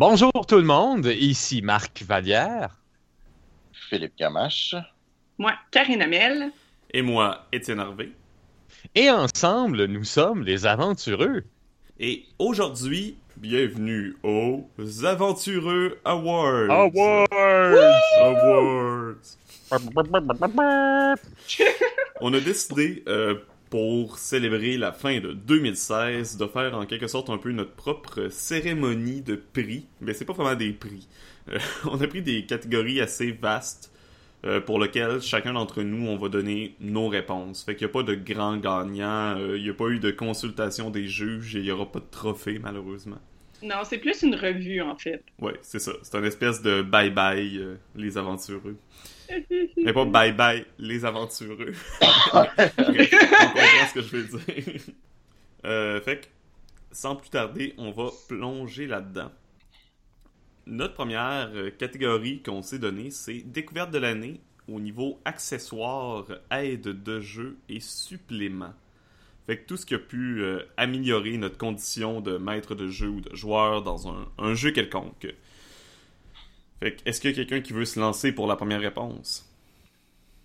Bonjour tout le monde, ici Marc Vallière. Philippe Gamache. Moi, Karine Amel. Et moi, Étienne Harvey. Et ensemble, nous sommes les aventureux. Et aujourd'hui, bienvenue aux Aventureux Awards. Awards! Awards. On a décidé, euh, pour célébrer la fin de 2016, de faire en quelque sorte un peu notre propre cérémonie de prix. Mais c'est pas vraiment des prix. Euh, on a pris des catégories assez vastes euh, pour lesquelles chacun d'entre nous, on va donner nos réponses. Fait qu'il n'y a pas de grand gagnant, euh, il n'y a pas eu de consultation des juges et il n'y aura pas de trophée, malheureusement. Non, c'est plus une revue, en fait. Ouais, c'est ça. C'est une espèce de bye-bye, euh, les aventureux. Mais pas bye-bye, les aventureux. on comprend ce que je veux dire. Euh, fait que, sans plus tarder, on va plonger là-dedans. Notre première euh, catégorie qu'on s'est donnée, c'est découverte de l'année au niveau accessoires, aide de jeu et suppléments. Fait que tout ce qui a pu euh, améliorer notre condition de maître de jeu ou de joueur dans un, un jeu quelconque. Fait que, est-ce qu'il y a quelqu'un qui veut se lancer pour la première réponse?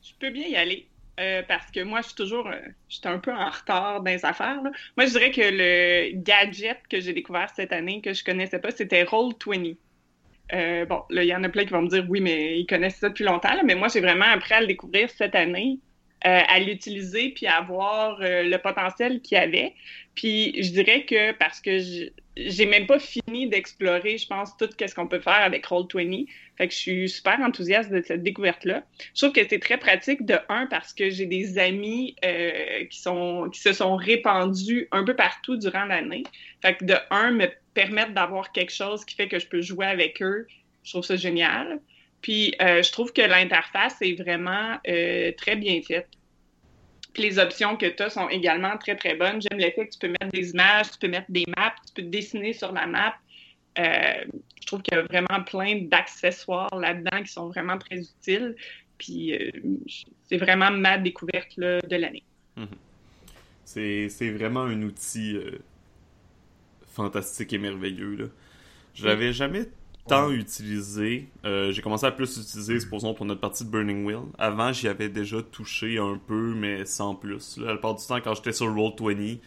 Je peux bien y aller. euh, parce que moi, je suis toujours. euh, un peu en retard dans les affaires. Moi, je dirais que le gadget que j'ai découvert cette année, que je connaissais pas, c'était Roll20. Euh, bon, il y en a plein qui vont me dire oui, mais ils connaissent ça depuis longtemps. mais moi, j'ai vraiment appris à le découvrir cette année, à l'utiliser, puis à voir le potentiel qu'il y avait. Puis je dirais que parce que j'ai même pas fini d'explorer, je pense, tout ce qu'on peut faire avec Roll20. Fait que je suis super enthousiaste de cette découverte-là. Je trouve que c'est très pratique de un parce que j'ai des amis euh, qui sont qui se sont répandus un peu partout durant l'année. Fait que de un me permettre d'avoir quelque chose qui fait que je peux jouer avec eux. Je trouve ça génial. Puis euh, je trouve que l'interface est vraiment euh, très bien faite. Puis les options que tu as sont également très très bonnes. J'aime le fait que tu peux mettre des images, tu peux mettre des maps, tu peux dessiner sur la map. Euh, je trouve qu'il y a vraiment plein d'accessoires là-dedans qui sont vraiment très utiles. Puis euh, c'est vraiment ma découverte là, de l'année. C'est, c'est vraiment un outil euh, fantastique et merveilleux. Là. Je l'avais jamais tant utilisé. Euh, j'ai commencé à plus l'utiliser, supposons, pour notre partie de Burning Wheel. Avant, j'y avais déjà touché un peu, mais sans plus. Là, la plupart du temps, quand j'étais sur Roll20,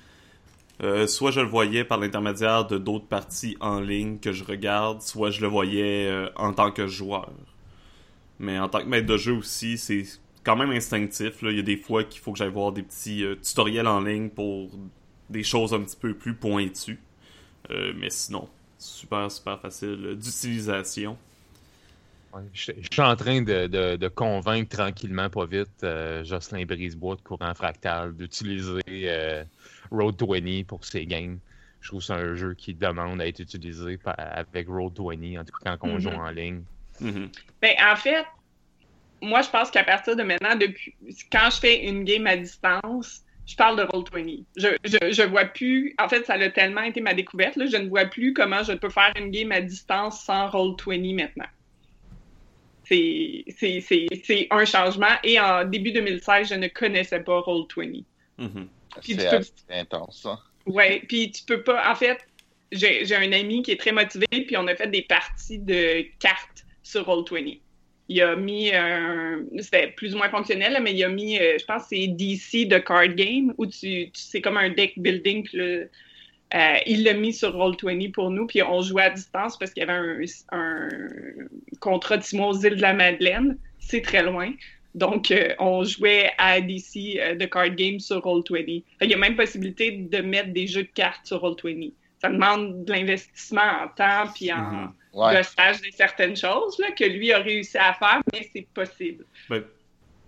euh, soit je le voyais par l'intermédiaire de d'autres parties en ligne que je regarde, soit je le voyais euh, en tant que joueur. Mais en tant que maître de jeu aussi, c'est quand même instinctif. Là. Il y a des fois qu'il faut que j'aille voir des petits tutoriels en ligne pour des choses un petit peu plus pointues. Mais sinon, super, super facile d'utilisation. Ouais, Je je suis en train de, de- de convaincre tranquillement, pas vite, euh, Jocelyn Brisebois de Courant Fractal d'utiliser euh, Road20 pour ses games. Je trouve que c'est un jeu qui demande à être utilisé par- avec Road20, en tout cas quand on Mhm. joue en ligne. Mhm. Ben, en fait, moi, je pense qu'à partir de maintenant, depuis quand je fais une game à distance, je parle de Roll20. Je, je, je vois plus. En fait, ça a tellement été ma découverte. Là, je ne vois plus comment je peux faire une game à distance sans Roll20 maintenant. C'est c'est- c'est- c'est un changement. Et en début 2016, je ne connaissais pas Roll20. Mhm. Puis C'est tu peux- assez intense, ça. Ouais, puis tu peux pas. En fait, j'ai j'ai un ami qui est très motivé, puis on a fait des parties de cartes sur Roll20. Il a mis un. C'était plus ou moins fonctionnel, mais il a mis, euh, je pense, c'est DC de Card Game, où tu, c'est comme un deck building, puis là, euh, il l'a mis sur Roll20 pour nous, puis on jouait à distance parce qu'il y avait un, contrat de six mois aux îles de la Madeleine. C'est très loin. Donc, euh, on jouait à DC euh, de Card Game sur Roll20. Fait Il y a même possibilité de mettre des jeux de cartes sur Roll20. Ça demande de l'investissement en temps puis en Mhm. Ouais. gossage de certaines choses là, que lui a réussi à faire, mais c'est possible. Ben,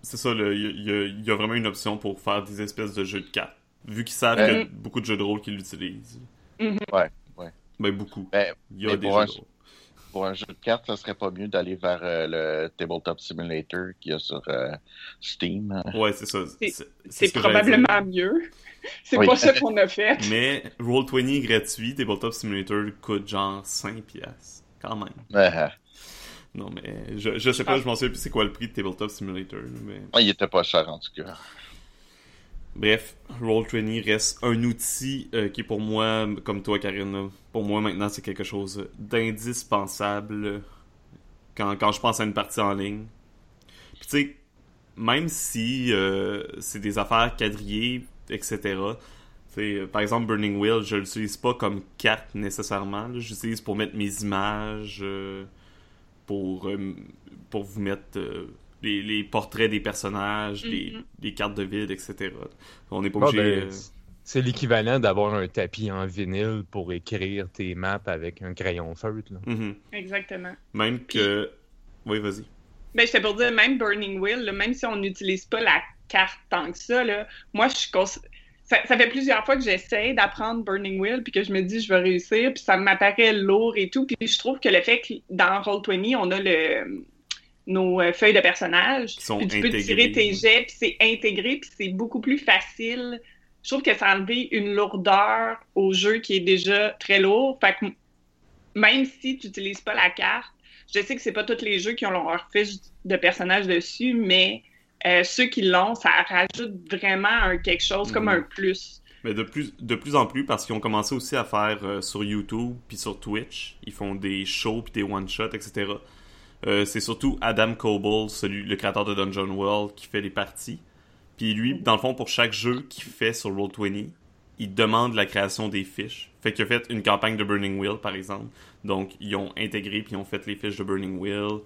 c'est ça, il y, a- y vraiment une option pour faire des espèces de jeux de cartes. Vu qu'ils savent qu'il y a beaucoup de jeux de rôle qui l'utilisent. Ouais, ouais. Ben, beaucoup. Ben, Il y a des pour jeux un- de rôle. pour un jeu de cartes, ça serait pas mieux d'aller vers euh, le Tabletop Simulator qu'il y a sur euh, Steam. Ouais, c'est ça. C'est- c'est C'est ce que j'allais probablement mieux. C'est Oui. pas ça qu'on a fait. Mais Roll20 est gratuit, Tabletop Simulator coûte genre 5 piastres. Quand même. Euh, Non, mais je, je sais pas, je m'en souviens plus c'est quoi le prix de Tabletop Simulator. Mais il était pas cher en tout cas. Bref, Roll20 reste un outil euh, qui, pour moi, comme toi, Karine, pour moi maintenant, c'est quelque chose d'indispensable quand, quand je pense à une partie en ligne. Puis, tu sais, même si euh, c'est des affaires quadrillées, etc., T'sais, par exemple, Burning Wheel, je l'utilise pas comme carte nécessairement. J'utilise pour mettre mes images, euh, pour, euh, pour vous mettre les, les, portraits des personnages, les, Mhm. les cartes de ville, etc. On n'est pas obligé. ben, euh, C'est l'équivalent d'avoir un tapis en vinyle pour écrire tes maps avec un crayon feutre. là. mhm. Exactement. Même que. Oui, vas-y. Ben, j'étais pour dire, même Burning Wheel, là, même si on n'utilise pas la carte tant que ça, là, moi, je suis ça, ça fait plusieurs fois que j'essaie d'apprendre Burning Wheel, puis que je me dis, je vais réussir, puis ça m'apparaît lourd et tout. Puis je trouve que le fait que dans Roll20, on a le nos euh, feuilles de personnages, Qui sont puis tu peux tirer tes jets, puis c'est intégré, puis c'est beaucoup plus facile. Je trouve que ça a enlevé une lourdeur au jeu qui est déjà très lourd. Fait que même si tu n'utilises pas la carte, je sais que c'est pas tous les jeux qui ont leur fiche de personnages dessus, mais euh, ceux qui l'ont, ça rajoute vraiment un quelque chose comme Mhm. un plus. Mais de plus, de plus en plus, parce qu'ils ont commencé aussi à faire euh, sur YouTube puis sur Twitch. Ils font des shows puis des one-shots, etc. Euh, c'est surtout Adam Coble, celui, le créateur de Dungeon World, qui fait les parties. Puis lui, dans le fond, pour chaque jeu qu'il fait sur Roll20, il demande la création des fiches. Fait qu'il a fait une campagne de Burning Wheel, par exemple. Donc, ils ont intégré puis ils ont fait les fiches de Burning Wheel.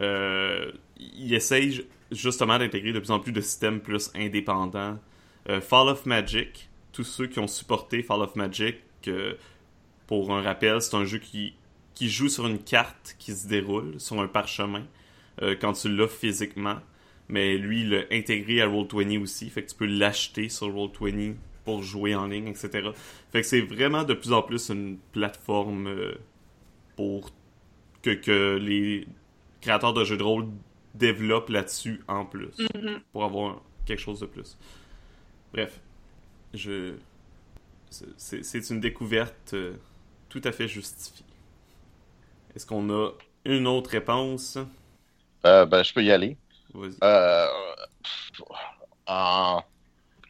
Euh, il essaye ju- justement d'intégrer de plus en plus de systèmes plus indépendants. Euh, Fall of Magic, tous ceux qui ont supporté Fall of Magic, pour un rappel, c'est un jeu qui, qui joue sur une carte qui se déroule sur un parchemin euh, quand tu l'as physiquement. Mais lui, il l'a intégré à Roll20 aussi, fait que tu peux l'acheter sur Roll20 pour jouer en ligne, etc. Fait que c'est vraiment de plus en plus une plateforme euh, pour que, que les créateurs de jeux de rôle développent là-dessus en plus, Mhm. pour avoir quelque chose de plus. Bref, je c'est- une découverte euh, tout à fait justifiée. Est-ce qu'on a une autre réponse? Euh, ben, je peux y aller. Vas-y. Euh, en-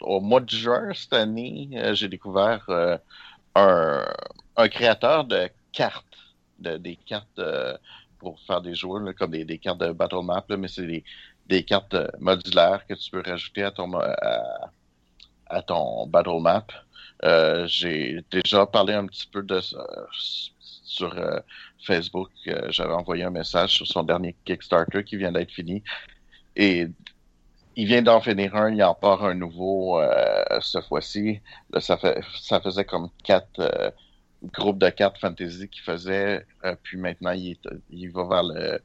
au mois de juin cette année, j'ai découvert euh, un, un créateur de cartes, de, des cartes euh, pour faire des là, comme des, cartes de Battle Map, mais c'est des, cartes euh, modulaires que tu peux rajouter à ton, à, ton Battle Map. Euh, j'ai déjà parlé un petit peu de ça sur euh, Facebook. Euh, J'avais envoyé un message sur son dernier Kickstarter qui vient d'être fini. Et il vient d'en finir un, il en part un nouveau euh, cette fois-ci. Ça, ça faisait comme quatre groupes de cartes fantasy qu'il faisait. Euh, puis maintenant, il, il va vers le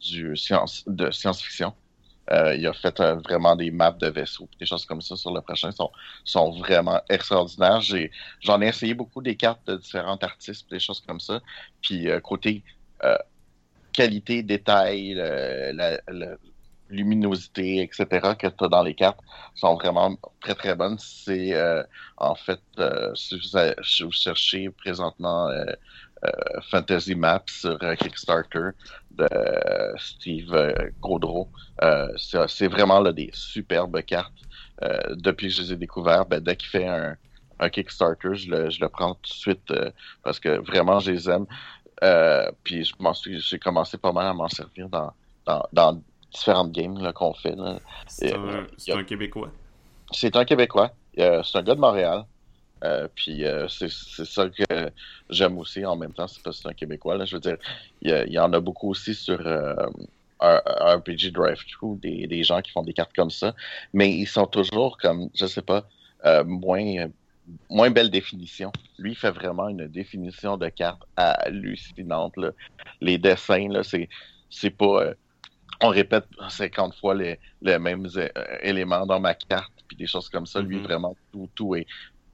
du science de science-fiction. Euh, il a fait euh, vraiment des maps de vaisseaux, des choses comme ça sur le prochain. sont sont vraiment extraordinaires. J'ai j'en ai essayé beaucoup des cartes de différents artistes, des choses comme ça. Puis côté qualité, détail, le- la, la luminosité, etc. que tu as dans les cartes sont vraiment très très bonnes. C'est euh, en fait euh, si, vous cherchez présentement euh, euh, Fantasy Maps sur euh, Kickstarter de Steve Gaudreau, c'est vraiment là, des superbes cartes. Depuis que je les ai découvertes, ben, dès qu'il fait un, un Kickstarter, je le, je le prends tout de suite euh, parce que vraiment je les aime. Euh, puis je m'en suis, j'ai commencé pas mal à m'en servir dans, dans, dans différentes games qu'on fait. C'est un, euh, a- un Québécois. C'est un Québécois. Euh, c'est un gars de Montréal. Euh, puis euh, c'est ça que j'aime aussi en même temps, c'est parce que c'est un Québécois. Là, je veux dire, il y, en a beaucoup aussi sur RPG Drive-Thru, des, des gens qui font des cartes comme ça, mais ils sont toujours comme, je sais pas, moins moins belle définition. Lui, il fait vraiment une définition de carte hallucinante. Là. Les dessins, là, c'est c'est pas. On répète 50 fois les, les mêmes euh, éléments dans ma carte, puis des choses comme ça. Lui, Mhm. vraiment, tout, tout est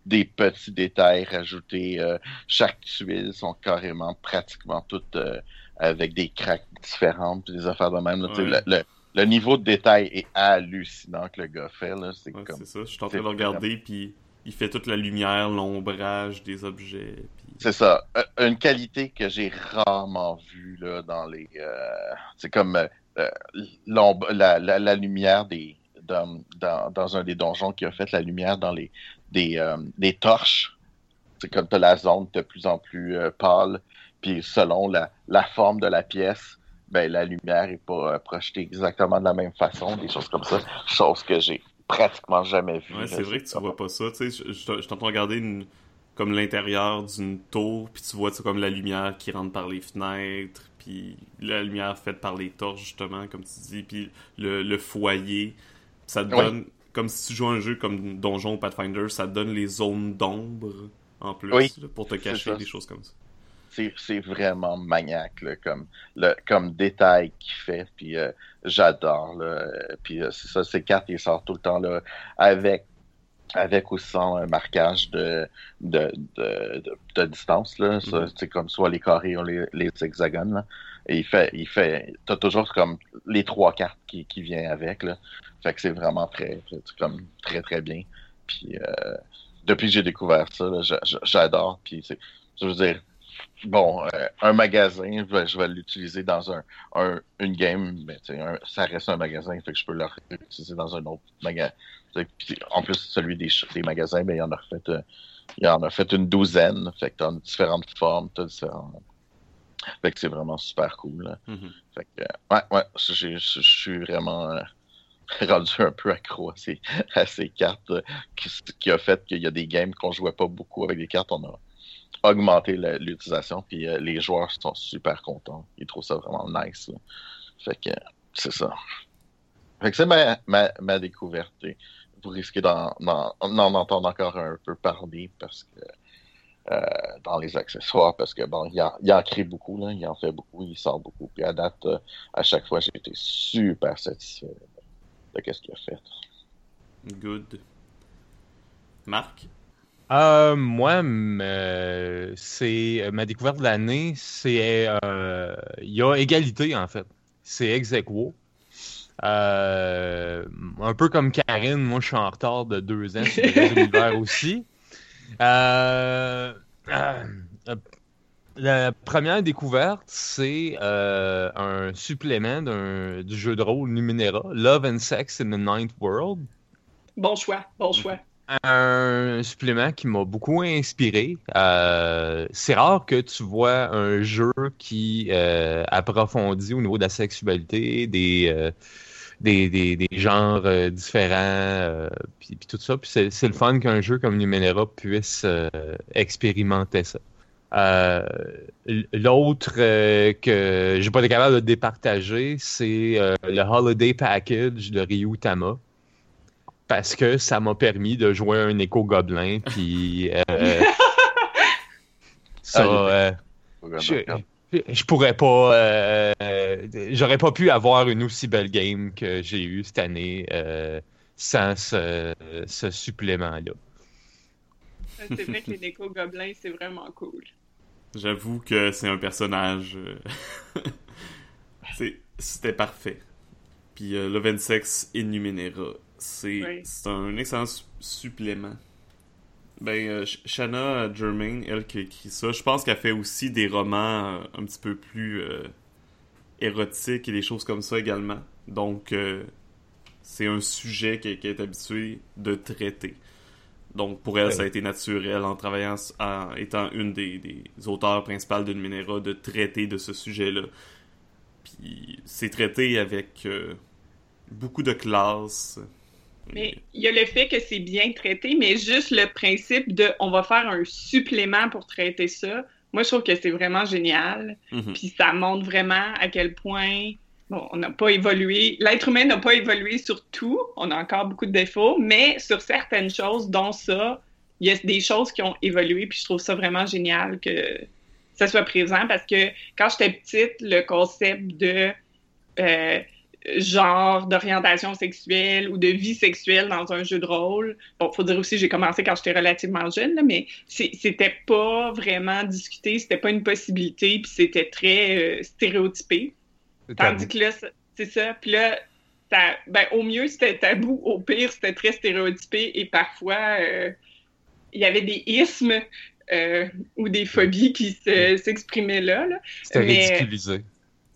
des petits détails rajoutés. euh, chaque tuile sont carrément pratiquement toutes euh, avec des craques différentes, puis des affaires de même. là. Ouais. Le, le- le niveau de détail est hallucinant que le gars fait. C'est Ouais, comme c'est ça. Je suis en train de regarder, puis il fait toute la lumière, l'ombrage des objets. Puis... C'est ça. Une qualité que j'ai rarement vue là, dans les. euh, c'est comme la, la, la lumière des, dans, dans, dans, un des donjons qui a fait la lumière dans les des, euh, des torches. C'est comme tu la zone de plus en plus euh, pâle, puis selon la, la, forme de la pièce, ben, la lumière est pas euh, projetée exactement de la même façon, des choses comme ça, chose que j'ai pratiquement jamais vu. Ouais, c'est vrai que tu vois pas ça. Tu sais, je, je, je t'entends regarder une, comme l'intérieur d'une tour, puis tu vois comme la lumière qui rentre par les fenêtres, puis la lumière faite par les torches, justement, comme tu dis, puis le, le foyer. Ça te donne, comme si tu joues un jeu comme Donjon ou Pathfinder, ça te donne les zones d'ombre en plus, oui, là, pour te cacher, des choses comme ça. C'est vraiment maniaque, là, comme, le, comme détail qu'il fait, puis euh, j'adore. Puis euh, c'est ça, ces cartes, ils sortent tout le temps là, avec avec ou sans un marquage de, de, de, de, de distance, là. C'est mm-hmm. comme soit les carrés ou les, les hexagones, là. Et il fait, il fait, t'as toujours comme les trois cartes qui, qui viennent avec, là. Fait que c'est vraiment très, très, comme, très, très bien. Puis, euh, depuis que j'ai découvert ça, j'adore. Puis, c'est, je veux dire, bon, euh, un magasin, je vais, je vais l'utiliser dans un, un, une game, mais un, ça reste un magasin, fait que je peux l'utiliser dans un autre magasin. Puis, en plus, celui des, des magasins, mais il y en a fait, euh, il en a fait une douzaine. Fait que t'as différentes formes, t'as différents. Fait que c'est vraiment super cool. Là. Mm-hmm. Fait que, ouais, ouais, je suis vraiment euh, rendu un peu accro à ces, à ces cartes, euh, qui, qui, a fait qu'il y a des games qu'on jouait pas beaucoup avec des cartes. On a augmenté l'utilisation, puis euh, les joueurs sont super contents. Ils trouvent ça vraiment nice. Là. Fait que c'est ça. Fait que c'est ma, ma, ma découverte. Et vous risquez d'en entendre encore un peu parler parce que euh, dans les accessoires, parce que bon, il en, il en crée beaucoup, là, il en fait beaucoup, il sort beaucoup. Puis à date, euh, à chaque fois, j'ai été super satisfait de, de ce qu'il a fait. Good. Marc? Euh, moi, c'est ma découverte de l'année, c'est euh, il y a égalité en fait. C'est ex aequo. Euh, un peu comme Karine, moi je suis en retard de deux ans sur l'univers aussi. Euh, euh, la première découverte, c'est un supplément du jeu de rôle Numenera, Love and Sex in the Ninth World. Bon choix, bon choix. Un supplément qui m'a beaucoup inspiré. Euh, c'est rare que tu vois un jeu qui euh, approfondit au niveau de la sexualité, des des, des, des genres euh, différents, euh, puis, puis, tout ça. Puis c'est le fun qu'un jeu comme Numenera puisse euh, expérimenter ça. L'autre que j'ai pas été capable de départager, c'est le Holiday Package de Ryu Tama. Parce que ça m'a permis de jouer un écho gobelin, puis ça, ah, je pourrais pas. Euh, J'aurais pas pu avoir une aussi belle game que j'ai eue cette année euh, sans ce, ce supplément-là. C'est vrai que les décos gobelins, c'est vraiment cool. J'avoue que c'est un personnage. Euh, c'était parfait. Puis euh, le 26 Innumenera, c'est oui. un excellent supplément. Ben, euh, Shanna Germain, elle qui écrit ça, je pense qu'elle fait aussi des romans euh, un petit peu plus euh, érotiques et des choses comme ça également. Donc, euh, c'est un sujet qu'elle est habituée de traiter. Donc, pour elle, ouais. ça a été naturel en travaillant, en étant une des, des auteurs principales d'une Minera, de traiter de ce sujet-là. Puis, c'est traité avec euh, beaucoup de classe, mais il y a le fait que c'est bien traité, mais juste le principe de on va faire un supplément pour traiter ça, moi je trouve que c'est vraiment génial. Mhm. Mm -hmm. Puis ça montre vraiment à quel point bon, on n'a pas évolué. L'être humain n'a pas évolué sur tout. On a encore beaucoup de défauts, mais sur certaines choses, dont ça, il y a des choses qui ont évolué. Puis je trouve ça vraiment génial que ça soit présent parce que quand j'étais petite, le concept de euh, genre d'orientation sexuelle ou de vie sexuelle dans un jeu de rôle. Bon, faut dire aussi j'ai commencé quand j'étais relativement jeune, là, mais c'était pas vraiment discuté, c'était pas une possibilité, puis c'était très euh, stéréotypé. Tandis que là, c'est ça. Puis là, ben, au mieux, c'était tabou, au pire, c'était très stéréotypé, et parfois, euh, il y avait des ismes euh, ou des phobies qui s'exprimaient là. là. C'était ridiculisé.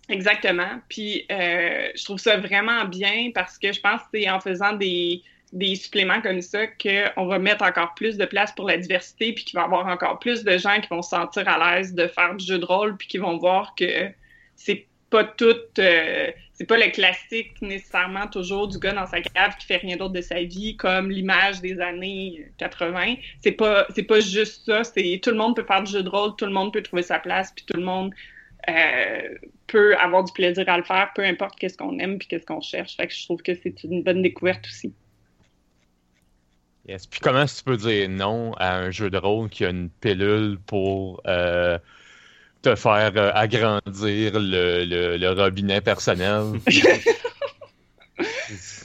Exactement. Puis euh, je trouve ça vraiment bien parce que je pense que c'est en faisant des, des suppléments comme ça qu'on va mettre encore plus de place pour la diversité, puis qu'il va y avoir encore plus de gens qui vont se sentir à l'aise de faire du jeu de rôle, puis qui vont voir que c'est pas tout, euh, c'est pas le classique nécessairement toujours du gars dans sa cave qui fait rien d'autre de sa vie, comme l'image des années 80. C'est pas, c'est pas juste ça. C'est tout le monde peut faire du jeu de rôle, tout le monde peut trouver sa place, puis tout le monde euh, peut avoir du plaisir à le faire, peu importe qu'est-ce qu'on aime puis qu'est-ce qu'on cherche. Fait que je trouve que c'est une bonne découverte aussi. Yes. Puis comment tu peux dire non à un jeu de rôle qui a une pilule pour euh, te faire euh, agrandir le, le, le, robinet personnel?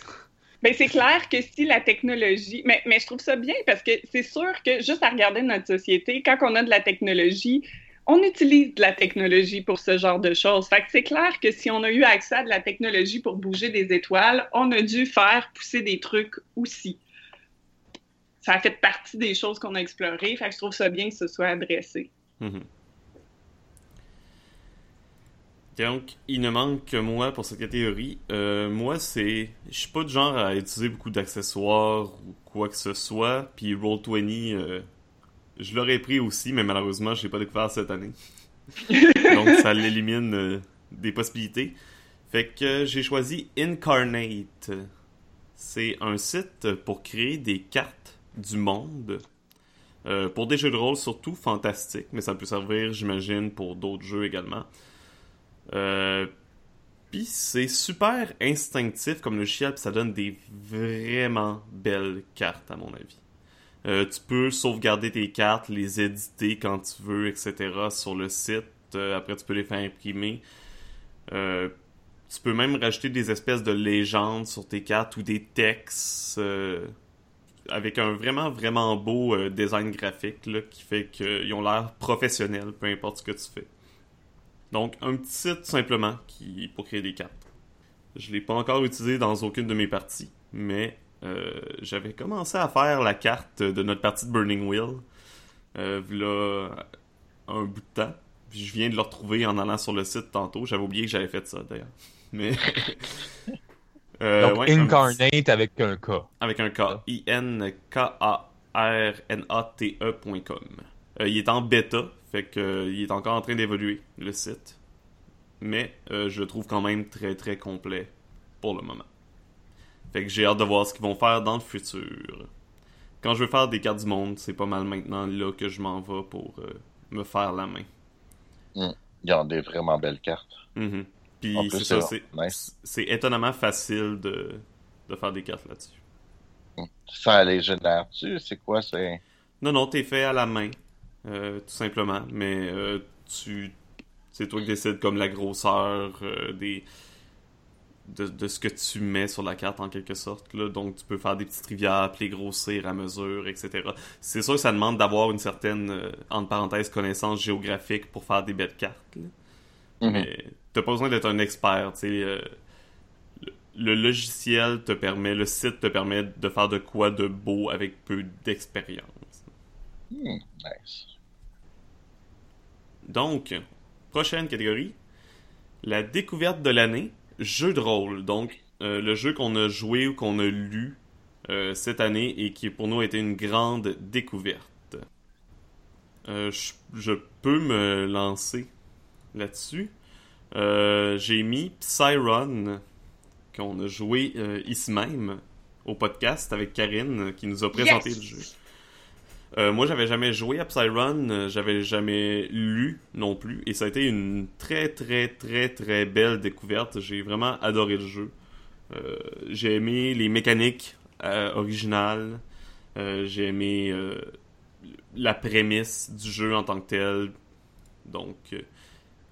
Ben, c'est clair que si la technologie. Mais, mais je trouve ça bien parce que c'est sûr que juste à regarder notre société, quand on a de la technologie, on utilise de la technologie pour ce genre de choses. Fait c'est clair que si on a eu accès à de la technologie pour bouger des étoiles, on a dû faire pousser des trucs aussi ça a fait partie des choses qu'on a explorées. Fait que je trouve ça bien que ce soit adressé. Mhm. Donc, il ne manque que moi pour cette catégorie. Euh, moi, c'est. Je suis pas du genre à utiliser beaucoup d'accessoires ou quoi que ce soit. Puis Roll20, euh, je l'aurais pris aussi, mais malheureusement, je l'ai pas découvert cette année. Donc, ça l'élimine euh, des possibilités. Fait que j'ai choisi Incarnate. C'est un site pour créer des cartes du monde. Euh, pour des jeux de rôle surtout fantastiques, mais ça peut servir, j'imagine, pour d'autres jeux également. Euh, puis c'est super instinctif comme le logiciel, puis ça donne des vraiment belles cartes, à mon avis. Euh, tu peux sauvegarder tes cartes, les éditer quand tu veux, etc. sur le site. après, tu peux les faire imprimer. tu peux même rajouter des espèces de légendes sur tes cartes ou des textes avec un vraiment, vraiment beau euh, design graphique là, qui fait qu'ils ont l'air professionnels, peu importe ce que tu fais. Donc, un petit site simplement qui, pour créer des cartes. Je ne l'ai pas encore utilisé dans aucune de mes parties, mais euh, j'avais commencé à faire la carte de notre partie de Burning Wheel euh, là un bout de temps. Puis je viens de le retrouver en allant sur le site tantôt. J'avais oublié que j'avais fait ça d'ailleurs. Mais Euh, Donc, Incarnate avec un K. Avec un K. I-N-K-A-R-N-A-T-E.com. Euh, il est en bêta, fait que euh, il est encore en train d'évoluer, le site. Mais je le trouve quand même très très complet pour le moment. Fait que j'ai hâte de voir ce qu'ils vont faire dans le futur. Quand je veux faire des cartes du monde, c'est pas mal maintenant là que je m'en vais pour me faire la main. Il y a des vraiment belles cartes. Mm puis c'est ça, c'est étonnamment facile de, de, faire des cartes là-dessus. Ça les génère-tu? C'est quoi? c'est? Non, non, t'es fait à la main, euh, tout simplement. Mais euh, tu c'est toi qui décides comme la grosseur euh, des de, de, ce que tu mets sur la carte en quelque sorte. Là. Donc tu peux faire des petites rivières, puis les grossir à mesure, etc. C'est sûr que ça demande d'avoir une certaine, entre parenthèses, connaissance géographique pour faire des belles cartes. Mm-hmm. Mais t'as pas besoin d'être un expert. Euh, le, logiciel te permet, le site te permet de faire de quoi de beau avec peu d'expérience. Hmm, nice. Donc, prochaine catégorie, la découverte de l'année, jeu de rôle. Donc, euh, le jeu qu'on a joué ou qu'on a lu euh, cette année et qui pour nous a été une grande découverte. je, peux me lancer là-dessus. Euh, j'ai mis Psyron, qu'on a joué euh, ici même au podcast avec Karine, qui nous a présenté le jeu. Euh, moi, j'avais jamais joué à Psyron, j'avais jamais lu non plus, et ça a été une très très très très belle découverte. J'ai vraiment adoré le jeu. j'ai aimé les mécaniques originales, j'ai aimé la prémisse du jeu en tant que tel. Donc,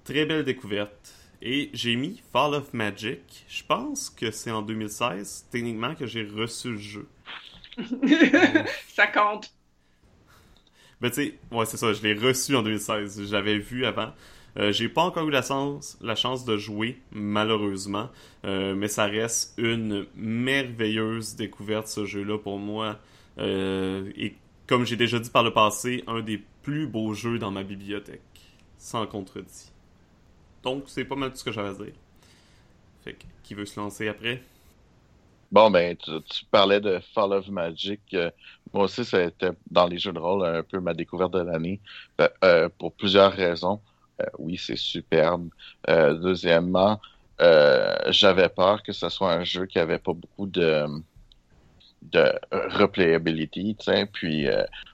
Très belle découverte. Et j'ai mis Fall of Magic. Je pense que c'est en 2016, techniquement, que j'ai reçu le jeu. ça compte. Ben, tu sais, ouais, c'est ça, je l'ai reçu en 2016. J'avais vu avant. Euh, j'ai pas encore eu la chance, la chance de jouer, malheureusement. Euh, mais ça reste une merveilleuse découverte, ce jeu-là, pour moi. Euh, et comme j'ai déjà dit par le passé, un des plus beaux jeux dans ma bibliothèque. Sans contredit. Donc, c'est pas mal tout ce que j'avais à dire. Fait que, qui veut se lancer après? Bon, ben, tu, parlais de Fall of Magic. Euh, moi aussi, été dans les jeux de rôle un peu ma découverte de l'année, euh, euh, pour plusieurs raisons. oui, c'est superbe. deuxièmement, j'avais peur que ce soit un jeu qui avait pas beaucoup de de replayability, puis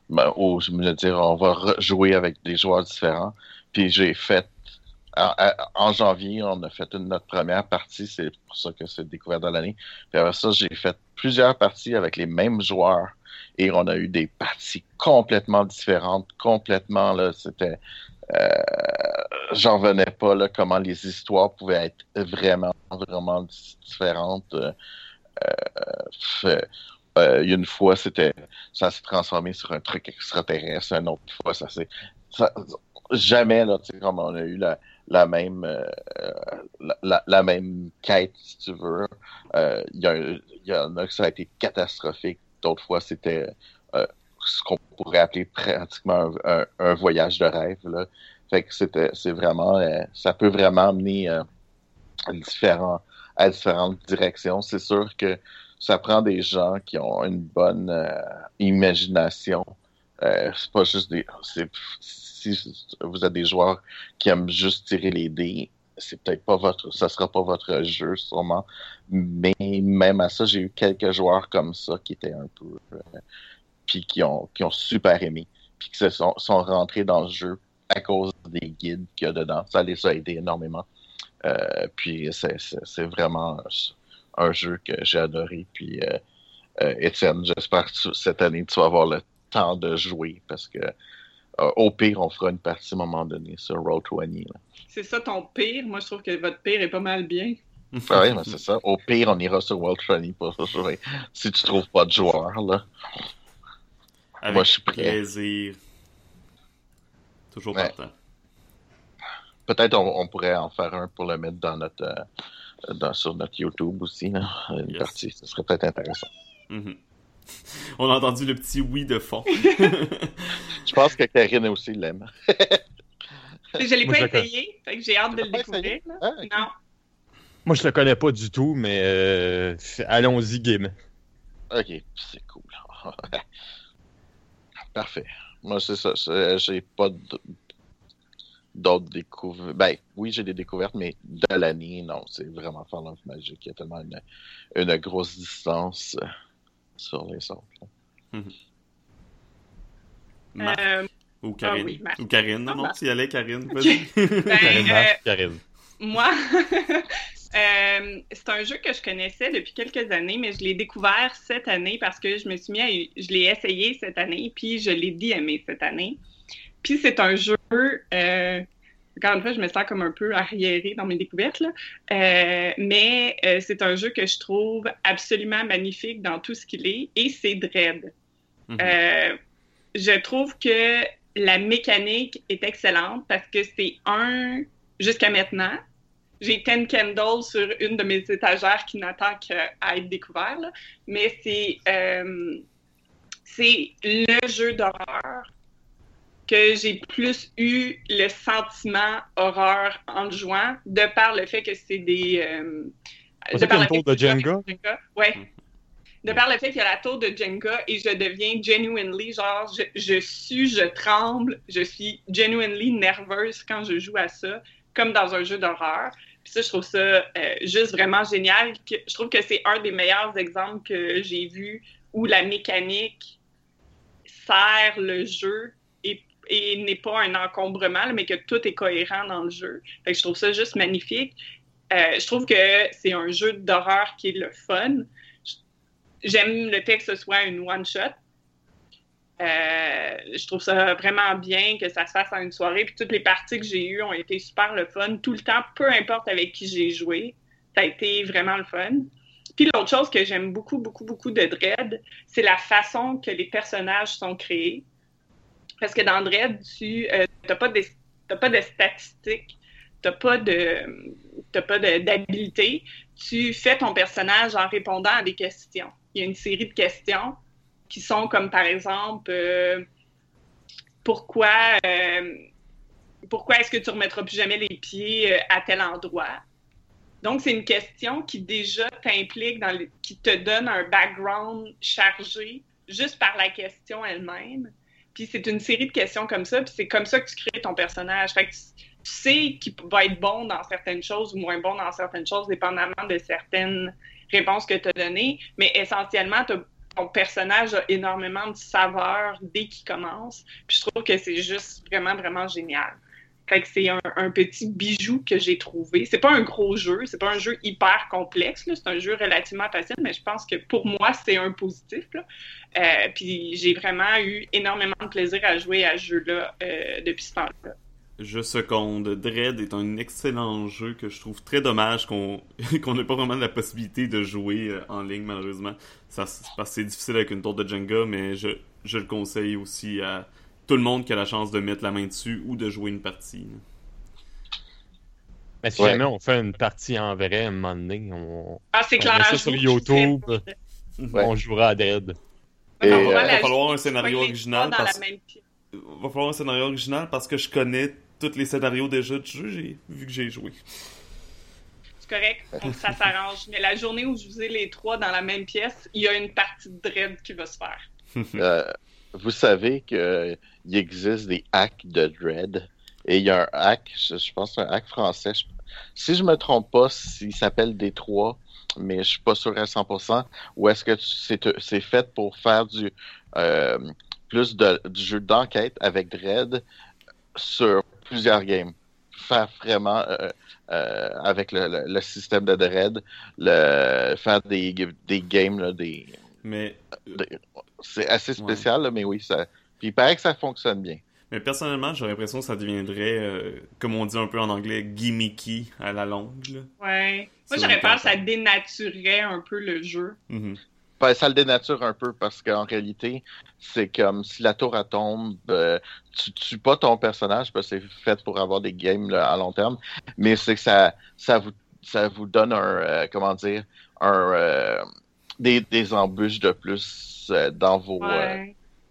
ben, je me dire on va jouer avec des joueurs différents. Puis j'ai fait en, janvier, on a fait notre première partie, c'est pour ça que c'est découvert dans l'année. Puis après ça, j'ai fait plusieurs parties avec les mêmes joueurs et on a eu des parties complètement différentes, complètement là, c'était euh, j'en venais pas là comment les histoires pouvaient être vraiment vraiment différentes. Euh, euh, une fois, c'était ça s'est transformé sur un truc extraterrestre, une autre fois, ça s'est jamais là, tu sais, comme on a eu la, la même la, même quête, si tu veux. Il y, y, en a que ça a été catastrophique. D'autres fois, c'était euh, ce qu'on pourrait appeler pratiquement un, voyage de rêve. Fait que c'était c'est vraiment ça peut vraiment à, différents, à différentes directions. C'est sûr que ça prend des gens qui ont une bonne imagination. c'est pas juste des si vous êtes des joueurs qui aiment juste tirer les dés, c'est peut-être pas votre, ça sera pas votre jeu sûrement. Mais même à ça, j'ai eu quelques joueurs comme ça qui étaient un peu, euh, puis qui ont, qui ont super aimé, puis qui se sont, sont rentrés dans le jeu à cause des guides qu'il y a dedans. Ça les a aidés énormément. Euh, puis c'est vraiment un jeu que j'ai adoré. Puis euh, Étienne, j'espère que cette année tu vas avoir le temps de jouer parce que au pire, on fera une partie à un moment donné sur Roll20. C'est ça ton pire? Moi, je trouve que votre pire est pas mal bien. oui, c'est ça. Au pire, on ira sur World 20 pour jouer. Si tu trouves pas de joueur, là. Avec Moi, je suis prêt. plaisir. Toujours ouais. temps. Peut-être on, pourrait en faire un pour le mettre dans notre, euh, dans, sur notre YouTube aussi. Là. Une partie. Ce serait peut-être intéressant. Mm-hmm. On a entendu le petit oui de fond. je pense que Karine aussi l'aime. je l'ai pas essayé, fait que j'ai hâte de le découvrir. Ah, non. Moi, je le connais pas du tout, mais euh, allons-y, game. Ok, c'est cool. Parfait. Moi, c'est ça. J'ai pas d'autres découvertes. Ben, oui, j'ai des découvertes, mais de l'année, non. C'est vraiment Fall of Magic. Il y a tellement une, une grosse distance sur les autres. Mhm. Euh, ou Karine. Ah Ou Karine, non, non, tu y allais, Karine. ben, euh, Karine. Moi, euh, c'est un jeu que je connaissais depuis quelques années, mais je l'ai découvert cette année parce que je me suis mis à... Je l'ai essayé cette année, puis je l'ai dit aimer cette année. Puis c'est un jeu encore une fois, je me sens comme un peu arriérée dans mes découvertes, là. Euh, mais euh, c'est un jeu que je trouve absolument magnifique dans tout ce qu'il est, et c'est Dread. Mhm. Euh, je trouve que la mécanique est excellente parce que c'est un, jusqu'à maintenant, j'ai Ten Candles sur une de mes étagères qui n'attend qu'à être découvert, là. mais c'est c'est le jeu d'horreur que j'ai plus eu le sentiment horreur en jouant, de par le fait que c'est des. Euh, de par le fait de Jenga. Ouais. De par le fait qu'il y a la tour de Jenga et je deviens genuinely, genre, je, je suis, je tremble, je suis genuinely nerveuse quand je joue à ça, comme dans un jeu d'horreur. Puis ça, je trouve ça euh, juste vraiment génial. Je trouve que c'est un des meilleurs exemples que j'ai vu où la mécanique sert le jeu et n'est pas un encombrement, mais que tout est cohérent dans le jeu. je trouve ça juste magnifique. Euh, je trouve que c'est un jeu d'horreur qui est le fun. J'aime le fait que ce soit une one-shot. Euh, je trouve ça vraiment bien que ça se fasse en une soirée. Puis toutes les parties que j'ai eues ont été super le fun tout le temps, peu importe avec qui j'ai joué. Ça a été vraiment le fun. Puis l'autre chose que j'aime beaucoup, beaucoup, beaucoup de Dread, c'est la façon que les personnages sont créés. Parce que dans Dread, tu n'as euh, pas, de, pas de statistiques, tu n'as pas d'habilité. Tu fais ton personnage en répondant à des questions. Il y a une série de questions qui sont comme par exemple euh, pourquoi euh, pourquoi est-ce que tu remettras plus jamais les pieds à tel endroit? Donc, c'est une question qui déjà t'implique, dans qui te donne un background chargé juste par la question elle-même. Puis c'est une série de questions comme ça, puis c'est comme ça que tu crées ton personnage. Fait que tu, sais qu'il va être bon dans certaines choses ou moins bon dans certaines choses, dépendamment de certaines réponses que tu as données. Mais essentiellement, ton personnage a énormément de saveur dès qu'il commence. Puis je trouve que c'est juste vraiment, vraiment génial. Fait que c'est un, petit bijou que j'ai trouvé. C'est pas un gros jeu, c'est pas un jeu hyper complexe, c'est un jeu relativement facile, mais je pense que pour moi, c'est un positif. Euh, puis j'ai vraiment eu énormément de plaisir à jouer à ce jeu-là euh, depuis ce temps-là. Je seconde. Dread est un excellent jeu que je trouve très dommage qu'on n'ait pas vraiment la possibilité de jouer euh, en ligne, malheureusement. Ça, parce que c'est difficile avec une tour de Jenga, mais je, je le conseille aussi à tout le monde qui a la chance de mettre la main dessus ou de jouer une partie. Mais si jamais on fait une partie en vrai un moment donné, on, ah, c'est clair, ça sur YouTube, on jouera à Dead. Il va euh, falloir un scénario original. Parce... Il va falloir un scénario original parce que je connais tous les scénarios déjà du jeu, vu que j'ai joué. C'est correct, ça s'arrange. Mais la journée où je vous ai les trois dans la même pièce, il y a une partie de Dread qui va se faire. euh, vous savez qu'il existe des hacks de Dread. Et il y a un hack, je, pense un hack français. si je me trompe pas, il s'appelle D3, mais je suis pas sûr à 100%. Ou est-ce que c'est fait pour faire du euh, plus de, du jeu d'enquête avec Dread sur plusieurs games? Faire vraiment euh, euh, avec le, système de Dread, le, faire des, des games, des. Mais c'est assez spécial, mais oui, ça. Puis il paraît que ça fonctionne bien. Mais personnellement, j'aurais l'impression que ça deviendrait, euh, comme on dit un peu en anglais, gimmicky à la longue. Là. Ouais. Moi, j'aurais peur que ça dénaturerait un peu le jeu. Mm-hmm. ben, ça le dénature un peu parce qu'en réalité, c'est comme si la tour à tombe, euh, tu tues pas ton personnage parce que c'est fait pour avoir des games à long terme, mais c'est que ça, ça vous, ça vous donne un, euh, comment dire, un, des, des embûches de plus euh, dans vos euh,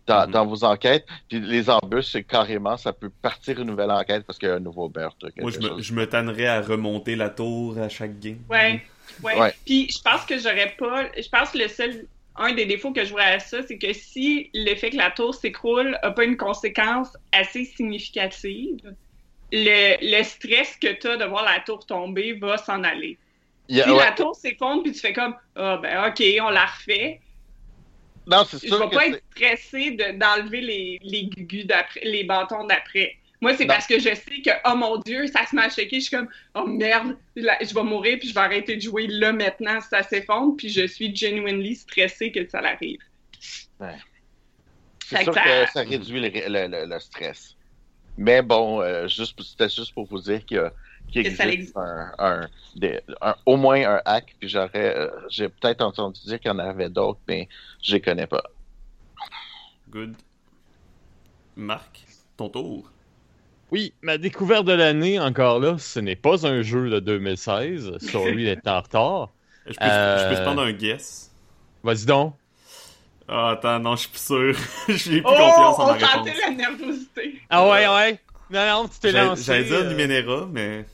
dans, mhm. dans, vos enquêtes. Puis les embûches, c'est carrément, ça peut partir une nouvelle enquête parce qu'il y a un nouveau meurtre. Moi, je me, je me, tannerais à remonter la tour à chaque game. Ouais, ouais. Puis je pense que j'aurais pas. Je pense que le seul. Un des défauts que je vois à ça, c'est que si le fait que la tour s'écroule n'a pas une conséquence assez significative, le, le stress que tu as de voir la tour tomber va s'en aller. si la tour s'effondre, puis tu fais comme, ah ben ok, on la refait, non, c'est sûr. Je vais pas être stressé d'enlever les, les d'après, les bâtons d'après. Moi, c'est parce que je sais que, oh mon Dieu, ça se m'a shaké. Je suis comme, oh merde, je vais mourir, puis je vais arrêter de jouer là maintenant si ça s'effondre, puis je suis genuinely stressé que ça arrive. Ouais. C'est sûr que ça réduit le, le, stress. Mais bon, euh, juste, c'était juste pour vous dire que qu'il existe un, au moins un hack, puis j'aurais, euh, j'ai peut-être entendu dire qu'il y en avait d'autres, mais je les connais pas. Good. Marc, ton tour. Oui, ma découverte de l'année, encore là, ce n'est pas un jeu de 2016. Sorry d'être en retard. Je peux, je peux te prendre un guess. Vas-y donc. Ah, attends, non, je suis plus sûr. J'ai plus oh, confiance en ma réponse. On la nervosité. Ah ouais, ouais. Non, non, tu t'es lancé. J'allais dire euh... Numenera, mais...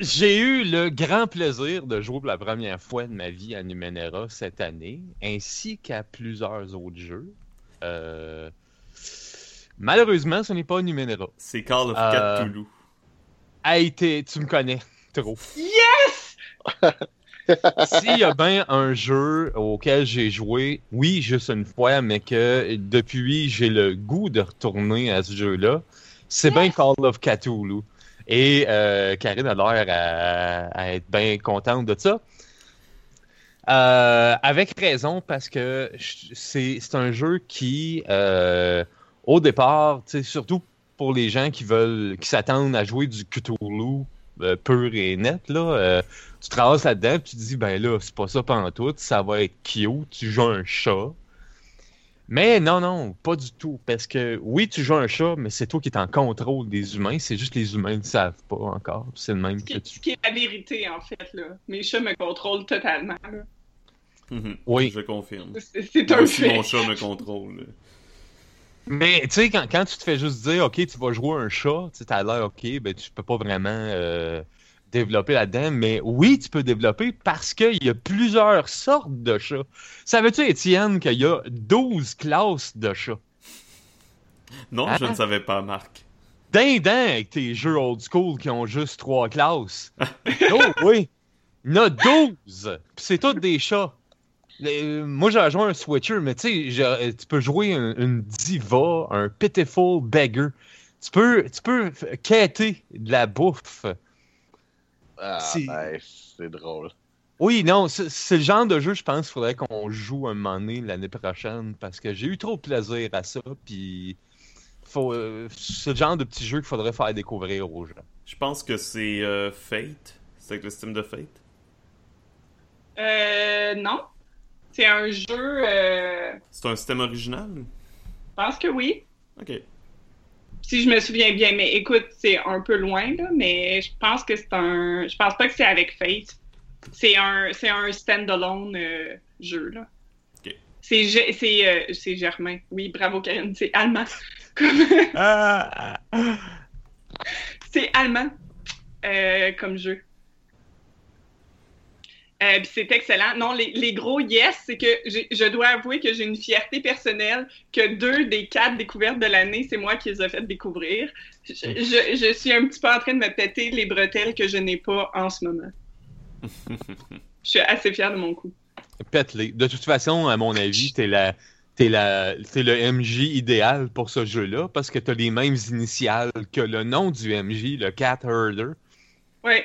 J'ai eu le grand plaisir de jouer pour la première fois de ma vie à Numenera cette année, ainsi qu'à plusieurs autres jeux. Euh, malheureusement, ce n'est pas Numenera. C'est Call of euh... Cthulhu. A été, tu me connais trop. Yes! S'il y a bien un jeu auquel j'ai joué, oui, juste une fois, mais que depuis j'ai le goût de retourner à ce jeu-là, c'est bien Call of Cthulhu. Et euh, Karine a l'air à, être bien contente de ça. Euh, avec raison, parce que c'est un jeu qui, euh, au départ, surtout pour les gens qui veulent, qui s'attendent à jouer du Cthulhu pur et net, là, tu traverses là-dedans, tu te dis, ben là, c'est pas ça pendant tout, ça va être cute, tu joues un chat. Mais non, non, pas du tout. Parce que oui, tu joues un chat, mais c'est toi qui es en contrôle des humains. C'est juste que les humains ne savent pas encore. C'est le même que tu. Ce qui est la vérité, en fait. Là. Mes chats me contrôlent totalement. Là. Mhm. Oui. Je confirme. C'est un fait. mon chat me contrôle. Mais tu sais, quand, quand tu te fais juste dire, OK, tu vas jouer un chat, tu as l'air OK, ben tu peux pas vraiment euh, développer là-dedans. Mais oui, tu peux développer parce qu'il y a plusieurs sortes de chats. Savais-tu, Étienne, qu'il y a 12 classes de chats? Non, je Hein? ne savais pas, Marc. Dindin avec tes jeux old school qui ont juste trois classes. oh oui! Il y en a 12! Puis c'est tous des chats. Euh, moi, j'ai joué un Switcher, mais tu sais, tu peux jouer un- une diva, un pitiful beggar. Tu peux, tu peux quêter de la bouffe. Ah, C'est- ben, c'est drôle. Oui, non, c'est le genre de jeu, je pense, qu'il faudrait qu'on joue un moment donné l'année prochaine parce que j'ai eu trop de plaisir à ça. Puis, euh, c'est le genre de petit jeu qu'il faudrait faire découvrir aux gens. Je pense que c'est euh, Fate. C'est avec le système de Fate? Euh, non. C'est un jeu. euh, C'est un système original? Je pense que oui. Ok. Si je me souviens bien. Mais écoute, c'est un peu loin, là. Mais je pense que c'est un. Je pense pas que c'est avec Fate. C'est un, c'est un stand-alone euh, jeu, là. C'est, c'est, euh, c'est Germain. Oui, bravo, Karine. C'est allemand. Comme- Ah, C'est allemand euh, comme jeu. Euh, puis c'est excellent. Non, les, les gros yes, c'est que j'ai- je dois avouer que j'ai une fierté personnelle que deux des quatre découvertes de l'année, c'est moi qui les ai fait découvrir. Je, je- je suis un petit peu en train de me péter les bretelles que je n'ai pas en ce moment. Je suis assez fière de mon coup. Pète-les. De toute façon, à mon avis, t'es la. T'es, la, t'es le MJ idéal pour ce jeu-là parce que t'as les mêmes initiales que le nom du MJ, le Cat Herder. Ouais.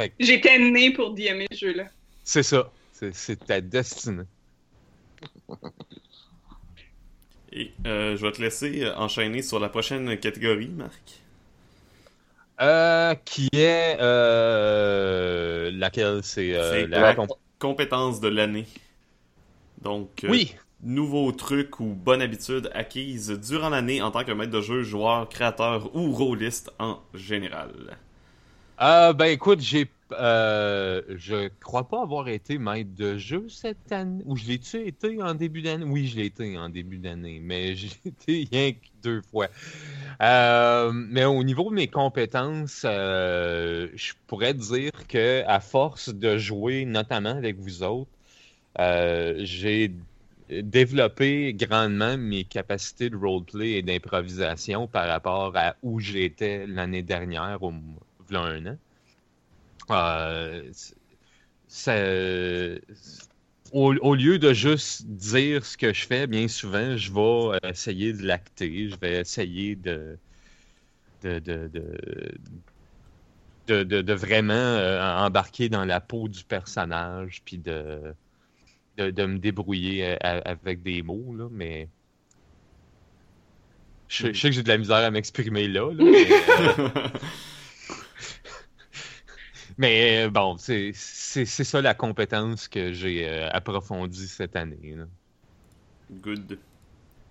Fait J'étais née pour DMer ce jeu-là. C'est ça. C'est, c'est ta destinée. Et euh, je vais te laisser euh, enchaîner sur la prochaine catégorie, Marc. Euh, qui est. Euh, laquelle c'est. euh, C'est la la comp- compétence de l'année. Donc, euh, Oui! nouveau truc ou bonne habitude acquise durant l'année en tant que maître de jeu, joueur, créateur ou rôliste en général. Euh, ben écoute, j'ai. Euh, je crois pas avoir été maître de jeu cette année. Ou je l'ai-tu été en début d'année? Oui, je l'ai été en début d'année, mais j'ai été rien que deux fois. Euh, mais au niveau de mes compétences, euh, je pourrais dire que à force de jouer, notamment avec vous autres, j'ai développé grandement mes capacités de roleplay et d'improvisation par rapport à où j'étais l'année dernière, au, un an. Euh, ça- au, au lieu de juste dire ce que je fais, bien souvent, je vais essayer de l'acter, je vais essayer de, de, de, de, de, de- de vraiment euh, embarquer dans la peau du personnage, puis de, me débrouiller euh, avec des mots, là, mais... Je, je sais que j'ai de la misère à m'exprimer là, là, mais, euh, mais, euh, bon, c'est ça la compétence que j'ai euh, approfondie cette année. Good.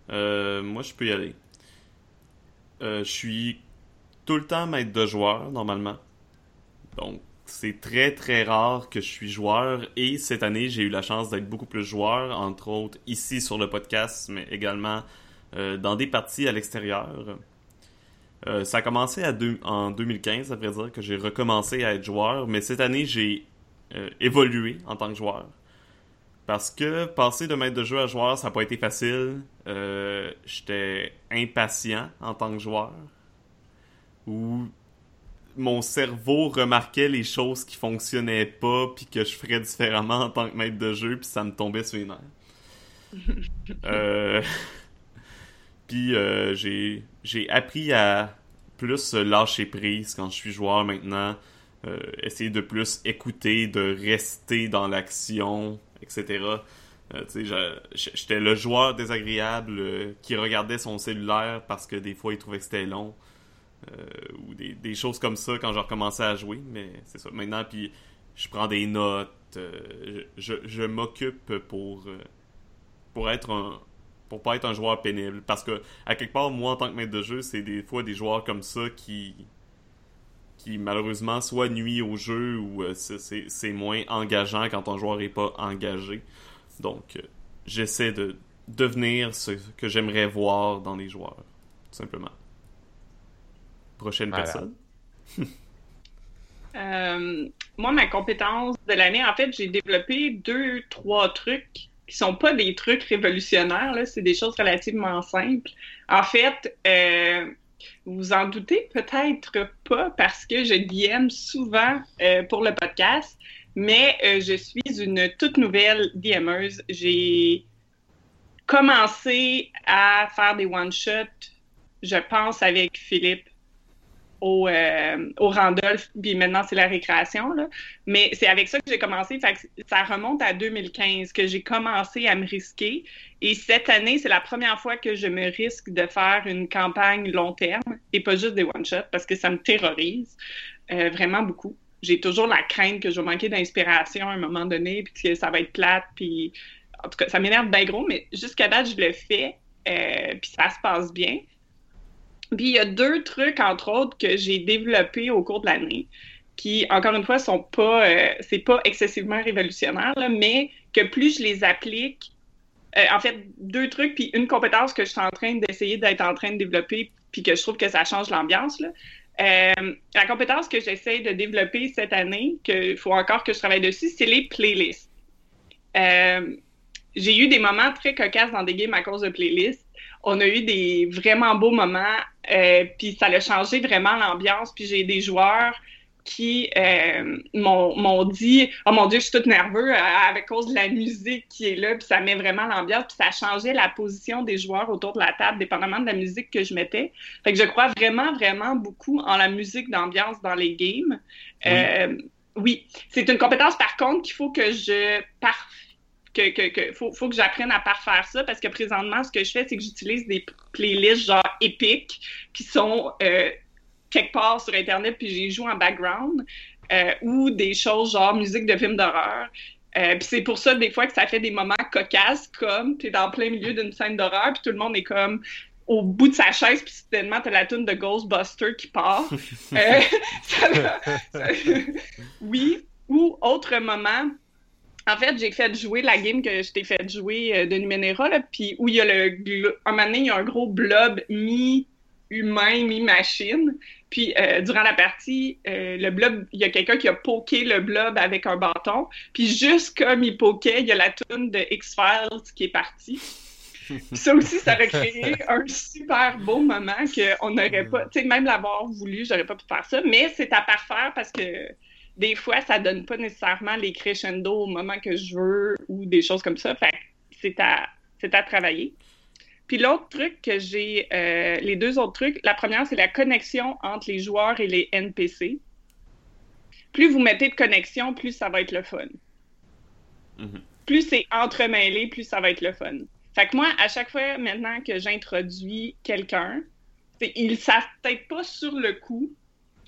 Euh, moi, je peux y aller. Je suis tout le temps maître de joueur, normalement. Donc, c'est très très rare que je suis joueur. Et cette année, j'ai eu la chance d'être beaucoup plus joueur, entre autres ici sur le podcast, mais également dans des parties à l'extérieur. Euh, ça a commencé à deux- en 2015, ça veut dire que j'ai recommencé à être joueur, mais cette année, j'ai euh, évolué en tant que joueur. Parce que passer de maître de jeu à joueur, ça n'a pas été facile. Euh, J'étais impatient en tant que joueur. Ou mon cerveau remarquait les choses qui fonctionnaient pas, puis que je ferais différemment en tant que maître de jeu, puis ça me tombait sur les nerfs. Puis euh, j'ai appris à plus lâcher prise quand je suis joueur maintenant. Euh, essayer de plus écouter, de rester dans l'action, etc. Euh, j'étais le joueur désagréable euh, qui regardait son cellulaire parce que des fois il trouvait que c'était long. Ou des, des choses comme ça quand je recommençais à jouer. Mais c'est ça. Maintenant, puis je prends des notes. je je, m'occupe pour, pour être un pour pas être un joueur pénible. Parce que, à quelque part, moi, en tant que maître de jeu, c'est des fois des joueurs comme ça qui, qui malheureusement, soit nuit au jeu ou euh, c'est- moins engageant quand ton joueur est pas engagé. Donc, euh, j'essaie de devenir ce que j'aimerais voir dans les joueurs, tout simplement. Prochaine Voilà. personne? Euh, moi, ma compétence de l'année, en fait, j'ai développé deux, trois trucs qui sont pas des trucs révolutionnaires, c'est des choses relativement simples. En fait, euh, vous en doutez peut-être pas parce que je DM souvent euh, pour le podcast, mais euh, je suis une toute nouvelle DMeuse. J'ai commencé à faire des one-shots, je pense, avec Philippe au, euh, au Randolph, puis maintenant c'est la récréation. Là. Mais c'est avec ça que j'ai commencé. Fait ça remonte à 2015 que j'ai commencé à me risquer. Et cette année, c'est la première fois que je me risque de faire une campagne long terme et pas juste des one-shots parce que ça me terrorise euh, vraiment beaucoup. J'ai toujours la crainte que je vais manquer d'inspiration à un moment donné, puis que ça va être plate, puis en tout cas, ça m'énerve bien gros, mais jusqu'à date, je le fais, euh, puis ça se passe bien. Puis il y a deux trucs, entre autres, que j'ai développés au cours de l'année, qui, encore une fois, sont pas, euh, c'est pas excessivement révolutionnaire, mais que plus je les applique, euh, en fait, deux trucs, puis une compétence que je suis en train d'essayer d'être en train de développer, puis que je trouve que ça change l'ambiance. Euh, la compétence que j'essaie de développer cette année, qu'il faut encore que je travaille dessus, c'est les playlists. J'ai eu des moments très cocasses dans des games à cause de playlists. On a eu des vraiment beaux moments, euh, puis ça a changé vraiment l'ambiance. Puis j'ai des joueurs qui euh, m'ont m'ont dit « Oh mon Dieu, je suis toute nerveux à, à cause de la musique qui est là. » Puis ça met vraiment l'ambiance. Puis ça changeait la position des joueurs autour de la table, dépendamment de la musique que je mettais. Fait que je crois vraiment, vraiment beaucoup en la musique d'ambiance dans les games. Oui. Euh, oui. C'est une compétence, par contre, qu'il faut que je parfasse que, que, que faut, faut que j'apprenne à parfaire ça parce que présentement, ce que je fais, c'est que j'utilise des playlists genre épiques qui sont euh, quelque part sur Internet puis j'y joue en background euh, ou des choses genre musique de film d'horreur. Euh, puis c'est pour ça, des fois, que ça fait des moments cocasses comme t'es dans plein milieu d'une scène d'horreur puis tout le monde est comme au bout de sa chaise puis soudainement t'as la tune de Ghostbuster qui part. Ça- ça- oui. Ou autre moment, en fait, j'ai fait jouer la game que je t'ai fait jouer euh, de Numenera, là, puis où il y a le... glo- Un moment donné, il y a un gros blob mi-humain, mi-machine. Puis euh, durant la partie, euh, le blob, il y a quelqu'un qui a poké le blob avec un bâton. Puis juste comme il pokait, il y a la toune de X-Files qui est partie. Puis ça aussi, ça aurait créé un super beau moment qu'on n'aurait pas... Tu sais, même l'avoir voulu, j'aurais pas pu faire ça. Mais c'est à parfaire parce que des fois, ça donne pas nécessairement les crescendo au moment que je veux ou des choses comme ça. Fait c'est à, c'est à travailler. Puis l'autre truc que j'ai, euh, les deux autres trucs, la première, c'est la connexion entre les joueurs et les NPC. Plus vous mettez de connexion, plus ça va être le fun. Mhm. Plus c'est entremêlé, plus ça va être le fun. Fait que moi, à chaque fois maintenant que j'introduis quelqu'un, ils savent peut-être pas sur le coup,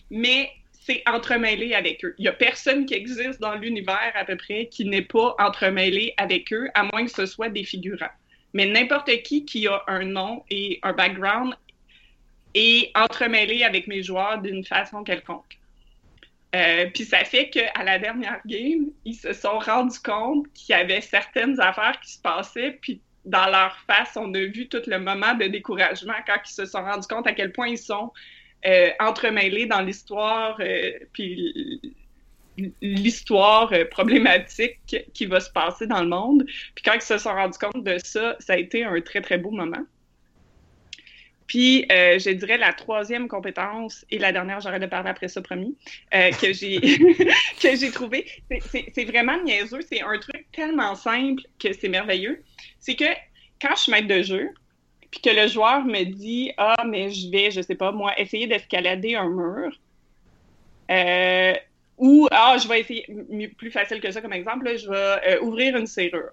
mais c'est entremêlé avec eux. Il y a personne qui existe dans l'univers à peu près qui n'est pas entremêlé avec eux, à moins que ce soit des figurants. Mais n'importe qui qui a un nom et un background est entremêlé avec mes joueurs d'une façon quelconque. Euh, Puis ça fait qu'à la dernière game, ils se sont rendus compte qu'il y avait certaines affaires qui se passaient, puis dans leur face, on a vu tout le moment de découragement quand ils se sont rendus compte à quel point ils sont entremêlés dans l'histoire, euh, puis l'histoire euh, problématique qui va se passer dans le monde. Puis quand ils se sont rendus compte de ça, ça a été un très, très beau moment. Puis, euh, je dirais la troisième compétence, et la dernière, j'aurais de parler après ça, promis, euh, que j'ai que j'ai trouvé. C'est vraiment niaiseux. C'est un truc tellement simple que c'est merveilleux. C'est que quand je suis maître de jeu, puis que le joueur me dit Ah, mais je vais, je sais pas, moi, essayer d'escalader un mur, euh, ou Ah, je vais essayer, plus facile que ça comme exemple, je vais euh, ouvrir une serrure.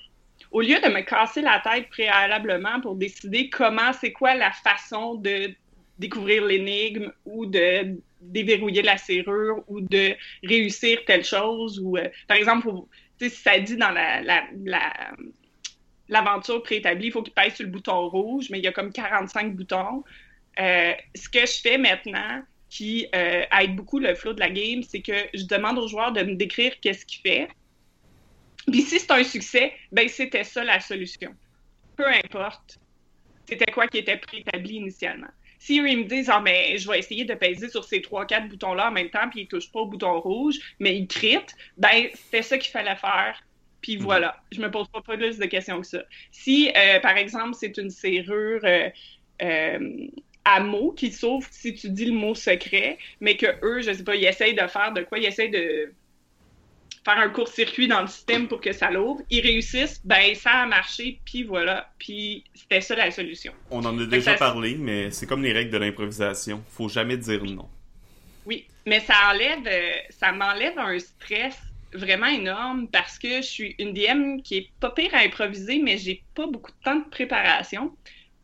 Au lieu de me casser la tête préalablement pour décider comment, c'est quoi la façon de découvrir l'énigme ou de déverrouiller la serrure ou de réussir telle chose ou euh, par exemple faut- si ça dit dans la, la- l'aventure préétablie, il faut qu'il pèse sur le bouton rouge, mais il y a comme 45 boutons. Euh, ce que je fais maintenant, qui euh, aide beaucoup le flow de la game, c'est que je demande aux joueurs de me décrire qu'est-ce qu'il fait. Puis si c'est un succès, ben c'était ça la solution. peu importe c'était quoi qui était préétabli initialement. Si ils me disent, ah, mais je vais essayer de peser sur ces trois, quatre boutons-là en même temps, puis ils touchent pas au bouton rouge, mais ils critent, ben, c'était ça qu'il fallait faire. Puis mhm. voilà, je me pose pas plus de questions que ça. Si, euh, par exemple, c'est une serrure euh, euh, à mots qui s'ouvre si tu dis le mot secret, mais que eux, je sais pas, ils essayent de faire de quoi, ils essayent de faire un court-circuit dans le système pour que ça l'ouvre. Ils réussissent, ben ça a marché, puis voilà. Puis c'était ça la solution. On en a déjà parlé, mais c'est comme les règles de l'improvisation. Faut jamais dire non. Oui, mais ça enlève, ça m'enlève un stress vraiment énorme parce que je suis une DM qui est pas pire à improviser, mais j'ai pas beaucoup de temps de préparation.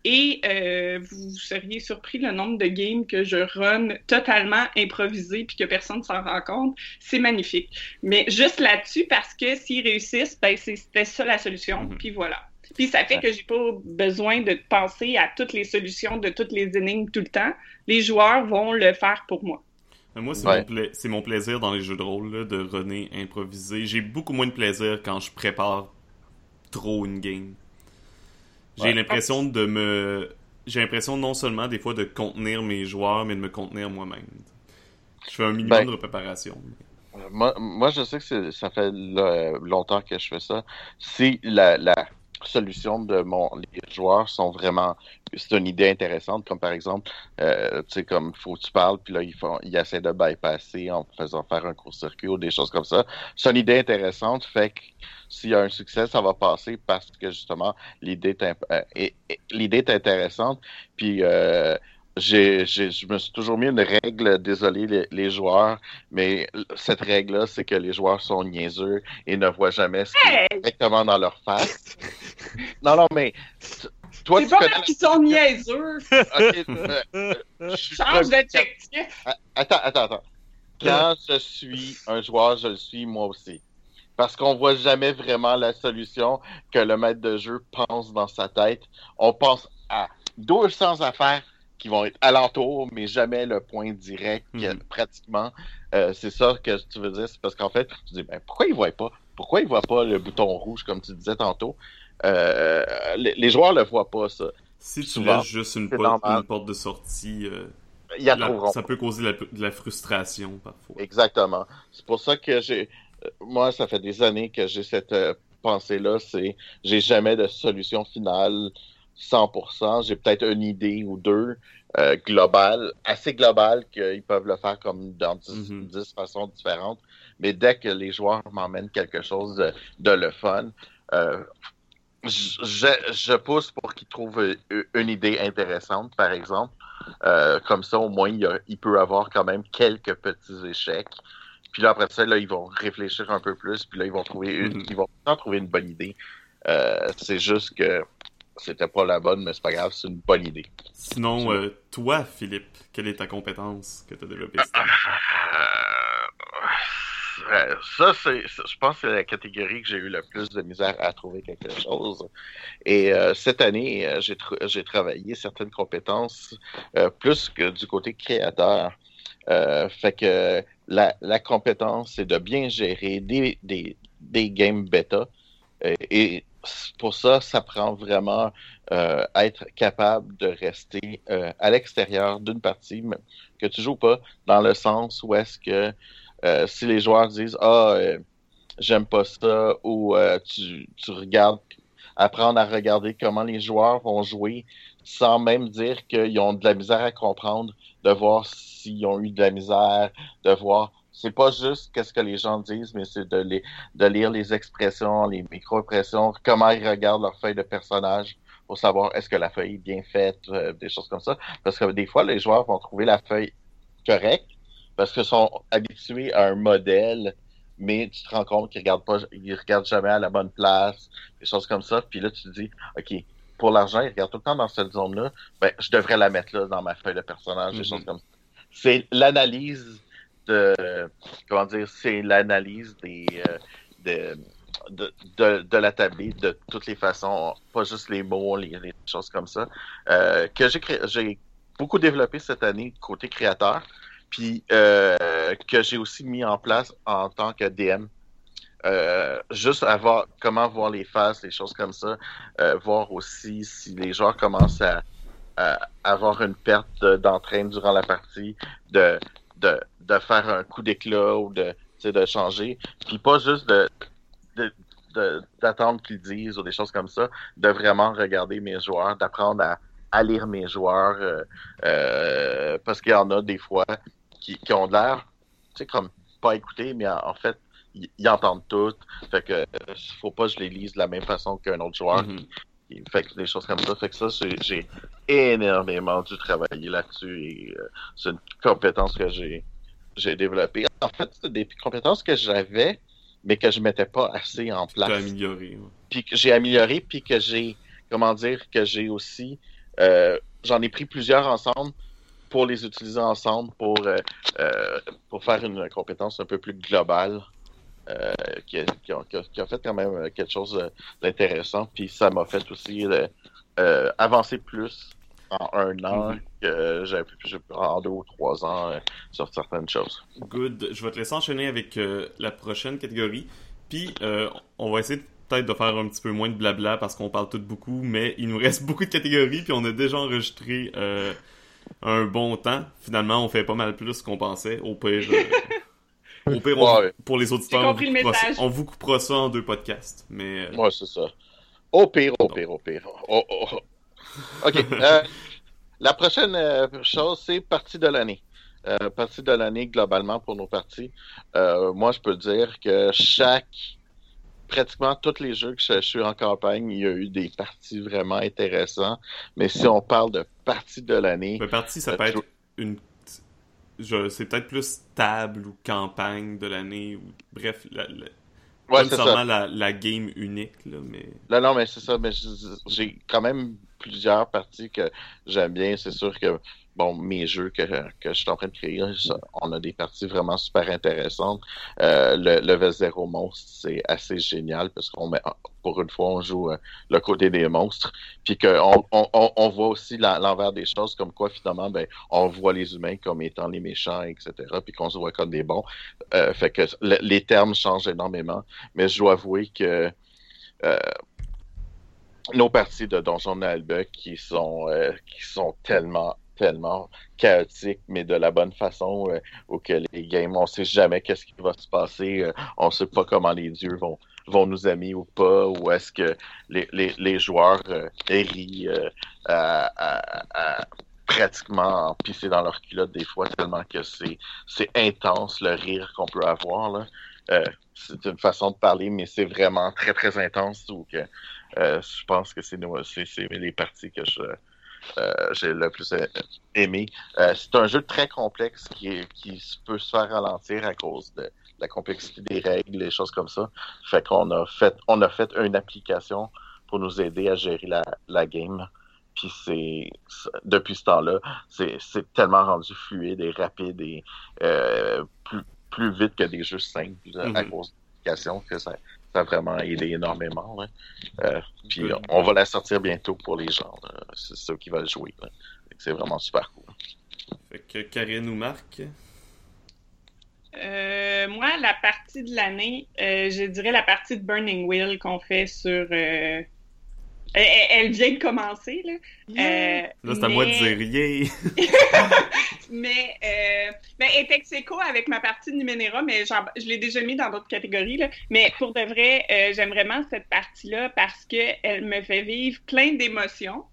Et euh, vous seriez surpris le nombre de games que je run totalement improvisé puis que personne ne s'en rend compte. C'est magnifique. Mais juste là-dessus, parce que s'ils réussissent, ben c'était ça la solution. Mhm. Puis voilà. Puis ça fait que j'ai pas besoin de penser à toutes les solutions de toutes les énigmes tout le temps. Les joueurs vont le faire pour moi. Euh, moi, c'est mon, plaisir dans les jeux de rôle de runner improvisé. J'ai beaucoup moins de plaisir quand je prépare trop une game. J'ai l'impression de me. J'ai l'impression non seulement des fois de contenir mes joueurs, mais de me contenir moi-même. Je fais un minimum ben, de préparation. Moi, moi, je sais que ça fait longtemps que je fais ça. Si la, la solution de mon les joueurs sont vraiment c'est une idée intéressante comme par exemple euh, tu sais comme faut que tu parles puis là ils font ils essaient de bypasser en faisant faire un court-circuit ou des choses comme ça c'est une idée intéressante fait que s'il y a un succès, ça va passer parce que justement, l'idée est, euh, l'idée est intéressante. Puis euh, j'ai, je me suis toujours mis une règle, désolé les, joueurs, mais cette règle-là, c'est que les joueurs sont niaiseux et ne voient jamais ce qui est directement dans leur face. non, non, mais toi, c'est pas qu'ils sont niaiseux. Euh, Change d'adjectif. Attends, attends, attends. Quand je suis un joueur, je le suis moi aussi parce qu'on voit jamais vraiment la solution que le maître de jeu pense dans sa tête. On pense à 200 affaires qui vont être alentour, mais jamais le point direct, mhm. pratiquement. Euh, c'est ça que tu veux dire, c'est parce qu'en fait, tu dis, ben, pourquoi ils voient pas? Pourquoi ils voient pas le bouton rouge, comme tu disais tantôt? Euh, les, joueurs le voient pas, ça. Si tu Souvent, laisses juste une porte, de sortie, euh, ça peut causer de la frustration parfois. Exactement. C'est pour ça que j'ai moi, ça fait des années que j'ai cette euh, pensée-là, c'est j'ai jamais de solution finale 100%. J'ai peut-être une idée ou deux euh, globales, assez globales qu'ils peuvent le faire comme dans 10, mm-hmm. façons différentes. Mais dès que les joueurs m'emmènent quelque chose de, le fun, euh, je, je, pousse pour qu'ils trouvent une idée intéressante, par exemple. comme ça, au moins, il, il, peut avoir quand même quelques petits échecs. Puis là, après ça, là, ils vont réfléchir un peu plus, puis là, ils vont trouver une, mhm. ils vont trouver une bonne idée. Euh, c'est juste que c'était pas la bonne, mais c'est pas grave, c'est une bonne idée. Sinon, euh, toi, Philippe, quelle est ta compétence que tu as développée euh, ça, c'est, je pense que c'est la catégorie que j'ai eu le plus de misère à trouver quelque chose. Et cette année, j'ai, j'ai travaillé certaines compétences plus que du côté créateur. fait que la, la compétence, c'est de bien gérer des, des, des games bêta. Euh, et pour ça, ça prend vraiment euh, être capable de rester euh, à l'extérieur d'une partie que tu joues pas, dans le sens où est-ce que euh, si les joueurs disent Ah, j'aime pas ça, ou tu, tu regardes, apprendre à regarder comment les joueurs vont jouer sans même dire qu'ils ont de la misère à comprendre, de voir s'ils ont eu de la misère, de voir. C'est pas juste qu'est-ce que les gens disent, mais c'est de, de lire les expressions, les micro-expressions, comment ils regardent leur feuille de personnage pour savoir est-ce que la feuille est bien faite, euh, des choses comme ça. Parce que des fois, les joueurs vont trouver la feuille correcte parce qu'ils sont habitués à un modèle, mais tu te rends compte qu'ils regardent pas, ils regardent jamais à la bonne place, des choses comme ça. Puis là, tu te dis, OK, pour l'argent, ils regardent tout le temps dans cette zone-là, ben, je devrais la mettre là dans ma feuille de personnage, des mm-hmm. choses comme ça. C'est l'analyse de, comment dire, c'est l'analyse des, euh, de, de, de, la tablette de toutes les façons, pas juste les mots, les, choses comme ça, euh, que j'ai j'ai beaucoup développé cette année côté créateur, puis euh, que j'ai aussi mis en place en tant que DM. euh, juste avoir comment voir les faces, les choses comme ça, euh, voir aussi si les joueurs commencent à, à avoir une perte d'entraîne durant la partie, de, de, de faire un coup d'éclat ou de, de changer, puis pas juste de, de d'attendre qu'ils disent ou des choses comme ça, de vraiment regarder mes joueurs, d'apprendre à, à, lire mes joueurs, euh, euh, parce qu'il y en a des fois qui, qui ont l'air, tu sais, comme pas écouter, mais en, en fait, ils entendent tout. Fait que euh, faut pas que je les lise de la même façon qu'un autre joueur. Mm -hmm. qui, fait des choses comme ça. Fait que ça, j'ai énormément dû travailler là-dessus et euh, c'est une compétence que j'ai j'ai développée. En fait, c'est des compétences que j'avais, mais que je mettais pas assez en place. amélioré. Ouais. Puis que j'ai amélioré, puis que j'ai, comment dire, que j'ai aussi, euh, j'en ai pris plusieurs ensemble pour les utiliser ensemble pour, euh, pour faire une compétence un peu plus globale. Euh, qui, a, qui, a, fait quand même quelque chose d'intéressant. Puis ça m'a fait aussi euh, avancer plus en un an -hmm. que j'avais pu en deux ou trois ans euh, sur certaines choses. Good. Je vais te laisser enchaîner avec euh, la prochaine catégorie. Puis euh, on va essayer peut-être de faire un petit peu moins de blabla parce qu'on parle tout beaucoup, mais il nous reste beaucoup de catégories puis on a déjà enregistré un bon temps. Finalement, on fait pas mal plus qu'on pensait. Au pire. Au pire, on, ouais. pour les auditeurs, on vous, coupera, on vous, coupera ça en deux podcasts. Mais... Ouais, c'est ça. Au pire, au pire, au pire. Oh, oh, oh. OK. euh, la prochaine euh, chose, c'est partie de l'année. Euh, partie de l'année globalement pour nos parties. Euh, moi, je peux dire que chaque, pratiquement tous les jeux que je, je, suis en campagne, il y a eu des parties vraiment intéressantes. Mais si on parle de partie de l'année. Mais partie, ça peut être une c'est peut-être plus table ou campagne de l'année ou bref la, la, ouais, pas nécessairement la, la, game unique là, mais non non mais c'est ça mais j'ai quand même plusieurs parties que j'aime bien. C'est sûr que bon mes jeux que, que je suis en train de créer on a des parties vraiment super intéressantes. Euh, le level 0 monstre c'est assez génial parce qu'on met pour une fois on joue euh, le côté des monstres. Puis qu'on on, on, voit aussi l'envers des choses comme quoi finalement ben on voit les humains comme étant les méchants etc puis qu'on se voit comme des bons. Euh, fait que le, les termes changent énormément. Mais je dois avouer que nos parties de Donjon Albuck qui sont qui sont tellement tellement chaotique, mais de la bonne façon, euh, où que les games, on sait jamais qu'est-ce qui va se passer, euh, on sait pas comment les dieux vont vont nous aimer ou pas, ou est-ce que les, les, les joueurs euh, rient à, à, pratiquement pisser dans leur culotte des fois, tellement que c'est c'est intense le rire qu'on peut avoir. là. c'est une façon de parler, mais c'est vraiment très très intense, ou que je pense que c'est les parties que je euh, j'ai le plus aimé. Euh, c'est un jeu très complexe qui, est, qui peut se faire ralentir à cause de la complexité des règles, les choses comme ça. Fait qu'on a fait, on a fait une application pour nous aider à gérer la, la game. Puis c'est depuis ce temps-là, c'est tellement rendu fluide et rapide et euh, plus, plus vite que des jeux simples mm -hmm. à cause de l'application que ça, ça a vraiment aidé énormément. Euh, puis on, va la sortir bientôt pour les gens, c'est ceux qui veulent jouer. C'est vraiment super cool. Fait que Karine ou Marc? Euh, moi, la partie de l'année, euh, je dirais la partie de Burning Wheel qu'on fait sur euh, elle, elle, vient de commencer, là. Yeah. Euh, là, c'est à moi de dire rien. mais, euh, ben, elle est ex avec ma partie de Numenera, mais je l'ai déjà mis dans d'autres catégories, là. Mais pour de vrai, euh, j'aime vraiment cette partie-là parce qu'elle me fait vivre plein d'émotions.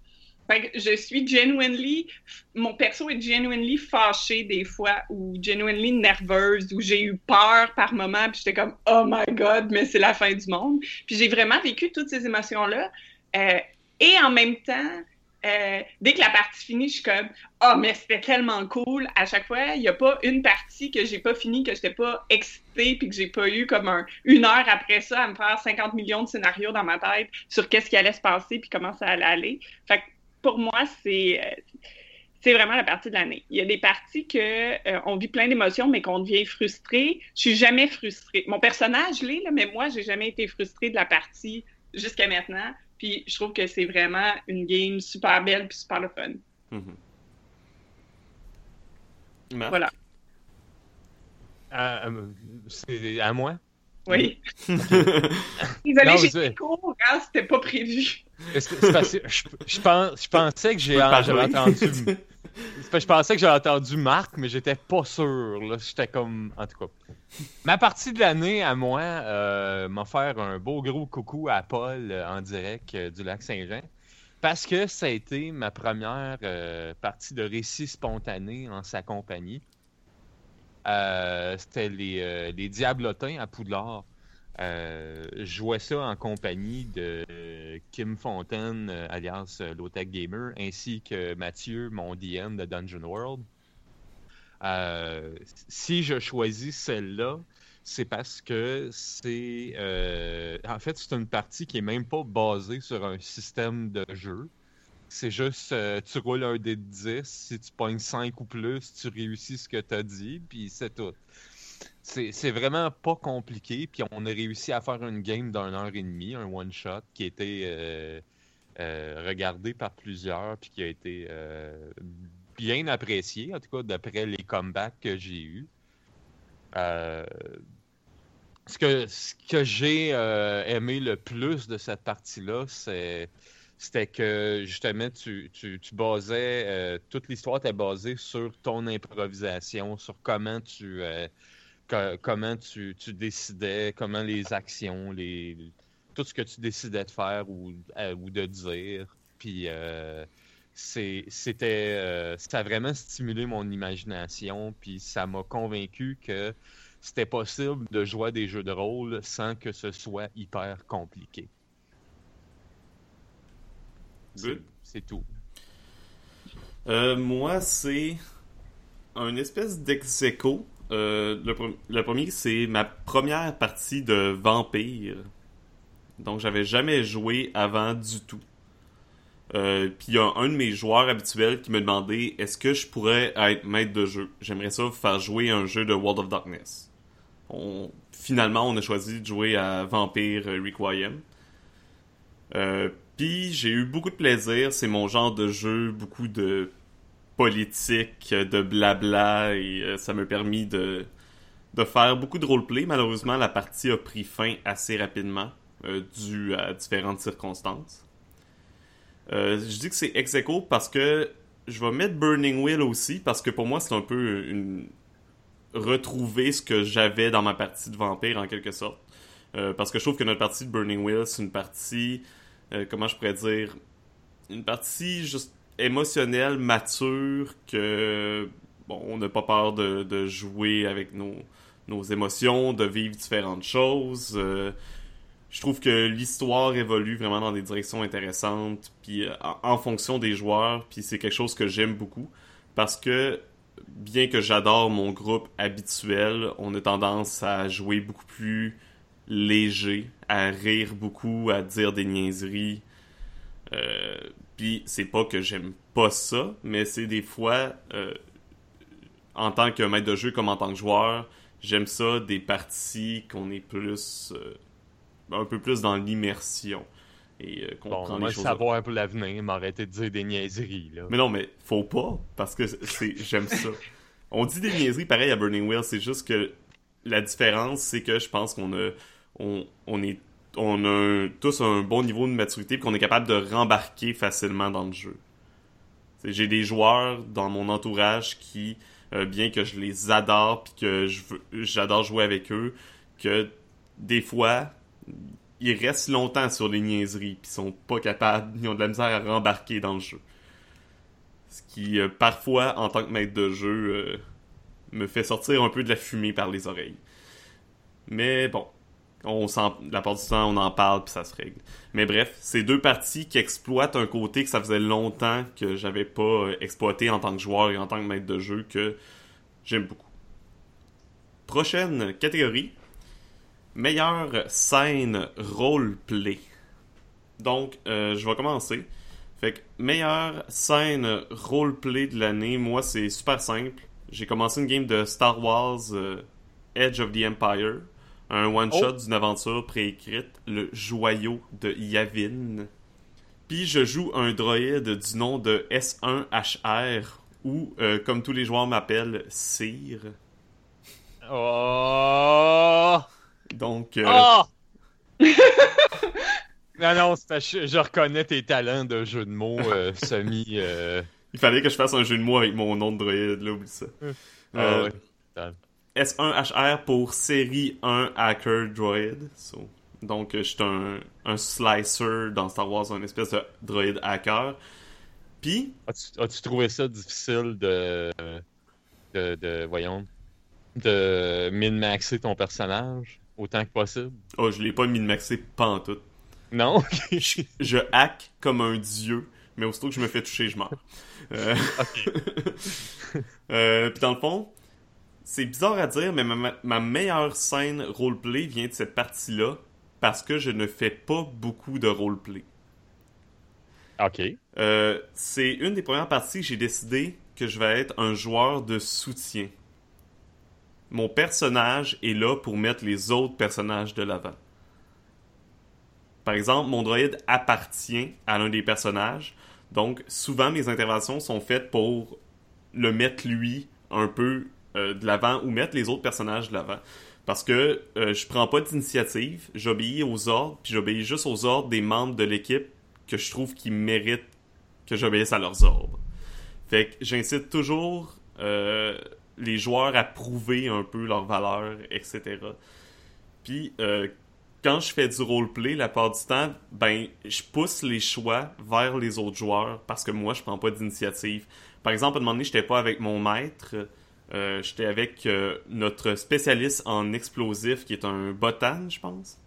Fait que je suis genuinely, mon perso est genuinely fâché des fois, ou genuinely nerveuse, ou j'ai eu peur par moment, puis j'étais comme, oh my god, mais c'est la fin du monde. Puis j'ai vraiment vécu toutes ces émotions-là. Euh, et en même temps, euh, dès que la partie finit, je suis comme oh mais c'était tellement cool. À chaque fois, il n'y a pas une partie que j'ai pas fini que j'étais pas excitée puis que j'ai pas eu comme un, une heure après ça à me faire 50 millions de scénarios dans ma tête sur qu'est-ce qui allait se passer puis comment ça allait aller. Fait que pour moi, c'est c'est vraiment la partie de l'année. Il y a des parties que euh, on vit plein d'émotions, mais qu'on devient frustré. Je suis jamais frustrée. Mon personnage l'est, mais moi, j'ai jamais été frustrée de la partie jusqu'à maintenant. Puis je trouve que c'est vraiment une game super belle puis super le fun. Mm -hmm. Voilà. Euh, c'est à moi? Oui. Désolé, j'ai court, hein, c'était pas prévu. Parce que je, je pense, je pensais que j'ai entendu. Je pensais que j'avais entendu Marc, mais j'étais pas sûr. J'étais comme. En tout cas. Ma partie de l'année à moi, euh, m'a faire un beau gros coucou à Paul euh, en direct euh, du lac Saint-Jean. Parce que ça a été ma première partie de récit spontané en sa compagnie. C'était les Diablotins à Poudlard. Euh, je jouais ça en compagnie de Kim Fontaine, euh, alias euh, Lotech Gamer, ainsi que Mathieu, mon DM de Dungeon World. Si je choisis celle-là, c'est parce que c'est. en fait, c'est une partie qui est même pas basée sur un système de jeu. C'est juste, tu roules un dé de 10, si tu pognes 5 ou plus, tu réussis ce que tu as dit, puis c'est tout. C'est vraiment pas compliqué, puis on a réussi à faire une game d'une heure et demie, un one-shot, qui a été euh, euh, regardé par plusieurs, puis qui a été euh, bien apprécié, en tout cas d'après les comebacks que j'ai eus. Euh, ce que, j'ai euh, aimé le plus de cette partie-là, c'était que justement tu, tu, tu basais toute l'histoire était basée sur ton improvisation, sur comment tu co- comment tu, tu décidais, comment les actions, les tout ce que tu décidais de faire ou, euh, ou de dire. Puis euh, c'était euh, ça a vraiment stimulé mon imagination, puis ça m'a convaincu que c'était possible de jouer à des jeux de rôle sans que ce soit hyper compliqué. C'est- tout. Euh, moi, c'est un espèce dex aequo. Euh, le, pre- le premier, c'est ma première partie de Vampire. Donc, j'avais jamais joué avant du tout. Euh, Puis, il y a un de mes joueurs habituels qui me demandait est-ce que je pourrais être maître de jeu? J'aimerais ça faire jouer un jeu de World of Darkness. Finalement, on a choisi de jouer à Vampire Requiem. Euh, Puis j'ai eu beaucoup de plaisir. C'est mon genre de jeu, beaucoup de politique, de blabla, et euh, ça m'a permis de, de faire beaucoup de roleplay. Malheureusement, la partie a pris fin assez rapidement, euh, dû à différentes circonstances. Euh, je dis que c'est ex aequo parce que je vais mettre Burning Wheel aussi, parce que pour moi, c'est un peu une... retrouver ce que j'avais dans ma partie de vampire en quelque sorte. Euh, parce que je trouve que notre partie de Burning Wheel, c'est une partie comment je pourrais dire, une partie juste émotionnelle, mature, que bon, on n'a pas peur de, de jouer avec nos, nos émotions, de vivre différentes choses. Euh, je trouve que l'histoire évolue vraiment dans des directions intéressantes, puis euh, en, en fonction des joueurs, puis c'est quelque chose que j'aime beaucoup, parce que bien que j'adore mon groupe habituel, on a tendance à jouer beaucoup plus léger, à rire beaucoup, à dire des niaiseries. Euh, Puis c'est pas que j'aime pas ça, mais c'est des fois, euh, en tant que maître de jeu comme en tant que joueur, j'aime ça des parties qu'on est plus, euh, un peu plus dans l'immersion et euh, qu'on Bon, prend moi, les choses. savoir pour l'avenir, m'arrêter de dire des niaiseries. Là. Mais non, mais faut pas, parce que c'est j'aime ça. On dit des niaiseries pareil à Burning Wheel, c'est juste que la différence, c'est que je pense qu'on a, on, on est, on a tous un bon niveau de maturité, qu'on est capable de rembarquer facilement dans le jeu. J'ai des joueurs dans mon entourage qui, euh, bien que je les adore, puis que j'adore jouer avec eux, que des fois, ils restent longtemps sur les niaiseries, puis sont pas capables, ils ont de la misère à rembarquer dans le jeu. Ce qui, euh, parfois, en tant que maître de jeu, euh, me fait sortir un peu de la fumée par les oreilles. Mais bon, on la part du temps, on en parle puis ça se règle. Mais bref, c'est deux parties qui exploitent un côté que ça faisait longtemps que j'avais pas euh, exploité en tant que joueur et en tant que maître de jeu que j'aime beaucoup. Prochaine catégorie. Meilleure scène roleplay. Donc, euh, je vais commencer. Fait que, meilleure scène roleplay de l'année, moi, c'est super simple. J'ai commencé une game de Star Wars euh, Edge of the Empire. Un one-shot d'une aventure préécrite, le joyau de Yavin. Puis je joue un droïde du nom de S1HR, ou, euh, comme tous les joueurs m'appellent, Sire. Oh! Donc. euh, Ah! non, non, je, je reconnais tes talents de jeu de mots euh, semi. euh, Il fallait que je fasse un jeu de mots avec mon nom de droïde, là, oublie ça. ah Euh, ouais. S1HR pour série 1 Hacker Droid. So, donc, je suis un, un slicer dans Star Wars, un espèce de droïde hacker. Puis, As-tu trouvé ça difficile de, de, de voyons, de min-maxer ton personnage autant que possible? oh, je l'ai pas maxer pantoute. Non? Je, je hack comme un dieu, mais aussitôt que je me fais toucher, je meurs. Euh, euh, puis dans le fond, c'est bizarre à dire, mais ma, meilleure scène roleplay vient de cette partie-là parce que je ne fais pas beaucoup de roleplay. ok. Euh, c'est une des premières parties que j'ai décidé que je vais être un joueur de soutien. Mon personnage est là pour mettre les autres personnages de l'avant. Par exemple, mon droïde appartient à l'un des personnages, donc souvent mes interventions sont faites pour le mettre lui un peu euh, de l'avant ou mettre les autres personnages de l'avant. Parce que euh, je prends pas d'initiative, j'obéis aux ordres, puis j'obéis juste aux ordres des membres de l'équipe que je trouve qui méritent que j'obéisse à leurs ordres. Fait que j'incite toujours euh, les joueurs à prouver un peu leurs valeurs, etc. Puis quand je fais du roleplay, la part du temps, ben je pousse les choix vers les autres joueurs parce que moi je prends pas d'initiative. Par exemple, à un moment donné, j'étais pas avec mon maître, euh, j'étais avec euh, notre spécialiste en explosifs qui est un botan, je pense.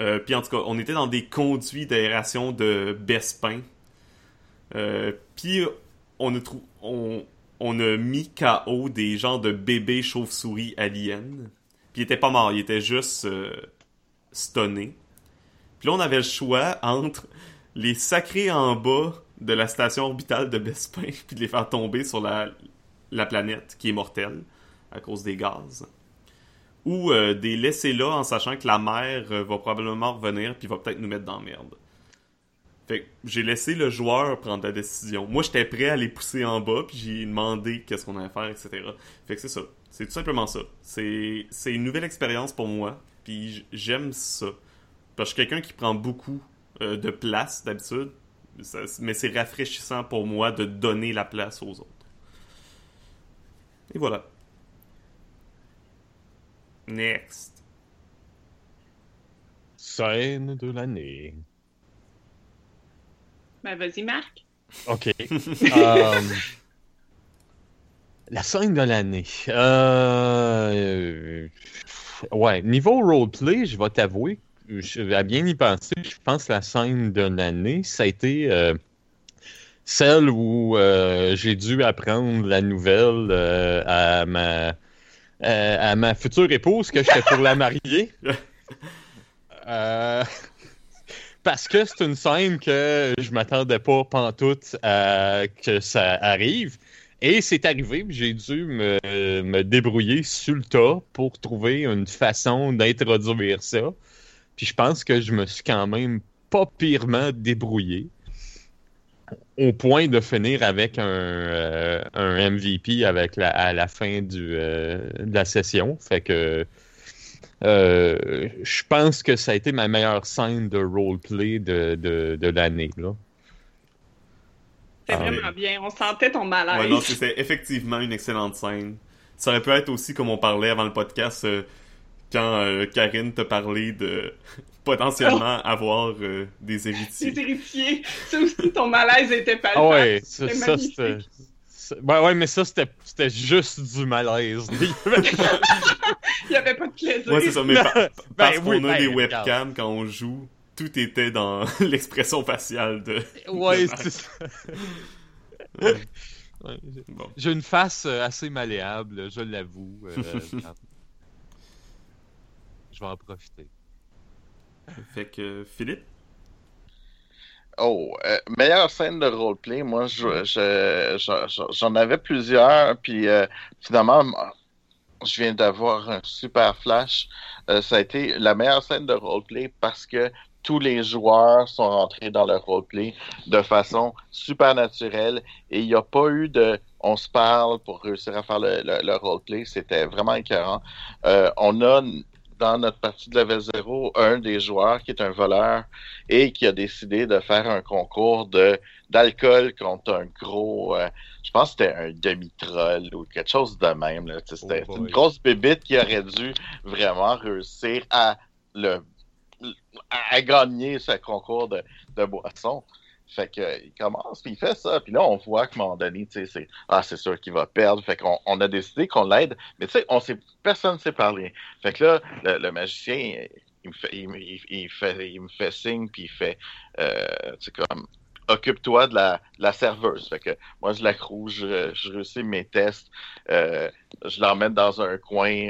Euh, puis en tout cas, on était dans des conduits d'aération de Bespin. Puis on a, mis KO des genres de bébés chauves-souris aliens. Puis il était pas mort, il était juste stunné. Puis là, on avait le choix entre les sacrer en bas de la station orbitale de Bespin puis de les faire tomber sur la, la planète qui est mortelle à cause des gaz ou euh, des laisser là en sachant que la mer euh, va probablement revenir puis va peut-être nous mettre dans la merde. Fait j'ai laissé le joueur prendre la décision. Moi, j'étais prêt à les pousser en bas puis j'ai demandé qu'est-ce qu'on allait faire, etc. Fait que c'est ça. C'est tout simplement ça. C'est une nouvelle expérience pour moi puis j'aime ça. Parce que je suis quelqu'un qui prend beaucoup euh, de place d'habitude, mais c'est rafraîchissant pour moi de donner la place aux autres. Et voilà. Next. Scène de l'année. Ben, vas-y, Marc. Ok. Euh, la scène de l'année. Euh, ouais, niveau roleplay, je vais t'avouer, je vais bien y penser, je pense que la scène de l'année, ça a été euh, celle où euh, j'ai dû apprendre la nouvelle euh, à ma euh, à ma future épouse que j'étais pour la marier. Parce que c'est une scène que je m'attendais pas pantoute à que ça arrive. Et c'est arrivé, j'ai dû me, me débrouiller sur le tas pour trouver une façon d'introduire ça. Puis je pense que je me suis quand même pas pirement débrouillé. Au point de finir avec un, euh, un MVP avec la, à la fin du, euh, de la session. Fait que euh, je pense que ça a été ma meilleure scène de roleplay de, de, de l'année. Ah, vraiment mais- bien. On sentait ton malaise. Ouais, c'était effectivement une excellente scène. Ça aurait pu être aussi, comme on parlait avant le podcast, euh, quand euh, Karine te parlait de potentiellement avoir euh, des héritiers. Les héritiers. Ça aussi, ton malaise était pas Ah ouais, ça, C'était ça, c'était. magnifique. c'est- Ouais, ouais, mais ça, c'était c'était juste du malaise. Il n'y avait pas de plaisir. Ouais, c'est ça, mais pa- Ben parce oui, qu'on a ben, des regarde. webcams quand on joue, tout était dans l'expression faciale de. ouais, de c'est ça. Ouais. Ouais, j'ai- Bon. J'ai une face euh, assez malléable, je l'avoue. euh, vais en profiter. Fait que, Philippe? Oh, euh, meilleure scène de roleplay, moi, je- je- je- je- j'en avais plusieurs, puis euh, finalement, je viens d'avoir un super flash. Euh, ça a été la meilleure scène de roleplay parce que tous les joueurs sont rentrés dans le roleplay de façon super naturelle et il n'y a pas eu de on se parle pour réussir à faire le, le, le roleplay. C'était vraiment écœurant. Euh, on a dans notre partie de level 0, un des joueurs qui est un voleur et qui a décidé de faire un concours de d'alcool contre un gros, euh, je pense que c'était un demi-troll ou quelque chose de même. Là. C'était Oh une grosse bébite qui aurait dû vraiment réussir à le à, gagner ce concours de, de boisson. Fait que euh, il commence, puis il fait ça, puis là on voit qu'à un moment donné, tu sais, c'est ah c'est sûr qu'il va perdre. Fait qu'on on a décidé qu'on l'aide, mais tu sais, on sait personne ne sait parler. Fait que là, le, magicien, il me fait, il, fait, il me fait signe, puis il fait, euh, comme occupe-toi de la, la serveuse. Fait que moi je la croue, je, je réussis mes tests, euh, je l'emmène dans un coin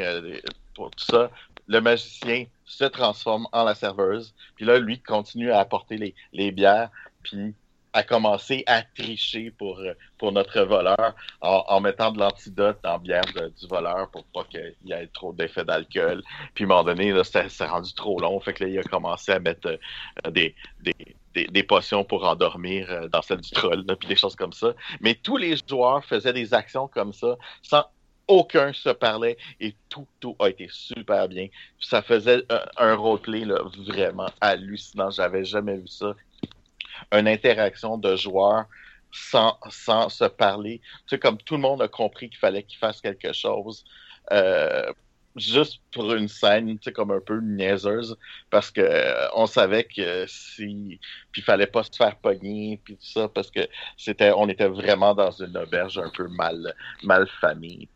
pour tout ça. Le magicien se transforme en la serveuse, puis là lui continue à apporter les, les bières puis à commencer à tricher pour, euh, pour notre voleur en, mettant de l'antidote dans la bière du voleur pour pas qu'il y ait trop d'effet d'alcool. Puis à un moment donné, c'était c'était rendu trop long. Fait que il a commencé à mettre euh, des, des, des, potions pour endormir euh, dans celle du troll, puis des choses comme ça. Mais tous les joueurs faisaient des actions comme ça sans aucun se parlait et tout, tout a été super bien. Ça faisait un, un roleplay vraiment hallucinant. J'avais jamais vu ça une interaction de joueurs sans, se parler. Tu sais, comme tout le monde a compris qu'il fallait qu'il fasse quelque chose. euh, juste pour une scène, tu sais, comme un peu niaiseuse, parce que euh, on savait que si, puis fallait pas se faire pogner, puis tout ça, parce que c'était, on était vraiment dans une auberge un peu mal, mal famille,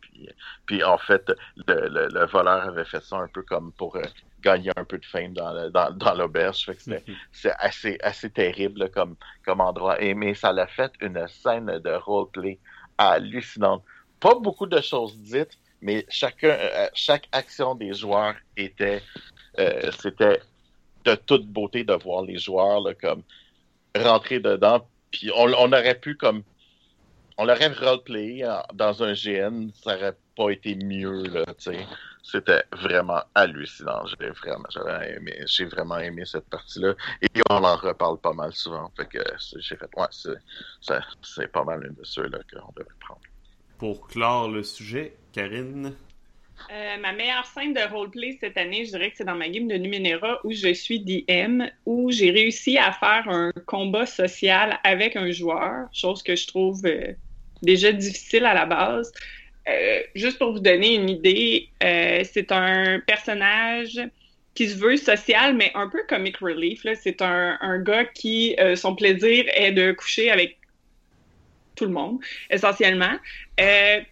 puis, en fait, le, le, le voleur avait fait ça un peu comme pour euh, gagner un peu de fame dans, dans, dans l'auberge, c'était c'est assez, assez terrible là, comme, comme endroit. Et, mais ça l'a fait une scène de roleplay hallucinante. Pas beaucoup de choses dites, mais chacun, euh, chaque action des joueurs était, euh, c'était de toute beauté de voir les joueurs là, comme rentrer dedans. Puis on, on aurait pu comme, on l'aurait roleplayé en- dans un GN, ça aurait pas été mieux là, tu sais. C'était vraiment hallucinant. J'ai vraiment, j'avais aimé, j'ai vraiment aimé cette partie-là. Et on en reparle pas mal souvent. Fait que c'est- j'ai fait, ouais, c'est pas mal une de ceux-là qu'on devrait prendre. Pour clore le sujet, Karine? Euh, ma meilleure scène de roleplay cette année, je dirais que c'est dans ma game de Numenera où je suis DM, où j'ai réussi à faire un combat social avec un joueur, chose que je trouve euh, déjà difficile à la base. Euh, juste pour vous donner une idée, euh, c'est un personnage qui se veut social, mais un peu comic relief. C'est un, gars qui, euh, son plaisir est de coucher avec tout le monde, essentiellement.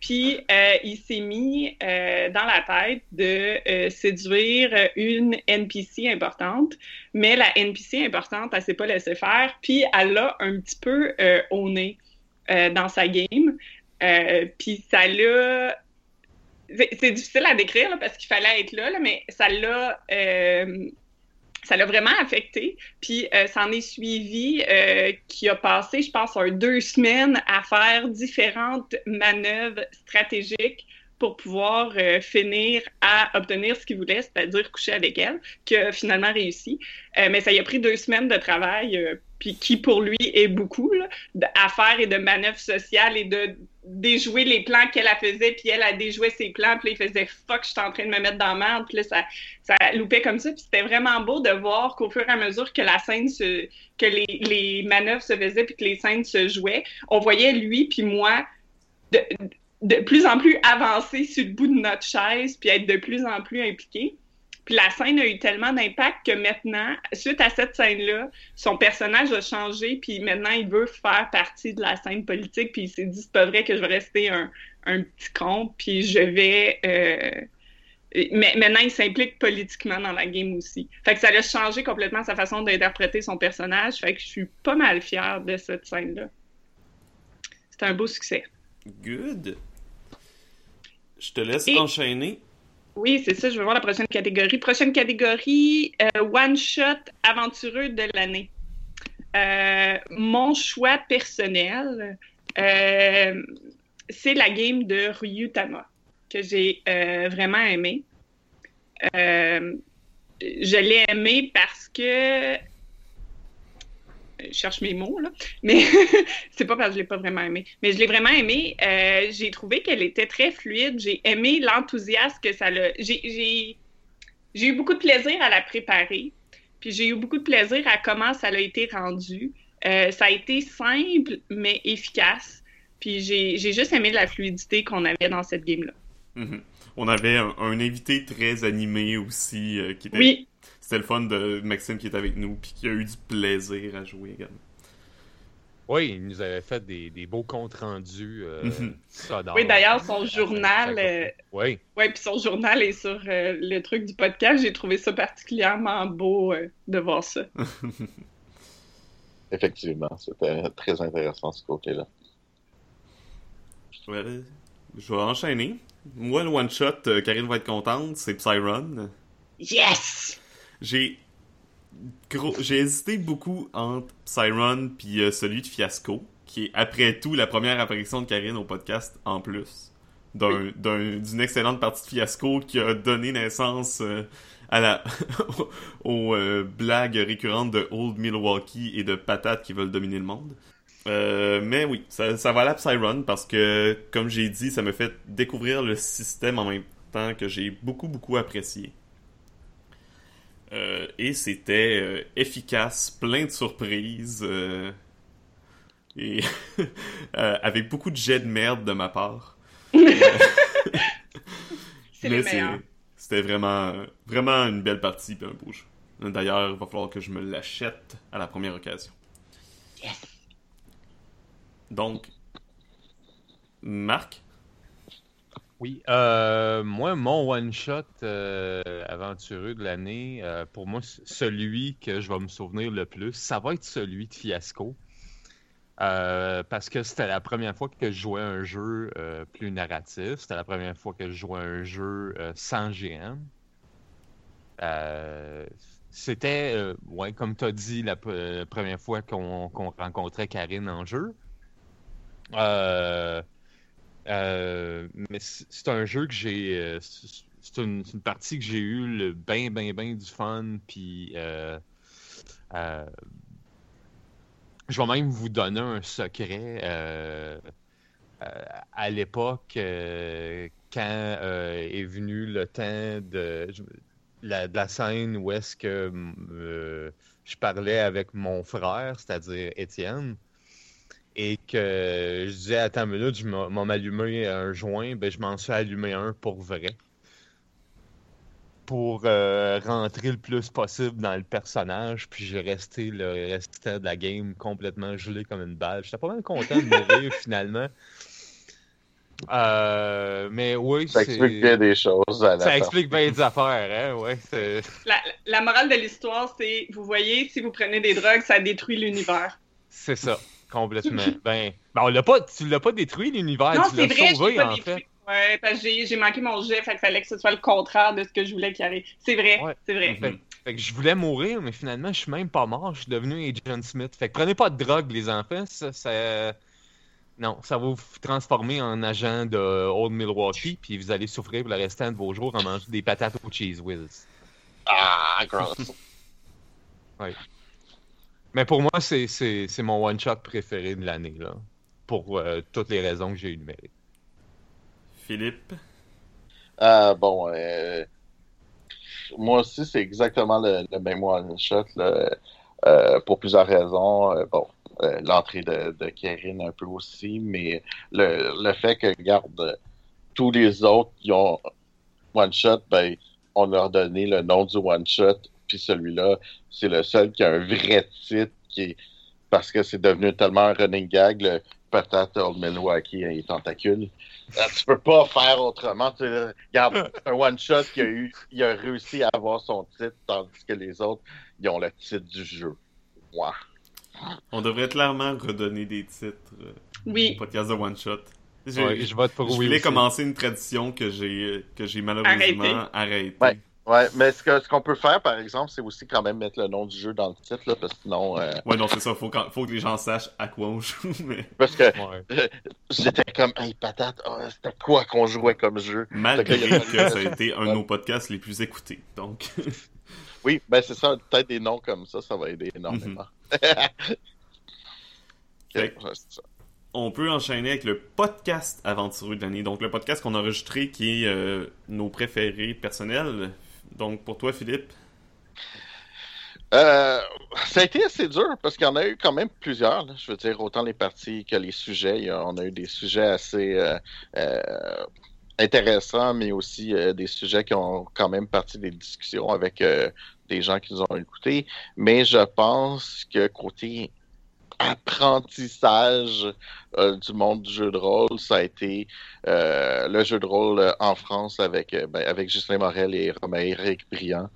Puis il s'est mis dans la tête de séduire une NPC importante, mais la NPC importante, elle s'est pas laissée faire, puis elle l'a un petit peu au nez euh, dans sa game. Euh, puis ça l'a. C'est difficile à décrire parce qu'il fallait être là, mais ça l'a. euh, ça l'a vraiment affecté. Puis ça en est suivi qui a passé, je pense, deux semaines à faire différentes manœuvres stratégiques pour pouvoir finir à obtenir ce qu'il voulait, c'est-à-dire coucher avec elle, qui a finalement réussi. Mais ça y a pris deux semaines de travail, puis qui pour lui est beaucoup, là, à faire et de manœuvres sociales et de déjouer les plans qu'elle a faisait, puis elle a déjoué ses plans, puis là, il faisait « fuck, je suis en train de me mettre dans la merde », puis là, ça, ça loupait comme ça, puis c'était vraiment beau de voir qu'au fur et à mesure que la scène se... que les, les manœuvres se faisaient, puis que les scènes se jouaient, on voyait lui puis moi de, de plus en plus avancer sur le bout de notre chaise, puis être de plus en plus impliqués. Puis la scène a eu tellement d'impact que maintenant, suite à cette scène-là, son personnage a changé, puis maintenant il veut faire partie de la scène politique, puis il s'est dit c'est pas vrai que je vais rester un, un petit con, puis je vais. euh, Mais maintenant, il s'implique politiquement dans la game aussi. Fait que ça a changé complètement sa façon d'interpréter son personnage. Fait que je suis pas mal fière de cette scène-là. C'était un beau succès. Good. Je te laisse Et- enchaîner. Oui, c'est ça. Je vais voir la prochaine catégorie. Prochaine catégorie, euh, One Shot aventureux de l'année. Euh, mon choix personnel, euh, c'est la game de Ryutama, que j'ai vraiment aimé. Euh, je l'ai aimé parce que. Je cherche mes mots, là. Mais c'est pas parce que je l'ai pas vraiment aimé. Mais je l'ai vraiment aimé. Euh, j'ai trouvé qu'elle était très fluide. J'ai aimé l'enthousiasme que ça l'a. J'ai, eu beaucoup de plaisir à la préparer. Puis j'ai eu beaucoup de plaisir à comment ça a été rendu. Euh, ça a été simple, mais efficace. Puis j'ai juste aimé la fluidité qu'on avait dans cette game-là. Mhm. On avait un, invité très animé aussi. Euh, qui était... Oui. C'était le fun de Maxime qui est avec nous, puis qui a eu du plaisir à jouer également. Oui, il nous avait fait des, beaux comptes rendus. Euh, mhm. oui, d'ailleurs, son journal. Euh, oui. Oui, puis son journal est sur euh, le truc du podcast. J'ai trouvé ça particulièrement beau de voir ça. Effectivement, c'était très intéressant ce côté-là. je vais enchaîner. Moi, le one-shot, Karine va être contente, c'est Psyrun. Yes! J'ai j'ai hésité beaucoup entre Psyron puis euh, celui de Fiasco, qui est après tout la première apparition de Karine au podcast en plus. D'une excellente partie de Fiasco qui a donné naissance euh, à la aux euh, blagues récurrentes de Old Milwaukee et de patates qui veulent dominer le monde. mais oui, ça, ça va à Psyrun parce que, comme j'ai dit, ça me fait découvrir le système en même temps que j'ai beaucoup, beaucoup apprécié. Euh, et c'était euh, efficace, plein de surprises. Euh, et avec beaucoup de jets de merde de ma part. C'était vraiment, vraiment une belle partie et un beau jeu. D'ailleurs, il va falloir que je me l'achète à la première occasion. Donc, Marc oui, euh, moi, mon one-shot euh, aventureux de l'année, euh, pour moi, celui que je vais me souvenir le plus, ça va être celui de Fiasco. parce que c'était la première fois que je jouais un jeu plus narratif. C'était la première fois que je jouais un jeu sans GM. c'était, ouais, comme tu as dit, la, première fois qu'on rencontrait Karine en jeu. Euh, euh, mais c'est un jeu que j'ai. Euh, c'est une, partie que j'ai eu le bien, bien, bien du fun. Puis. Euh, je vais même vous donner un secret. à l'époque, quand est venu le temps de, de la scène où est-ce que je parlais avec mon frère, c'est-à-dire Étienne, et que je disais, attends une minute, je m'en allumé un joint, ben je m'en suis allumé un pour vrai. Pour euh, rentrer le plus possible dans le personnage, puis j'ai resté le restant de la game complètement gelé comme une balle. J'étais pas mal content de mourir finalement. Euh, mais oui, ça explique bien des choses. À la ça explique bien des affaires, hein, ouais. La, la morale de l'histoire, c'est, vous voyez, si vous prenez des drogues, ça détruit l'univers. C'est ça. Complètement. ben, ben, on l'a pas, tu l'as pas détruit l'univers, tu l'as sauvé en fait. Ouais, parce que j'ai manqué mon jet, fait qu'il fallait que ce soit le contraire de ce que je voulais qu'il arrive. C'est vrai, c'est vrai. Fait, que je voulais mourir, mais finalement, je suis même pas mort, je suis devenu Agent Smith. Fait que prenez pas de drogue, les enfants, ça, ça... Non, ça va vous transformer en agent de Old Milwaukee, puis vous allez souffrir pour le restant de vos jours en mangeant des patates au cheese whiz. Ah, gross. ouais. Mais pour moi, c'est mon one-shot préféré de l'année, là. Pour euh, toutes les raisons que j'ai énumérées. Philippe? Euh, bon, euh, moi aussi, c'est exactement le, même one-shot, pour plusieurs raisons. bon, l'entrée de, de Karen un peu aussi, mais le, le fait que, regarde, tous les autres qui ont one-shot, ben, on leur donné le nom du one-shot puis celui-là, c'est le seul qui a un vrai titre qui parce que c'est devenu tellement un running gag, le patate Old Milwaukee et tentacule. Euh, tu peux pas faire autrement. Tu, regarde, un one-shot qui a eu, il a réussi à avoir son titre, tandis que les autres, ils ont le titre du jeu. Wow. On devrait clairement redonner des titres euh, oui. au podcast de One Shot. je vote pour je voulais commencer une tradition que j'ai que j'ai malheureusement arrêtée. Ouais, mais ce qu'on ce qu'on peut faire, par exemple, c'est aussi quand même mettre le nom du jeu dans le titre, là, parce que sinon... Euh... Ouais, non, c'est ça, faut, faut que les gens sachent à quoi on joue, mais... Parce que j'étais comme, hey, patate, oh, c'était quoi qu'on jouait comme jeu? Malgré que, ça a été un de nos podcasts les plus écoutés, donc... oui, ben c'est ça, peut-être des noms comme ça, ça va aider énormément. Mm ça on peut enchaîner avec le podcast aventureux de l'année. Donc, le podcast qu'on a enregistré qui est euh, nos préférés personnels, Donc, pour toi, Philippe? Euh, ça a été assez dur parce qu'il y en a eu quand même plusieurs. Je veux dire, autant les parties que les sujets. on a eu des sujets assez euh, euh, intéressants, mais aussi des sujets qui ont quand même parti des discussions avec des gens qui nous ont écoutés. Mais je pense que côté apprentissage du monde du jeu de rôle, ça a été le jeu de rôle en France avec, ben, avec Justin Morel et Romaric Briand.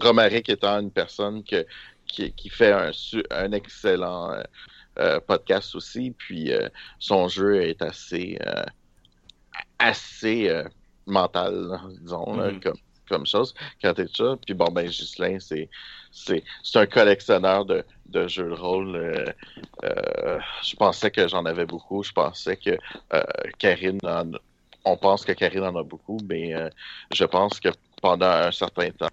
Romaric étant une personne que, qui, fait un, un excellent euh, euh, podcast aussi, puis euh, son jeu est assez, assez mental, disons, mm-hmm. comme, comme chose, quand t'es ça. Puis bon, ben, Ghislain, c'est, c'est, un collectionneur de, de jeux de rôle. je pensais que j'en avais beaucoup. Je pensais que Karine on pense que Karine en a beaucoup, mais je pense que pendant un certain temps,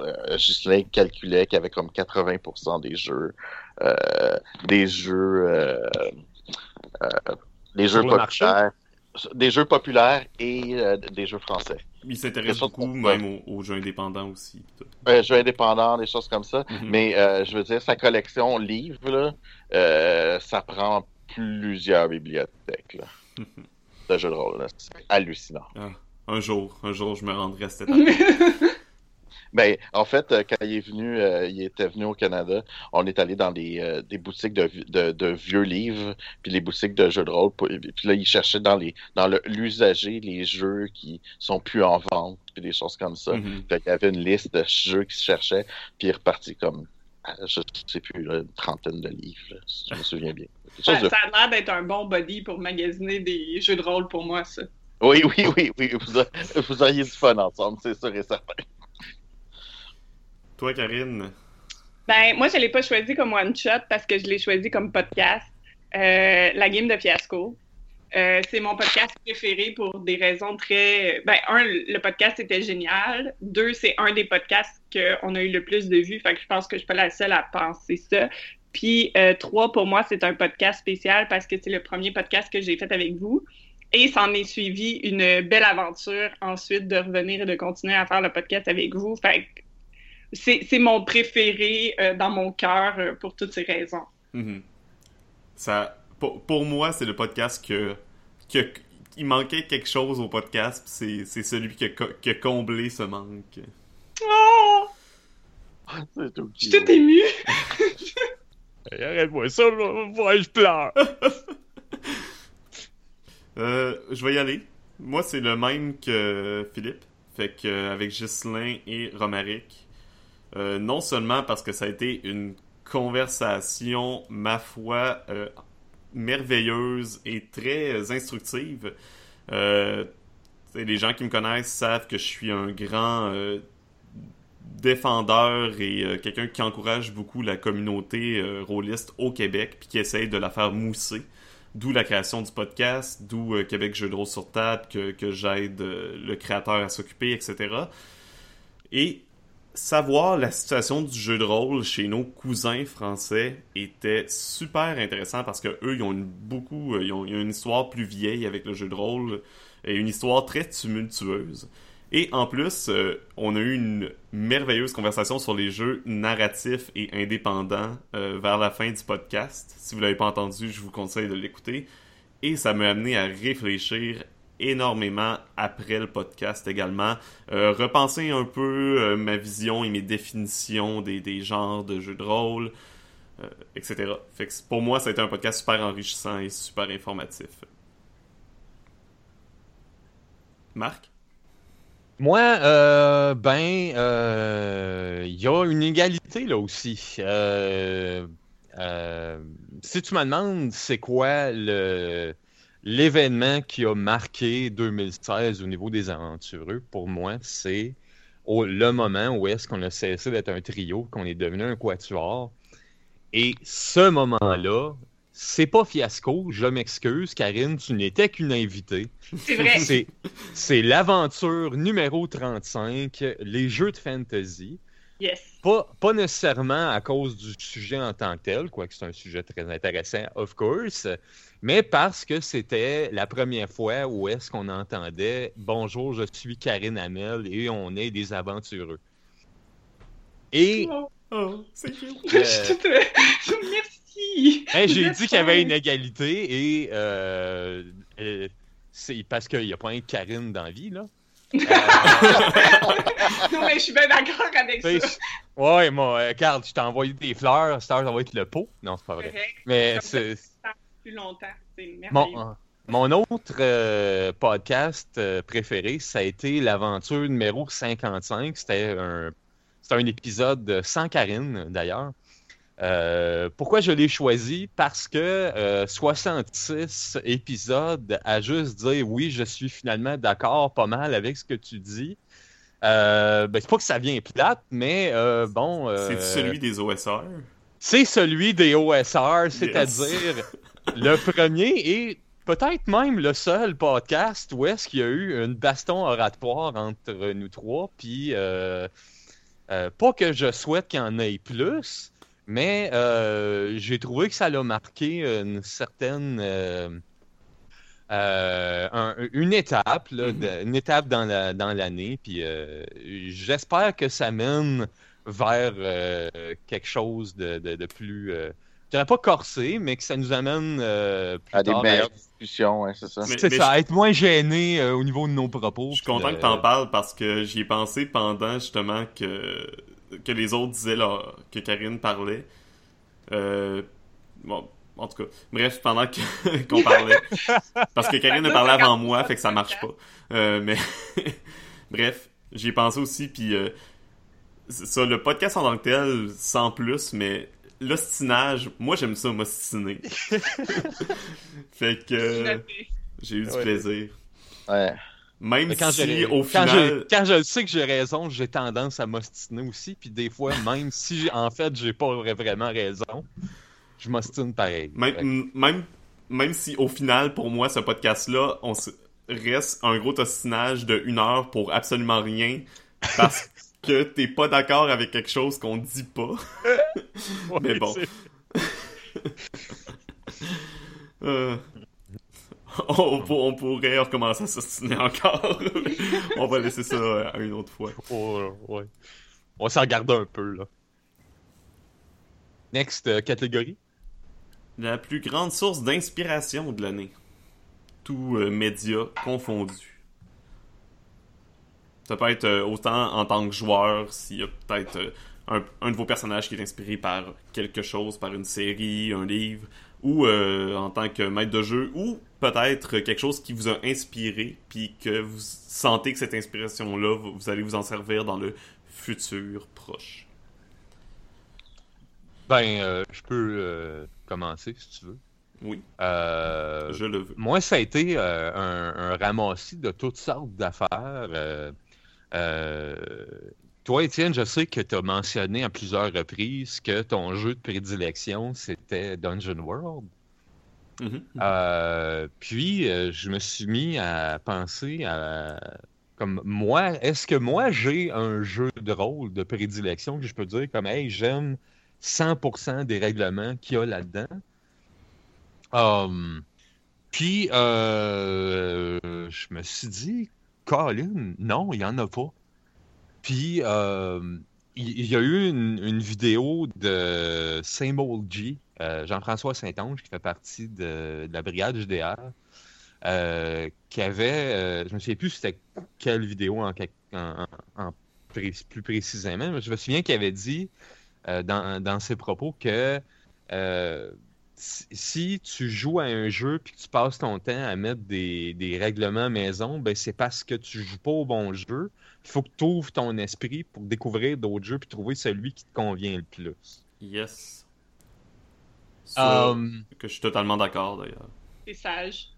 euh, Ghislain calculait qu'il y avait comme 80% des jeux, euh, des jeux, euh, des jeux populaires, des jeux populaires et des jeux français. Il s'intéresse beaucoup même aux, jeux indépendants aussi. jeux indépendants, des choses comme ça. Mhm. Mais je veux dire, sa collection livre, ça prend plusieurs bibliothèques de jeux de rôle. C'est hallucinant. Ah, un jour, un jour, je me rendrai à cette Ben, en fait, euh, quand il est venu, euh, il était venu au Canada, on est allé dans des, euh, des boutiques de, de, vieux livres, puis les boutiques de jeux de rôle. Puis là, il cherchait dans les dans l'usager les jeux qui sont plus en vente, puis des choses comme ça. Mm-hmm. il y avait une liste de jeux qui se cherchaient, puis il est reparti comme je sais plus, une trentaine de livres, je me souviens bien. Ça, a l'air d'être un bon body pour magasiner des jeux de rôle pour moi, ça. Oui, oui, oui, oui. Vous, vous auriez du fun ensemble, c'est sûr et certain. Toi, Karine? Ben, moi, je ne l'ai pas choisi comme one-shot parce que je l'ai choisi comme podcast. Euh, la game de fiasco. Euh, c'est mon podcast préféré pour des raisons très. Ben, un, le podcast était génial. Deux, c'est un des podcasts qu'on a eu le plus de vues. Fait que je pense que je suis pas la seule à penser ça. Puis, euh, trois, pour moi, c'est un podcast spécial parce que c'est le premier podcast que j'ai fait avec vous. Et s'en est suivi une belle aventure ensuite de revenir et de continuer à faire le podcast avec vous. Fait que c'est mon préféré euh, dans mon cœur euh, pour toutes ces raisons. Mm-hmm. Ça, pour, moi, c'est le podcast que, que, il manquait quelque chose au podcast, c'est celui qui a, qui a, comblé ce manque. Oh! Je suis tout ému. Arrête-moi ça, moi, je pleure. euh, je vais y aller. Moi, c'est le même que Philippe. Fait que avec Ghislain et Romaric, euh, non seulement parce que ça a été une conversation, ma foi, euh, merveilleuse et très instructive. Euh, les gens qui me connaissent savent que je suis un grand défendeur et quelqu'un qui encourage beaucoup la communauté rôliste au Québec puis qui essaye de la faire mousser. D'où la création du podcast, d'où Québec Jeux de rôle sur table, que, que j'aide le créateur à s'occuper, etc. Et savoir la situation du jeu de rôle chez nos cousins français était super intéressant parce que eux, ils ont une, beaucoup, euh, ils ont, une histoire plus vieille avec le jeu de rôle et une histoire très tumultueuse. Et en plus, euh, on a eu une merveilleuse conversation sur les jeux narratifs et indépendants euh, vers la fin du podcast. Si vous l'avez pas entendu, je vous conseille de l'écouter. Et ça m'a amené à réfléchir énormément après le podcast également. Euh, repenser un peu euh, ma vision et mes définitions des, des genres de jeux de rôle, euh, etc. Pour moi, ça a été un podcast super enrichissant et super informatif. Marc? Moi, ben, il y a une égalité là aussi. si tu me demandes c'est quoi le l'événement qui a marqué 2016 au niveau des aventureux, pour moi, c'est le moment où est-ce qu'on a cessé d'être un trio, qu'on est devenu un quatuor. Et ce moment-là, c'est pas fiasco, je m'excuse, Karine, tu n'étais qu'une invitée. C'est vrai. C'est l'aventure numéro 35, les jeux de fantasy. Yes. Pas, pas nécessairement à cause du sujet en tant que tel, quoique c'est un sujet très intéressant, of course, mais parce que c'était la première fois où est-ce qu'on entendait Bonjour, je suis Karine Hamel et on est des aventureux. Et Oh, Oh, c'est cute. suis toute- Merci. Hey, j'ai dit qu'il y avait une égalité et euh, euh, c'est parce qu'il n'y a pas un Karine dans la vie, là. Non, mais je suis bien d'accord avec ça. Ouais, moi, euh, regarde, je t'ai envoyé des fleurs, cette heure, ça va être le pot. Non, c'est pas vrai. Correct. Mais Comme c'est. ça plus longtemps. C'est merveilleux. Mon, euh, mon autre euh, podcast euh, préféré, ça a été l'aventure numéro 55. C'était un, c'était un épisode sans Karine, d'ailleurs. Euh, pourquoi je l'ai choisi? Parce que euh, 66 épisodes à juste dire oui, je suis finalement d'accord pas mal avec ce que tu dis. Euh, ben, c'est pas que ça vient plate, mais euh, bon. euh, C'est celui des OSR. c'est celui des OSR, c'est-à-dire le premier et peut-être même le seul podcast où est-ce qu'il y a eu une baston oratoire entre nous trois. Puis, euh, euh, pas que je souhaite qu'il y en ait plus, mais euh, j'ai trouvé que ça l'a marqué une certaine. euh, euh, un- une étape, là, Mhm. de- une étape dans la- dans l'année, puis euh, j'espère que ça mène vers euh, quelque chose de, de- de plus, euh, je dirais pas corsé, mais que ça nous amène euh, plus À des tard meilleures discussions, ouais, c'est ça. Mais- c'est mais ça, je- être moins gêné euh, au niveau de nos propos. Je suis content de- que t'en parles parce que j'y ai pensé pendant justement que, que les autres disaient là, que Karine parlait. Euh, bon, en tout cas, bref, pendant qu'on parlait. Parce que Karine a parlé avant moi, fait que ça marche pas. Euh, mais bref, j'y ai pensé aussi, puis euh, ça, le podcast en tant que tel, sans plus, mais l'ostinage, moi j'aime ça m'ostiner. fait que j'ai eu du Ouais. plaisir. Ouais. Même Quand, si au quand, final... quand je sais que j'ai raison, j'ai tendance à m'ostiner aussi. Puis des fois, même si en fait j'ai pas vra- vraiment raison, je m'ostine pareil. Même, même, même si au final, pour moi, ce podcast-là, on reste un gros ostinage de une heure pour absolument rien parce que t'es pas d'accord avec quelque chose qu'on dit pas. Ouais, mais bon. Euh, on, pour- on pourrait recommencer à s'ostiner encore. on va laisser ça euh, à une autre fois. Oh, ouais. On s'en regarde un peu, là. Next euh, catégorie. La plus grande source d'inspiration de l'année. Tout euh, média confondu. Ça peut être euh, autant en tant que joueur, s'il y a peut-être euh, un, un de vos personnages qui est inspiré par quelque chose, par une série, un livre, ou euh, en tant que maître de jeu, ou peut-être quelque chose qui vous a inspiré, puis que vous sentez que cette inspiration-là, vous, allez vous en servir dans le futur proche. Ben, euh, je peux euh, commencer si tu veux. Oui, je le veux. Moi, ça a été un, un ramassis de toutes sortes d'affaires. Toi, Étienne, je sais que tu as mentionné à plusieurs reprises que ton jeu de prédilection, c'était Dungeon World. Mhm. Euh, puis, euh, je me suis mis à penser à... Comme moi, est-ce que moi, j'ai un jeu de rôle de prédilection que je peux dire comme, hey, j'aime 100% des règlements qu'il y a là-dedans? Um, puis, euh, je me suis dit, Colin, non, il n'y en a pas. Puis, euh, il y, a eu une, vidéo de Saint-Maul G, euh, Jean-François Saint-Onge, qui fait partie de, la brigade JDR, euh, qui avait, euh, je me souviens plus c'était quelle vidéo en, plus précisément, mais je me souviens qu'il avait dit dans, ses propos que si, si tu joues à un jeu puis que tu passes ton temps à mettre des, des règlements maison, ben c'est parce que tu joues pas au bon jeu. Il faut que tu ouvres ton esprit pour découvrir d'autres jeux puis trouver celui qui te convient le plus. Yes. Ça, Um, que je suis totalement d'accord d'ailleurs. C'est sage.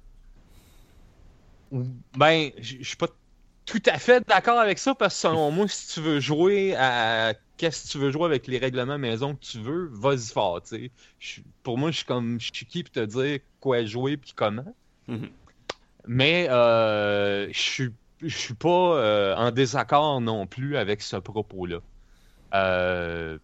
Ben, je suis pas tout à fait d'accord avec ça parce que selon moi, si tu veux jouer à qu'est-ce que tu veux jouer avec les règlements maison que tu veux, vas-y fort, tu sais. Je- Pour moi, je suis comme je suis qui pour te dire quoi jouer puis comment. Mhm. Mais euh, je suis je suis pas euh, en désaccord non plus avec ce propos-là. Euh,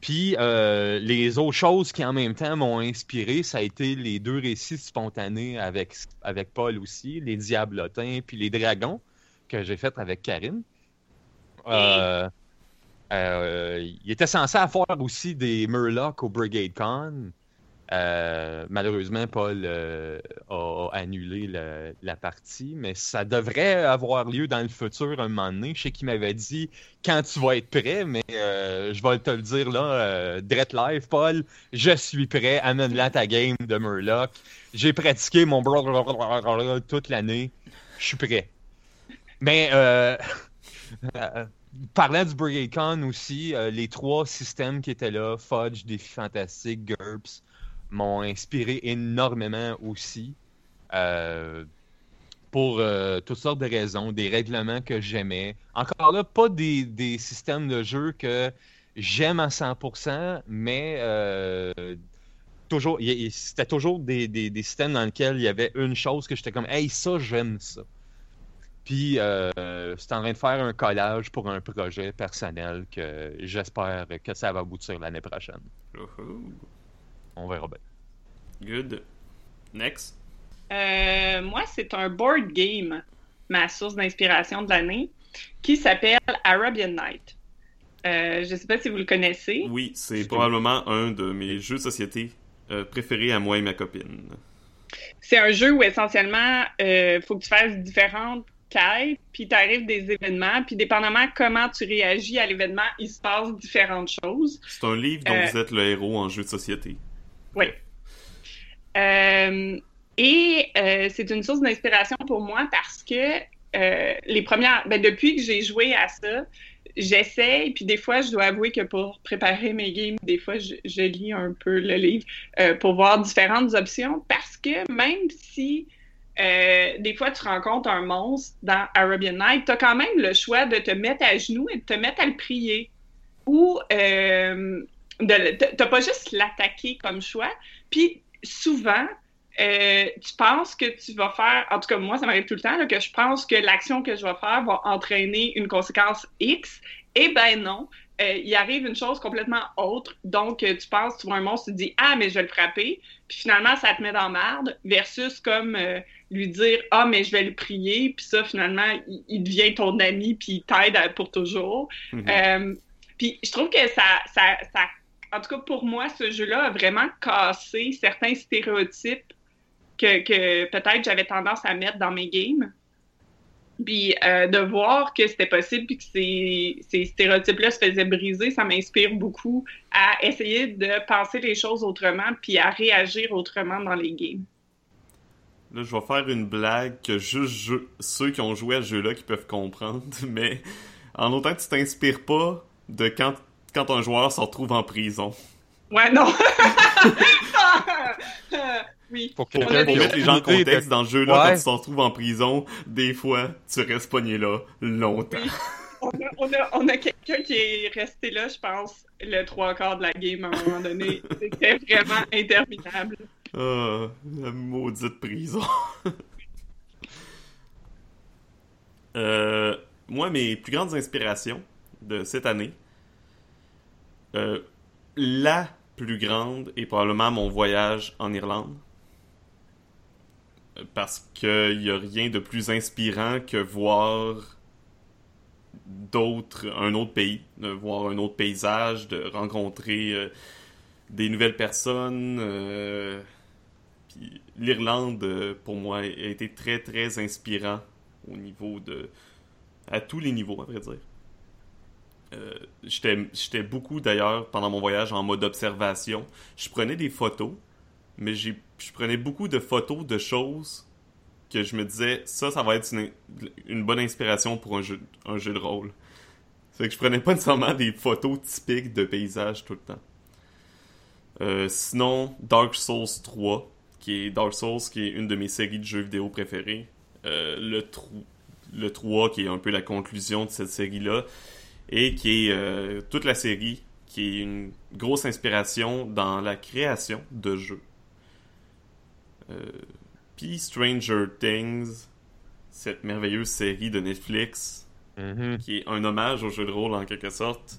puis euh, les autres choses qui en même temps m'ont inspiré, ça a été les deux récits spontanés avec, avec Paul aussi, les Diablotins puis les Dragons que j'ai fait avec Karine. Euh, euh, il était censé avoir aussi des Murlocs au Brigade Con. Euh, malheureusement, Paul euh, a annulé la partie, mais ça devrait avoir lieu dans le futur un moment donné. Je sais qu'il m'avait dit quand tu vas être prêt, mais euh, je vais te le dire là, direct live, Paul, je suis prêt. Amène-la ta game de Murloc. J'ai pratiqué mon toute l'année. Je suis prêt. Mais parlant du Brigade Con aussi, les trois systèmes qui étaient là, Fudge, Défi Fantastique, GURPS, m'ont inspiré énormément aussi. euh, pour euh, toutes sortes de raisons, des règlements que j'aimais. Encore là, pas des, des systèmes de jeu que j'aime à 100%, mais euh, toujours, c'était toujours des, des- systèmes dans lesquels il y avait une chose que j'étais comme, hey, ça, j'aime ça. Puis, c'est en train de faire un collage pour un projet personnel que j'espère que ça va aboutir l'année prochaine. On verra bien. Good. Next. Euh, moi, c'est un board game, ma source d'inspiration de l'année, qui s'appelle Arabian Night. Euh, je ne sais pas si vous le connaissez. Oui, c'est probablement un de mes jeux de société euh, préférés à moi et ma copine. C'est un jeu où essentiellement, il faut que tu fasses différentes quêtes, puis t'arrives des événements, puis dépendamment comment tu réagis à l'événement, il se passe différentes choses. C'est un livre dont Euh, vous êtes le héros en jeu de société. Oui. Euh, et euh, c'est une source d'inspiration pour moi parce que euh, les premières, ben, depuis que j'ai joué à ça, j'essaie, puis des fois, je dois avouer que pour préparer mes games, des fois, je, lis un peu le livre pour voir différentes options parce que même si des fois tu rencontres un monstre dans Arabian Night, tu as quand même le choix de te mettre à genoux et de te mettre à le prier. Ou t'as pas juste l'attaquer comme choix. Puis souvent, euh, tu penses que tu vas faire, en tout cas moi ça m'arrive tout le temps, là, que je pense que l'action que je vais faire va entraîner une conséquence X. Eh ben non, Euh, il arrive une chose complètement autre. Donc euh, tu penses, tu vois un monstre, tu te dis ah mais je vais le frapper. Puis finalement ça te met dans merde. Versus comme euh, lui dire ah mais je vais le prier. Puis ça finalement il, il devient ton ami puis il t'aide pour toujours. Mhm. Euh, puis je trouve que ça, ça, ça, en tout cas pour moi, ce jeu-là a vraiment cassé certains stéréotypes que, peut-être j'avais tendance à mettre dans mes games. Puis euh, de voir que c'était possible puis que ces, stéréotypes-là se faisaient briser, ça m'inspire beaucoup à essayer de penser les choses autrement puis à réagir autrement dans les games. Là, je vais faire une blague que juste ceux qui ont joué à ce jeu-là qui peuvent comprendre, mais en autant que tu t'inspires pas de quand, quand un joueur se retrouve en prison. Ouais, non. oui. Pour mettre les gens en de- contexte, dans ce jeu-là, Ouais. quand tu te retrouves en prison, des fois, tu restes pogné là longtemps. Oui. On a, on a, on a quelqu'un qui est resté là, je pense, le trois quarts de la game à un moment donné. C'était vraiment interminable. Ah, la maudite prison. Euh, moi, mes plus grandes inspirations de cette année, euh, la plus grande est probablement mon voyage en Irlande. Parce qu'il n'y a rien de plus inspirant que voir d'autres, un autre pays, voir un autre paysage, de rencontrer euh, des nouvelles personnes. euh, l'Irlande, pour moi, a été très, très inspirant au niveau de... à tous les niveaux, à vrai dire. Euh, J'étais beaucoup, d'ailleurs, pendant mon voyage, en mode observation. Je prenais des photos, mais je prenais beaucoup de photos de choses que je me disais, ça, ça va être une, une bonne inspiration pour un jeu, un jeu de rôle. Fait que je prenais pas nécessairement des photos typiques de paysages tout le temps. Euh, sinon, Dark Souls 3, qui est Dark Souls, qui est une de mes séries de jeux vidéo préférées. Euh, le, le 3, qui est un peu la conclusion de cette série-là, et qui est euh, toute la série, qui est une grosse inspiration dans la création de jeux. Euh, Puis Stranger Things, cette merveilleuse série de Netflix, Mhm. qui est un hommage au jeu de rôle en quelque sorte.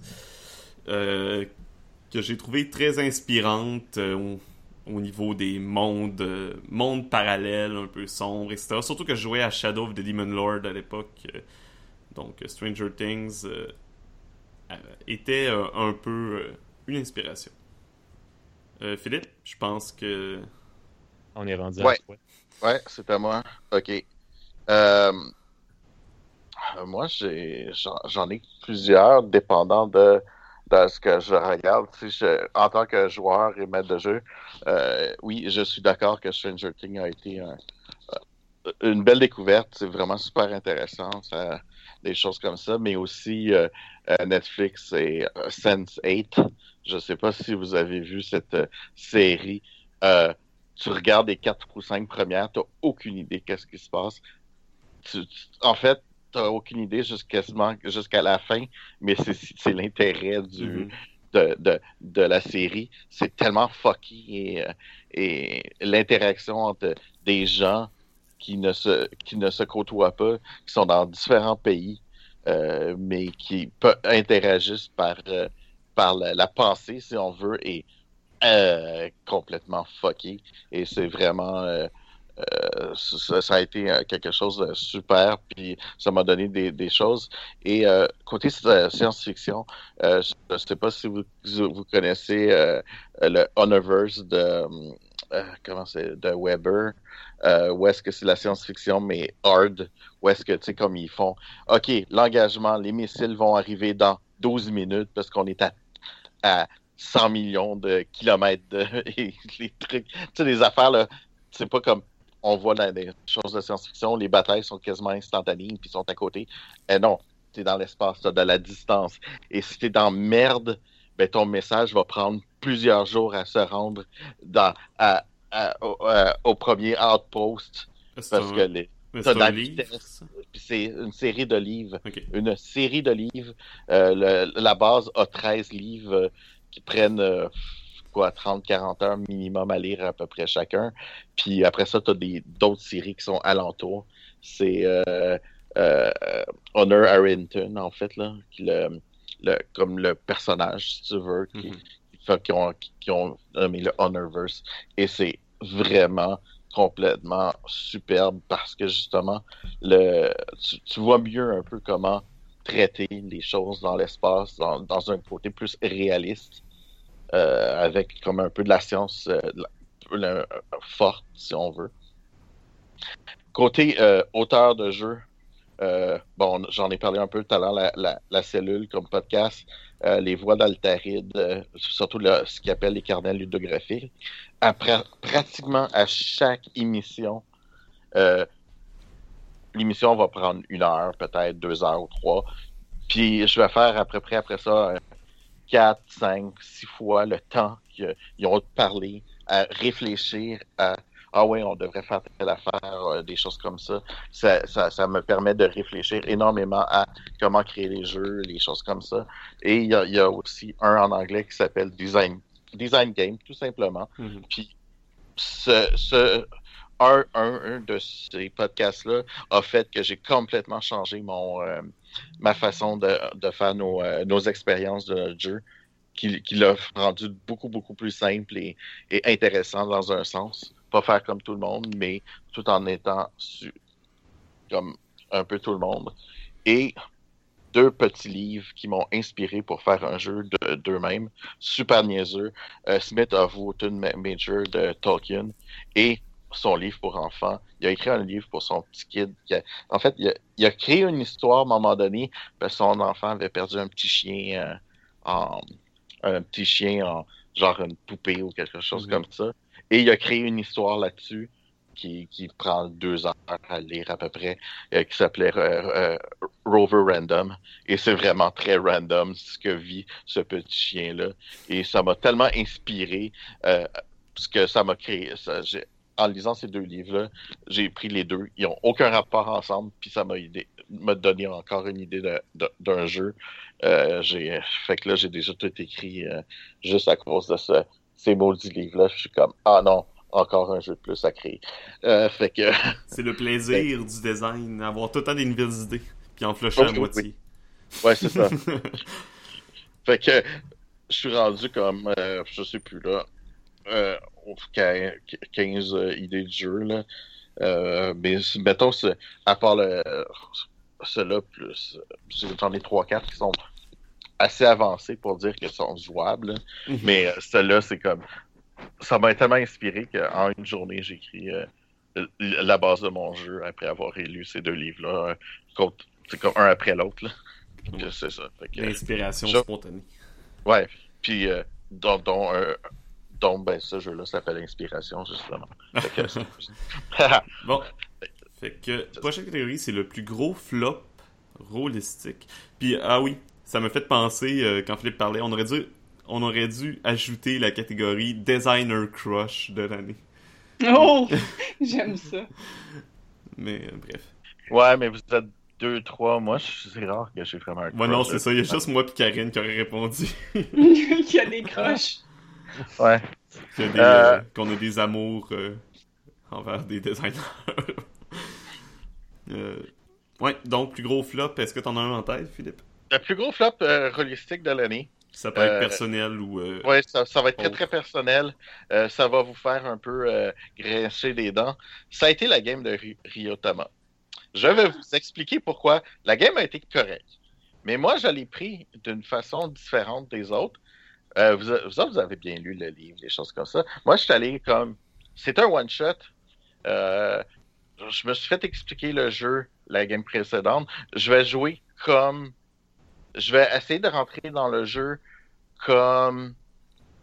que j'ai trouvé très inspirante au niveau des mondes, euh, mondes parallèles un peu sombres, etc. Surtout que je jouais à Shadow of the Demon Lord à l'époque. Euh, donc Stranger Things euh, était un peu une inspiration. Philippe, je pense que... On est rendu ouais. à Ouais, c'est à moi. OK. moi, j'ai j'en ai plusieurs, dépendant de ce que je regarde. Je, en tant que joueur et maître de jeu, euh, oui, je suis d'accord que Stranger Things a été un, euh, une belle découverte. C'est vraiment super intéressant, ça, des choses comme ça. Mais aussi euh, Netflix et Sense8. Je ne sais pas si vous avez vu cette série. tu regardes les quatre ou cinq premières, tu n'as aucune idée qu'est-ce qui se passe. en fait, t'as aucune idée jusqu'à la fin, mais c'est l'intérêt du. Mm-hmm. De, de, de, la série, c'est tellement fucky et, euh, et l'interaction entre des gens qui ne se qui ne se côtoient pas, qui sont dans différents pays, euh, mais qui interagissent par euh, par la, pensée, si on veut, et complètement fucky. Et c'est vraiment euh, ça, a été euh, quelque chose de super, puis ça m'a donné des, choses. Et euh, côté science-fiction, je ne sais pas si vous, vous connaissez le Universe de comment c'est de Weber, où est-ce que c'est la science-fiction mais hard, où est-ce que tu sais comme ils font. Ok, l'engagement, les missiles vont arriver dans 12 minutes parce qu'on est à, à 100 millions de kilomètres de, les trucs, tu sais, des affaires là, c'est pas comme on voit dans des choses de science-fiction, les batailles sont quasiment instantanées, puis sont à côté. Et eh non, tu es dans l'espace, tu de la distance. Et si tu es dans merde, ben, ton message va prendre plusieurs jours à se rendre dans, au, premier outpost. Parce que les, c'est une série de livres. Une série de livres. Euh, la base a 13 livres euh, qui prennent euh, quoi, 30-40 heures minimum à lire à peu près chacun. Puis après ça, tu as d'autres séries qui sont alentours. C'est euh, euh, Honor Harrington, en fait, là, qui le, comme le personnage, si tu veux, qui, qui, ont, nommé le Honorverse. Et c'est vraiment complètement superbe parce que justement, le, tu, vois mieux un peu comment traiter les choses dans l'espace dans, un côté plus réaliste euh, avec comme un peu de la science euh, forte, si on veut. Côté euh, auteur de jeu, bon, j'en ai parlé un peu tout à l'heure, la, cellule comme podcast, les voix d'Altaride, surtout ce qu'ils appelle les carnets ludographiques. Après, pratiquement à chaque émission, l'émission va prendre une heure, peut-être deux heures ou trois. Puis je vais faire à peu près après ça 4, 5, 6 fois le temps qu'ils ont parlé, à réfléchir à ah oui, on devrait faire telle affaire, euh, des choses comme ça. Ça, ça. me permet de réfléchir énormément à comment créer les jeux, les choses comme ça. Et il y a, aussi un en anglais qui s'appelle Design, Design Game, tout simplement. Mm-hmm. Puis ce, ce un, un, de ces podcasts-là a fait que j'ai complètement changé mon, euh, ma façon de, de faire nos, euh, nos, expériences de jeu, qui, qui l'a rendu beaucoup, beaucoup plus simple et, et, intéressant dans un sens. Pas faire comme tout le monde, mais tout en étant comme un peu tout le monde. Et deux petits livres qui m'ont inspiré pour faire un jeu d'eux-mêmes. Super niaiseux. Euh, Smith of Wootton Major de Tolkien et son livre pour enfants. Il a écrit un livre pour son petit kid. en fait, il a, créé une histoire à un moment donné parce que son enfant avait perdu un petit chien euh, en un petit chien en genre une poupée ou quelque chose mhm. comme ça. Et il a créé une histoire là-dessus qui, prend deux heures à lire à peu près, euh, qui s'appelait euh, Rover Random. Et c'est vraiment très random ce que vit ce petit chien-là. Et ça m'a tellement inspiré parce que ça m'a créé. Ça, en lisant ces deux livres-là, j'ai pris les deux. Ils n'ont aucun rapport ensemble, puis ça m'a m'a donné encore une idée d'un jeu. Euh, j'ai, fait que là, j'ai déjà tout écrit euh, juste à cause de ce, ces maudits livres-là. Je suis comme, ah non, encore un jeu de plus à créer. Euh, fait que. C'est le plaisir du design, avoir tout le temps des nouvelles idées, puis en flusher à moitié. Ouais, c'est ça. fait que je suis rendu comme, euh, je sais plus là, euh, au 15 euh, idées de jeu là. Euh, mais mettons, à part le, ceux-là, plus j'en ai 3-4 qui sont assez avancés pour dire qu'ils sont jouables. là. Mhm. Mais euh, ceux-là, c'est comme. Ça m'a tellement inspiré qu'en une journée, j'ai écrit euh, la base de mon jeu après avoir lu ces deux livres-là. C'est comme un après l'autre. Que C'est ça. L'inspiration spontanée. Ouais. Puis, euh, dont, dont, euh, dont, ben, ce jeu-là s'appelle Inspiration, justement. Fait que c'est- Bon. Fait que, prochaine catégorie, c'est le plus gros flop rôlistique. Puis, ah oui, ça m'a fait penser, euh, quand Philippe parlait, on aurait dû, on aurait dû ajouter la catégorie Designer Crush de l'année. Oh! J'aime ça. Mais, euh, bref. ouais, mais vous êtes deux, trois. Moi, je- c'est rare que j'ai vraiment un Ouais, non, crush, c'est ça. Il y a juste moi et Karine qui auraient répondu. Il y a des croches. Ouais. Qu'il a Euh. euh, qu'on a des amours euh, envers des designers. Euh, ouais, donc, plus gros flop, est-ce que t'en as un en tête, Philippe? Le plus gros flop euh, holistique de l'année. Ça peut être Euh, personnel ou... euh, Ouais, ça, ça va être très très personnel. Euh, ça va vous faire un peu grincer des dents. Ça a été la game de Ry- Ryotama. Je vais vous expliquer pourquoi. La game a été correcte. Mais moi, je l'ai pris d'une façon différente des autres. Euh, vous, vous autres, vous avez bien lu le livre, des choses comme ça. Moi, je suis allé comme. C'est un one-shot. Euh, je me suis fait expliquer le jeu, la game précédente. Je vais jouer comme. Je vais essayer de rentrer dans le jeu comme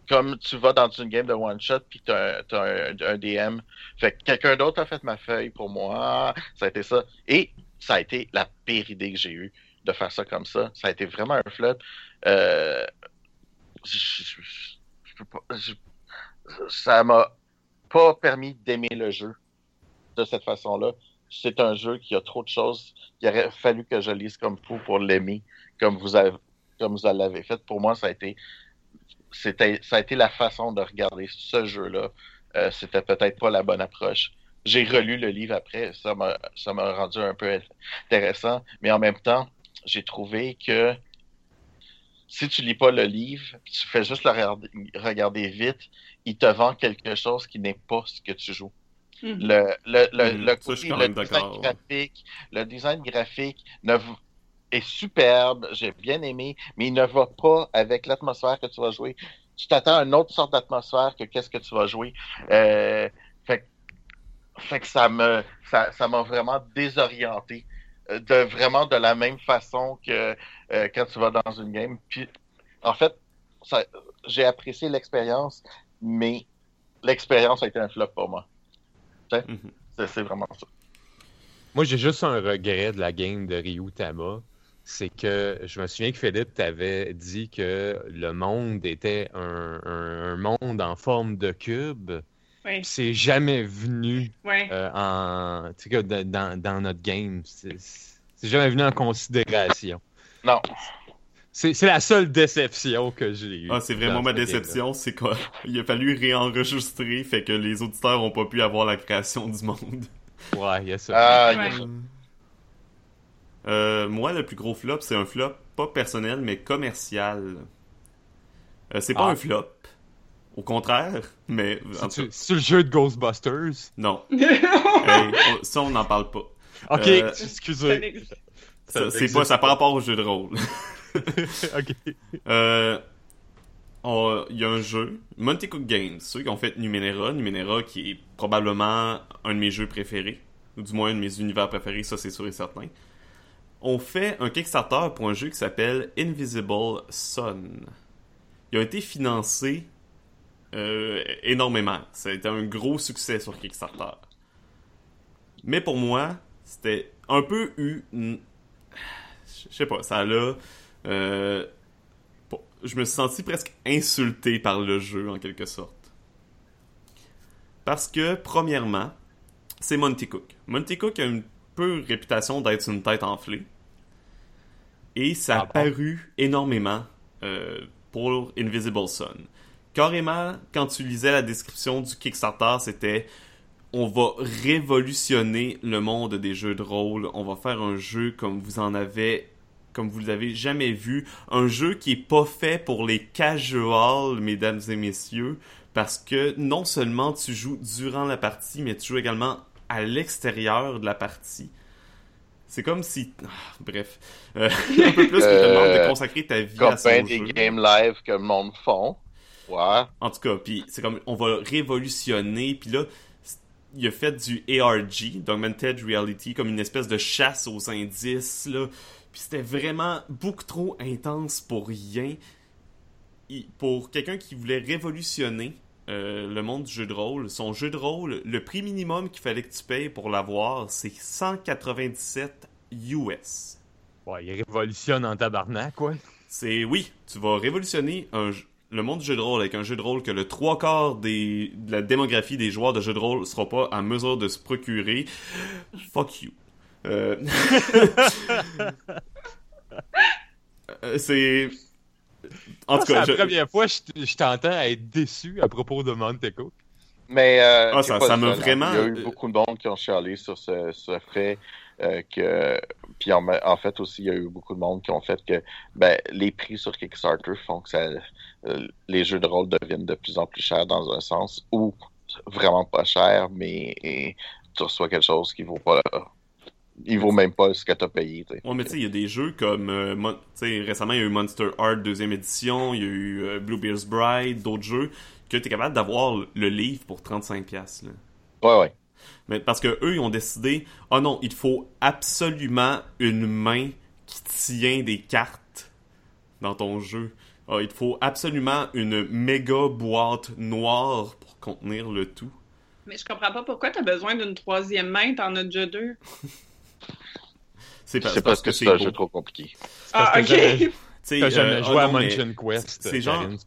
comme tu vas dans une game de one shot puis t'as as un, un DM. Fait que quelqu'un d'autre a fait ma feuille pour moi. Ça a été ça. Et ça a été la pire idée que j'ai eue de faire ça comme ça. Ça a été vraiment un flop. Euh, je- je- ça m'a pas permis d'aimer le jeu de cette façon-là. C'est un jeu qui a trop de choses. Il aurait fallu que je lise comme fou pour l'aimer, comme vous avez, comme vous l'avez fait. Pour moi, ça a été, c'était, ça a été la façon de regarder ce jeu-là. Euh, c'était peut-être pas la bonne approche. J'ai relu le livre après, ça m'a, ça m'a rendu un peu intéressant, mais en même temps, j'ai trouvé que si tu lis pas le livre, tu fais juste le regarder, regarder vite, il te vend quelque chose qui n'est pas ce que tu joues. Mhm. Le, le, le, Mhm. le côté- le design graphique, le design graphique ne est superbe, j'ai bien aimé, mais il ne va pas avec l'atmosphère que tu vas jouer. Tu t'attends à une autre sorte d'atmosphère que qu'est-ce que tu vas jouer. Euh, fait, que- fait que ça me ça ça m'a vraiment désorienté euh, de vraiment de la même façon que euh, quand tu vas dans une game. Puis en fait, j'ai apprécié l'expérience, mais l'expérience a été un flop pour moi. Mhm. c'est- c'est vraiment ça. Moi, j'ai juste un regret de la game de Ryu Tama. C'est que je me souviens que Philippe t'avait dit que le monde était un, un- un monde en forme de cube. Oui, C'est jamais venu euh, en, dans, dans- notre game. C'est jamais venu en considération. Non. C'est c'est la seule déception que j'ai eue. Ah, c'est vraiment ma déception, c'est qu'il a fallu réenregistrer, fait que les auditeurs ont pas pu avoir la création du monde. Ouais, il y a ça. Ah, Ouais. Euh, moi, le plus gros flop, c'est un flop pas personnel, mais commercial. Euh, c'est pas Ah. un flop. Au contraire, mais... C'est le jeu de Ghostbusters? Non. Hey, on- ça, on n'en parle pas. Ok, Euh, Ça excusez. c'est pas, ça par rapport au jeu de rôle. ok. Euh, Il y a un jeu, Monty Cook Games, ceux qui ont fait Numenera, Numenera qui est probablement un de mes jeux préférés, ou du moins un de mes univers préférés, ça c'est sûr et certain. On fait un Kickstarter pour un jeu qui s'appelle Invisible Sun. Il a été financé euh, énormément. Été un gros succès sur Kickstarter. Mais pour moi, c'était un peu eu. Je sais pas, ça l'a. euh, je me suis senti presque insulté par le jeu en quelque sorte. Parce que, premièrement, c'est Monty Cook. Monty Cook a une peu réputation d'être une tête enflée. Et ça a Ah bon? paru énormément euh, pour Invisible Sun. Carrément, quand tu lisais la description du Kickstarter, c'était on va révolutionner le monde des jeux de rôle. On va faire un jeu comme vous en avez comme vous l'avez jamais vu. Un jeu qui est pas fait pour les casuals, mesdames et messieurs, parce que non seulement tu joues durant la partie, mais tu joues également à l'extérieur de la partie. C'est comme si... Ah, bref. Euh, un peu plus que te demande de consacrer ta vie à Comme ben son des jeu. games live que le monde font. Ouais. En tout cas, puis c'est comme on va révolutionner, puis là il a fait du ARG, d'Augmented Reality, comme une espèce de chasse aux indices là. Puis c'était vraiment beaucoup trop intense pour rien. Il- pour quelqu'un qui voulait révolutionner euh, le monde du jeu de rôle, son jeu de rôle, le prix minimum qu'il fallait que tu payes pour l'avoir, c'est 197 US. Ouais, il révolutionne en tabarnak, quoi. C'est oui, tu vas révolutionner un le monde du jeu de rôle avec un jeu de rôle que le trois quarts des, de la démographie des joueurs de jeux de rôle sera pas en mesure de se procurer. Fuck you. Euh... Euh, c'est. En tout c'est cas, la je- première fois que je, je t'entends être déçu à propos de Monteco. Mais euh, Ah, c'est ça- m'a vraiment- Il y a eu beaucoup de monde qui ont chialé sur ce, ce fait euh, que. Puis en, en fait aussi, il y a eu beaucoup de monde qui ont fait que ben, les prix sur Kickstarter font que ça, euh, les jeux de rôle deviennent de plus en plus chers dans un sens ou vraiment pas chers, mais et tu reçois quelque chose qui vaut pas. Il vaut même pas ce que tu as payé. Ouais, mais tu sais, il y a des jeux comme. euh, Mon- tu sais, récemment, il y a eu Monster Heart deuxième édition, il y a eu euh, Bluebeard's Bride, d'autres jeux, que tu es capable d'avoir le livre pour 35$. Là. Ouais, ouais. Mais parce que eux, ils ont décidé, oh non, il faut absolument une main qui tient des cartes dans ton jeu. Ah, il te faut absolument une méga boîte noire pour contenir le tout. Mais je comprends pas pourquoi t'as besoin d'une troisième main, t'en as déjà deux. C'est pas- parce que c'est un jeu trop compliqué. Ah, Parce que j'avais- ok. T'as jamais euh, joué oh à mais Mansion Quest, c'est genre- Karine,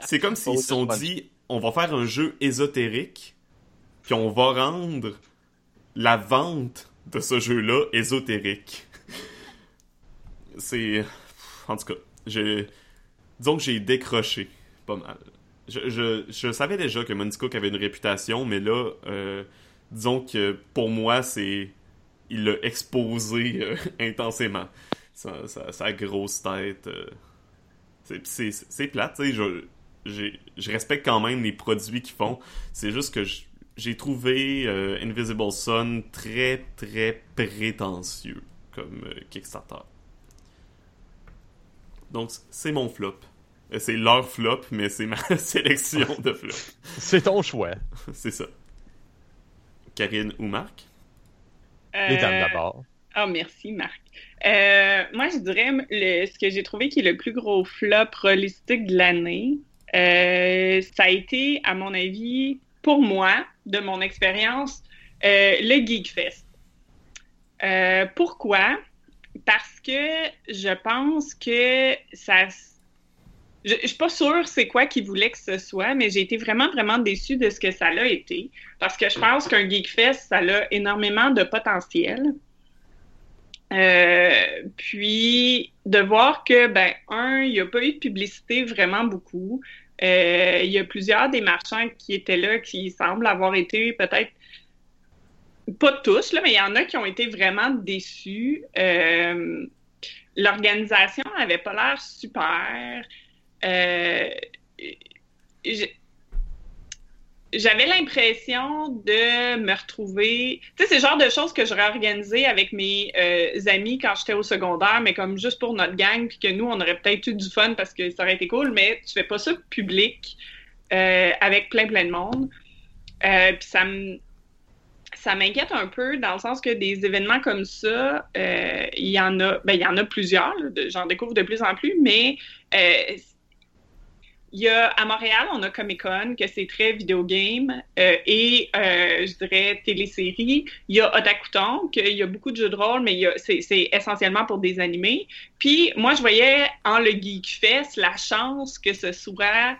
c'est comme s'ils Oh, se sont dit, on va faire un jeu ésotérique, puis on va rendre la vente de ce jeu-là ésotérique. C'est... En tout cas, j'ai... Disons que j'ai décroché pas mal. Je, je, je savais déjà que Monty Cook avait une réputation, mais là, euh, disons que pour moi, c'est... Il l'a exposé euh, intensément. Sa, sa- sa grosse tête... euh, c'est- plate, tu sais, je, respecte quand même les produits qu'ils font. C'est juste que j'ai trouvé euh, Invisible Sun très, très prétentieux comme Kickstarter. Donc, c'est mon flop. C'est leur flop, mais c'est ma sélection de flops. C'est ton choix. C'est ça. Karine ou Marc? Les dames Euh, d'abord. Ah, merci, Marc. Euh, moi, je dirais le, ce que j'ai trouvé qui est le plus gros flop holistique de l'année. euh, ça a été, à mon avis, pour moi, de mon expérience, euh, le GeekFest. Pourquoi? Parce que je pense que ça. Je, je suis pas sûre c'est quoi qu'ils voulaient que ce soit, mais j'ai été vraiment, vraiment déçue de ce que ça l'a été. Parce que je pense qu'un GeekFest, ça a énormément de potentiel. Euh, puis de voir que, ben, un, il n'y a pas eu de publicité vraiment beaucoup. Euh, il y a plusieurs des marchands qui étaient là qui semblent avoir été peut-être pas tous, là, mais il y en a qui ont été vraiment déçus. Euh, L'organisation avait pas l'air super. Euh, j'avais l'impression de me retrouver. Tu sais, c'est le genre de choses que j'aurais organisé avec mes euh, amis quand j'étais au secondaire, mais comme juste pour notre gang, puis que nous, on aurait peut-être eu du fun parce que ça aurait été cool, mais tu fais pas ça public euh, avec plein, plein de monde. Puis ça me. Ça m'inquiète un peu dans le sens que des événements comme ça, il y en a, ben, il y en a plusieurs, j'en découvre de plus en plus, mais il y a à Montréal, on a Comic Con, que c'est très vidéo game euh, et euh, je dirais télésérie. Il y a Otakuton, qu'il y a beaucoup de jeux de rôle, mais c'est essentiellement pour des animés. Puis moi, je voyais en le Geek Fest la chance que ce soit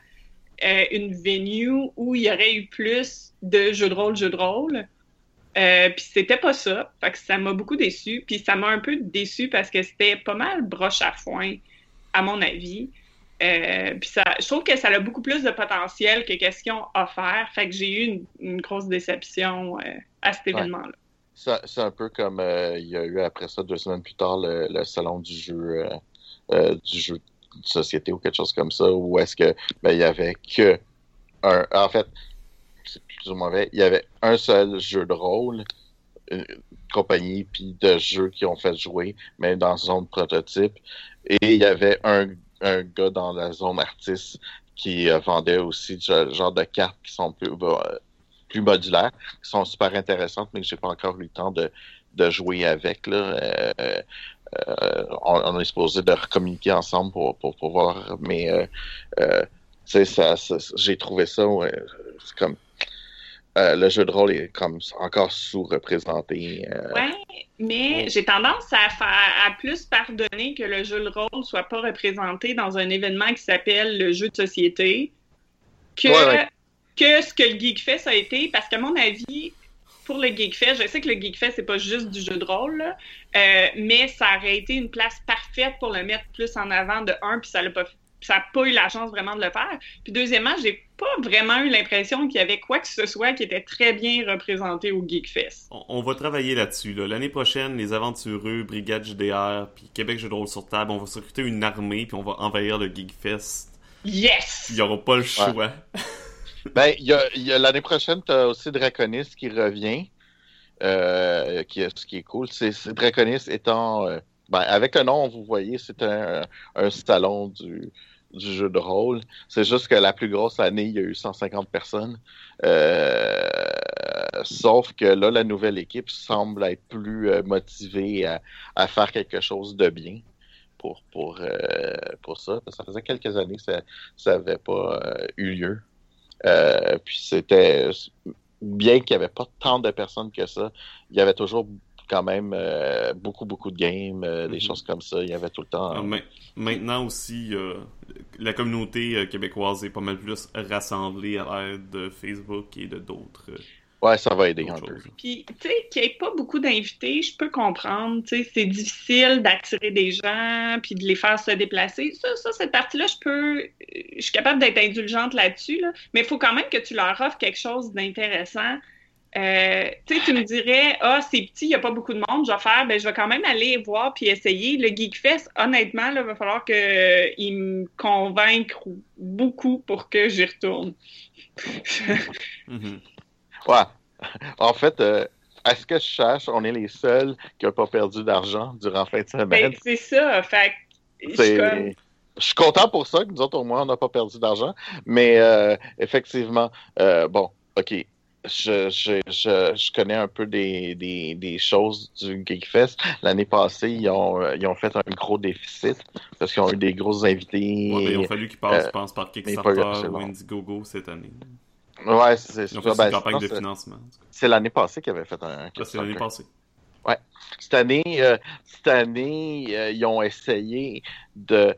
euh, une venue où il y aurait eu plus de jeux de rôle, jeux de rôle. Puis c'était pas ça. Fait ça m'a beaucoup déçu. Puis ça m'a un peu déçu parce que c'était pas mal broche à foin, à mon avis. Euh, puis ça, je trouve que ça a beaucoup plus de potentiel que qu'est-ce qu'ils ont offert. Fait que j'ai eu une, une grosse déception euh, à cet événement-là. c'est c'est un peu comme euh, il y a eu après ça, deux semaines plus tard, le, le salon du jeu, du jeu de société ou quelque chose comme ça, où est-ce que ben, il y avait que un. En fait, c'est plus ou moins vrai, il y avait un seul jeu de rôle, une compagnie puis de jeux qui ont fait jouer, mais dans zone prototype. Et il y avait un, un gars dans la zone artiste qui euh, vendait aussi ce genre de cartes qui sont plus, euh, plus modulaires, qui sont super intéressantes, mais que j'ai pas encore eu le temps de, de jouer avec. Là. Euh, euh, on, on est supposé de communiquer ensemble pour, pour, pour voir, mais euh, euh, ça, ça- j'ai trouvé ça, ouais, comme euh, le jeu de rôle est comme encore sous-représenté. euh, Ouais, mais j'ai tendance à faire à plus pardonner que le jeu de rôle soit pas représenté dans un événement qui s'appelle le jeu de société que, Ouais, ouais. que ce que le Geekfest a été, parce qu'à mon avis, pour le Geekfest, je sais que le Geekfest, c'est pas juste du jeu de rôle, là, euh, mais ça aurait été une place parfaite pour le mettre plus en avant de un, puis ça l'a pas ça n'a pas eu la chance vraiment de le faire. Puis deuxièmement, j'ai pas vraiment eu l'impression qu'il y avait quoi que ce soit qui était très bien représenté au Geekfest. On, on va travailler là-dessus. Là. L'année prochaine, les aventureux, Brigade JDR, puis Québec Jeux de rôle sur table, on va se recruter une armée, puis on va envahir le Geekfest. Yes! Il y aura pas le choix. Ben, il y a, il y a- l'année prochaine, tu as aussi Draconis qui revient. Euh, qui est, ce qui est cool. C'est, c'est Draconis étant. euh, ben, avec le nom, vous voyez, c'est un, un salon du, du jeu de rôle. C'est juste que la plus grosse année, il y a eu 150 personnes. Euh, sauf que là, la nouvelle équipe semble être plus euh, motivée à, faire quelque chose de bien pour, pour, euh, pour ça. Ça faisait quelques années que ça n'avait pas eu lieu. Puis c'était bien qu'il n'y avait pas tant de personnes que ça, il y avait toujours quand même euh, beaucoup, beaucoup de games, euh, des Mhm. choses comme ça. Il y avait tout le temps. Ah, ma- Maintenant aussi, euh, la communauté euh, québécoise est pas mal plus rassemblée à l'aide de Facebook et de d'autres. euh, Ouais, ça va aider un peu. Puis, tu sais, qu'il n'y ait pas beaucoup d'invités, je peux comprendre. Tu sais, c'est difficile d'attirer des gens puis de les faire se déplacer. Ça, ça cette partie-là, je peux. Je suis capable d'être indulgente là-dessus, là. mais il faut quand même que tu leur offres quelque chose d'intéressant. Euh, tu me dirais, ah, c'est petit, il n'y a pas beaucoup de monde, je vais faire, ben, je vais quand même aller voir puis essayer. Le Geekfest, honnêtement, il va falloir qu'ils me convainquent beaucoup pour que j'y retourne. Mhm. Ouais. En fait, euh, à ce que je cherche, on est les seuls qui n'ont pas perdu d'argent durant fin de semaine. Ben, c'est ça. Fait je. Je suis content pour ça, que nous autres, au moins, on n'a pas perdu d'argent. Mais euh, effectivement, euh, bon, OK. Je, je, je, je connais un peu des, des, des choses du Geekfest. L'année passée, ils ont, euh, ils ont fait un gros déficit parce qu'ils ont eu des grosses invités. Ouais, ben, il a fallu qu'ils passent, euh, je pense, par pas Kickstarter ou. Indiegogo cette année. Ouais, c'est Ils ont ça. fait Ben, une campagne de financement. C'est l'année passée qu'ils avaient fait un Ah, c'est l'année passée. Cette année, euh, cette année euh, ils ont essayé de, euh,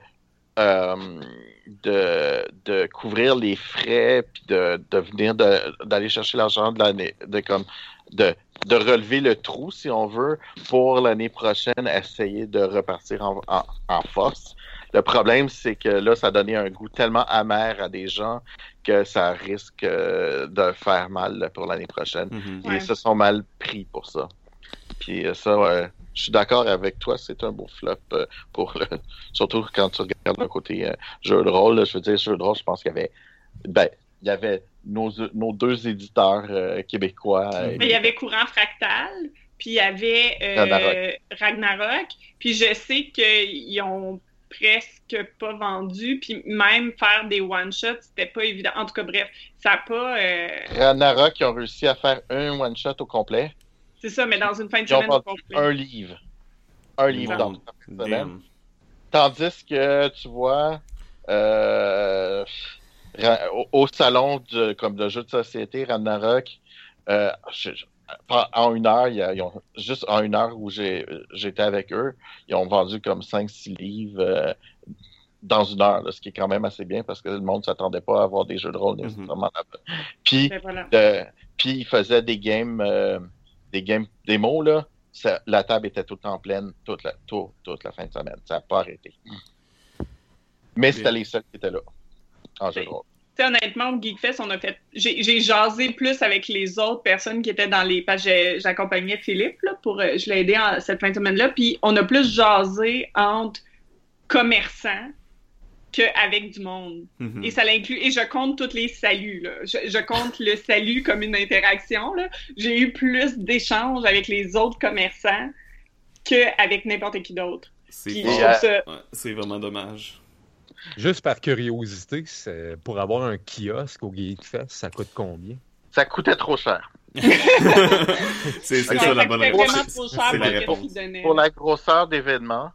de, de couvrir les frais puis de, de venir de- d'aller chercher l'argent de l'année, de comme de, de relever le trou, si on veut, pour l'année prochaine, essayer de repartir en, en, en force. Le problème, c'est que là, ça a donné un goût tellement amer à des gens que ça risque euh, de faire mal pour l'année prochaine. Mhm. Ouais. Ils se sont mal pris pour ça. Puis euh, ça, je suis d'accord avec toi, c'est un beau flop euh, pour le... surtout quand tu regardes le côté euh, jeu de rôle. je veux dire, jeu de rôle, je pense qu'il y avait ben, il y avait nos, nos deux éditeurs euh, québécois. euh, Mais il y avait Courant Fractal, puis il y avait euh, Ragnarok. Ragnarok. Puis je sais qu'ils ont presque pas vendu, puis même faire des one-shots, c'était pas évident. En tout cas, bref, ça a pas... Ragnarok, ils ont réussi à faire un one-shot au complet. C'est ça, mais dans une fin de Ils ont semaine vendu complète. un livre. Un livre dans toute la semaine. Damn. Tandis que, tu vois, euh, au, au salon de, comme de jeux de société, Ragnarok, euh, je- je- en- une heure, ils ont, juste en une heure où j'étais avec eux, ils ont vendu comme 5-6 livres euh, dans une heure, là, ce qui est quand même assez bien parce que le monde ne s'attendait pas à avoir des jeux de rôle nécessairement. Puis, Ben voilà. de- puis ils faisaient des games, des games démos, là. Ça- la table était tout le temps pleine toute la, tout- toute la fin de semaine. Ça n'a pas arrêté. Mais c'était les seuls qui étaient là, en jeu de rôle. sais, honnêtement, au Geekfest, on a fait. J'ai jasé plus avec les autres personnes qui étaient dans les. Parce que j'accompagnais Philippe, là, pour. euh, Je l'ai aidé en- cette fin de semaine-là. Puis on a plus jasé entre commerçants qu'avec du monde. Mhm. Et ça l'inclut. Et je compte tous les saluts, là. Je, je compte le salut comme une interaction, là. J'ai eu plus d'échanges avec les autres commerçants qu'avec n'importe qui d'autre. C'est ça. ouais, c'est vraiment dommage. Juste par curiosité, c'est- pour avoir un kiosque au Geekfest, ça coûte combien? Ça coûtait trop cher. c'est Ok. ça la ça bonne réponse. vraiment trop cher C'est pour la ce réponse. qu'ils donnaient. Pour la grosseur d'événement,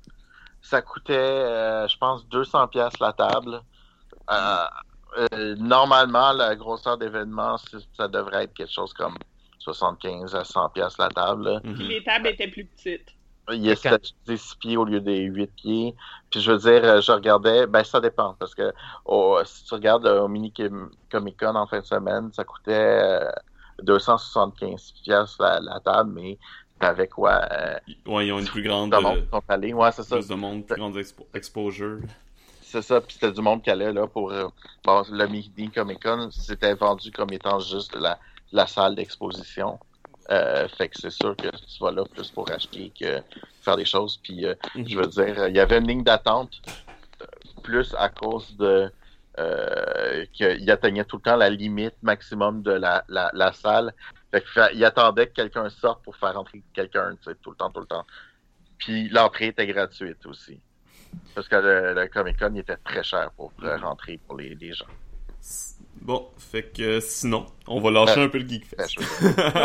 ça coûtait, euh, je pense, 200 pièces la table. Euh, euh, normalement, la grosseur d'événement, ça devrait être quelque chose comme 75 à 100 pièces la table. Puis les tables étaient plus petites. Il y a Quand- des 6 pieds au lieu des 8 pieds. Puis je veux dire, je regardais, ben ça dépend, parce que si tu regardes au Mini Comic Con en fin de semaine, ça coûtait euh, 275 pièces la, la table, mais t'avais quoi? Euh, Ouais, ils ont une plus grande. de monde euh, qui sont allés. Ouais, c'est ça. plus de monde, plus grande expo- exposure. C'est ça, puis c'était du monde qui allait là pour euh, bon, le Mini Comic Con, c'était vendu comme étant juste la, la salle d'exposition. Euh, fait que c'est sûr que tu vas là plus pour acheter que faire des choses. Puis euh, je veux dire, il y avait une ligne d'attente plus à cause de euh, qu'il atteignait tout le temps la limite maximum de la, la, la salle. Fait que fa- il attendait que quelqu'un sorte pour faire entrer quelqu'un, tu sais, tout le temps, tout le temps. Puis l'entrée était gratuite aussi. Parce que le, le Comic Con il était très cher pour euh, rentrer pour les, les gens. Bon, fait que euh, sinon, on va lâcher un peu le Geekfest.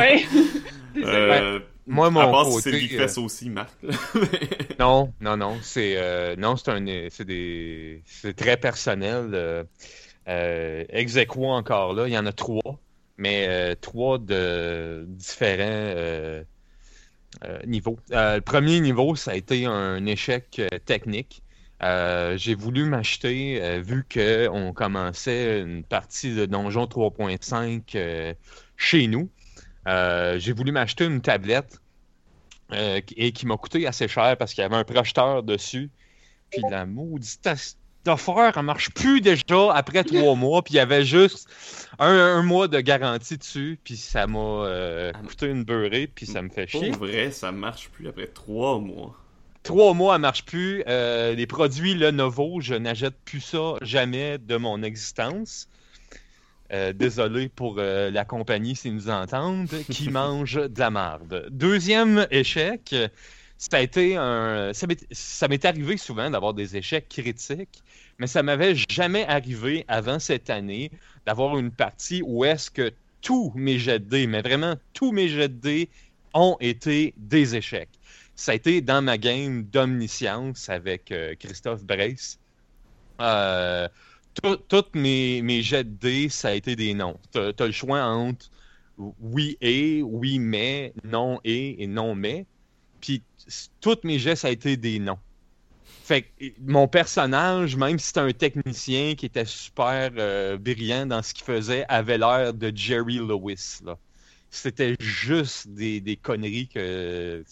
Euh, Moi, à mon part si c'est le Geekfest aussi, Marc. Non, non, non. C'est euh, non, c'est un, c'est des, c'est très personnel. Euh, euh, ex aequo encore là, il y en a trois, mais euh, trois de différents euh, euh, niveaux. Le premier niveau, ça a été un échec technique. J'ai voulu m'acheter, vu qu'on commençait une partie de Donjon 3.5 euh, chez nous. j'ai voulu m'acheter une tablette et qui m'a coûté assez cher parce qu'il y avait un projeteur dessus. Puis la maudite affaire, elle marche plus déjà après trois mois. Puis il y avait juste un, un mois de garantie dessus. Puis ça m'a euh, coûté une beurrée. Puis ça me fait Pour chier. vrai, ça marche plus après trois mois. Trois mois, elle marche plus. Euh, les produits Lenovo, je n'achète plus ça jamais de mon existence. Euh, désolé pour la compagnie s'ils nous entendent, qui mange de la marde. Deuxième échec, ça a été un. Ça m'est arrivé souvent d'avoir des échecs critiques, mais ça m'avait jamais arrivé avant cette année d'avoir une partie où est-ce que tous mes jets de dés, mais vraiment tous mes jets de dés ont été des échecs. Ça a été dans ma game d'omniscience avec euh, Christophe Brace. Euh, Toutes mes, mes jets de dés, ça a été des noms. Tu as, le choix entre oui et, oui mais, non et et non mais. Puis s- toutes mes ça a été des noms. Fait que mon personnage, même si c'était un technicien qui était super euh, brillant dans ce qu'il faisait, avait l'air de Jerry Lewis. Là. C'était juste des, des conneries que.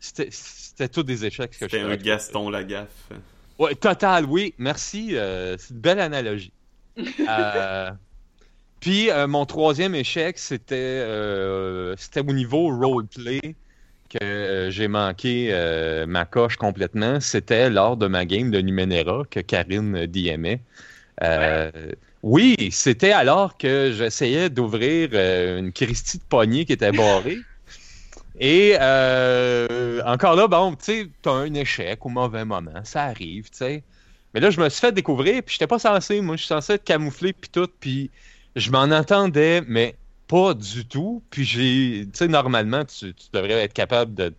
C'était c'était tous des échecs que je C'était un. Gaston Lagaffe. Ouais, total, oui. Merci. euh, c'est une belle analogie. Euh, puis, euh, mon troisième échec, c'était euh, c'était au niveau roleplay que euh, j'ai manqué euh, ma coche complètement. C'était lors de ma game de Numenera que Karine DMait. Euh, Oui, c'était alors que j'essayais d'ouvrir une Christie de poignée qui était barrée. Et encore là, bon, tu sais, t'as un échec au mauvais moment, ça arrive, tu sais. Mais là, je me suis fait découvrir, puis j'étais pas censé, moi, je suis censé être camouflé, puis tout, puis je m'en entendais, mais pas du tout. Puis j'ai, tu sais, normalement, tu, devrais être capable de,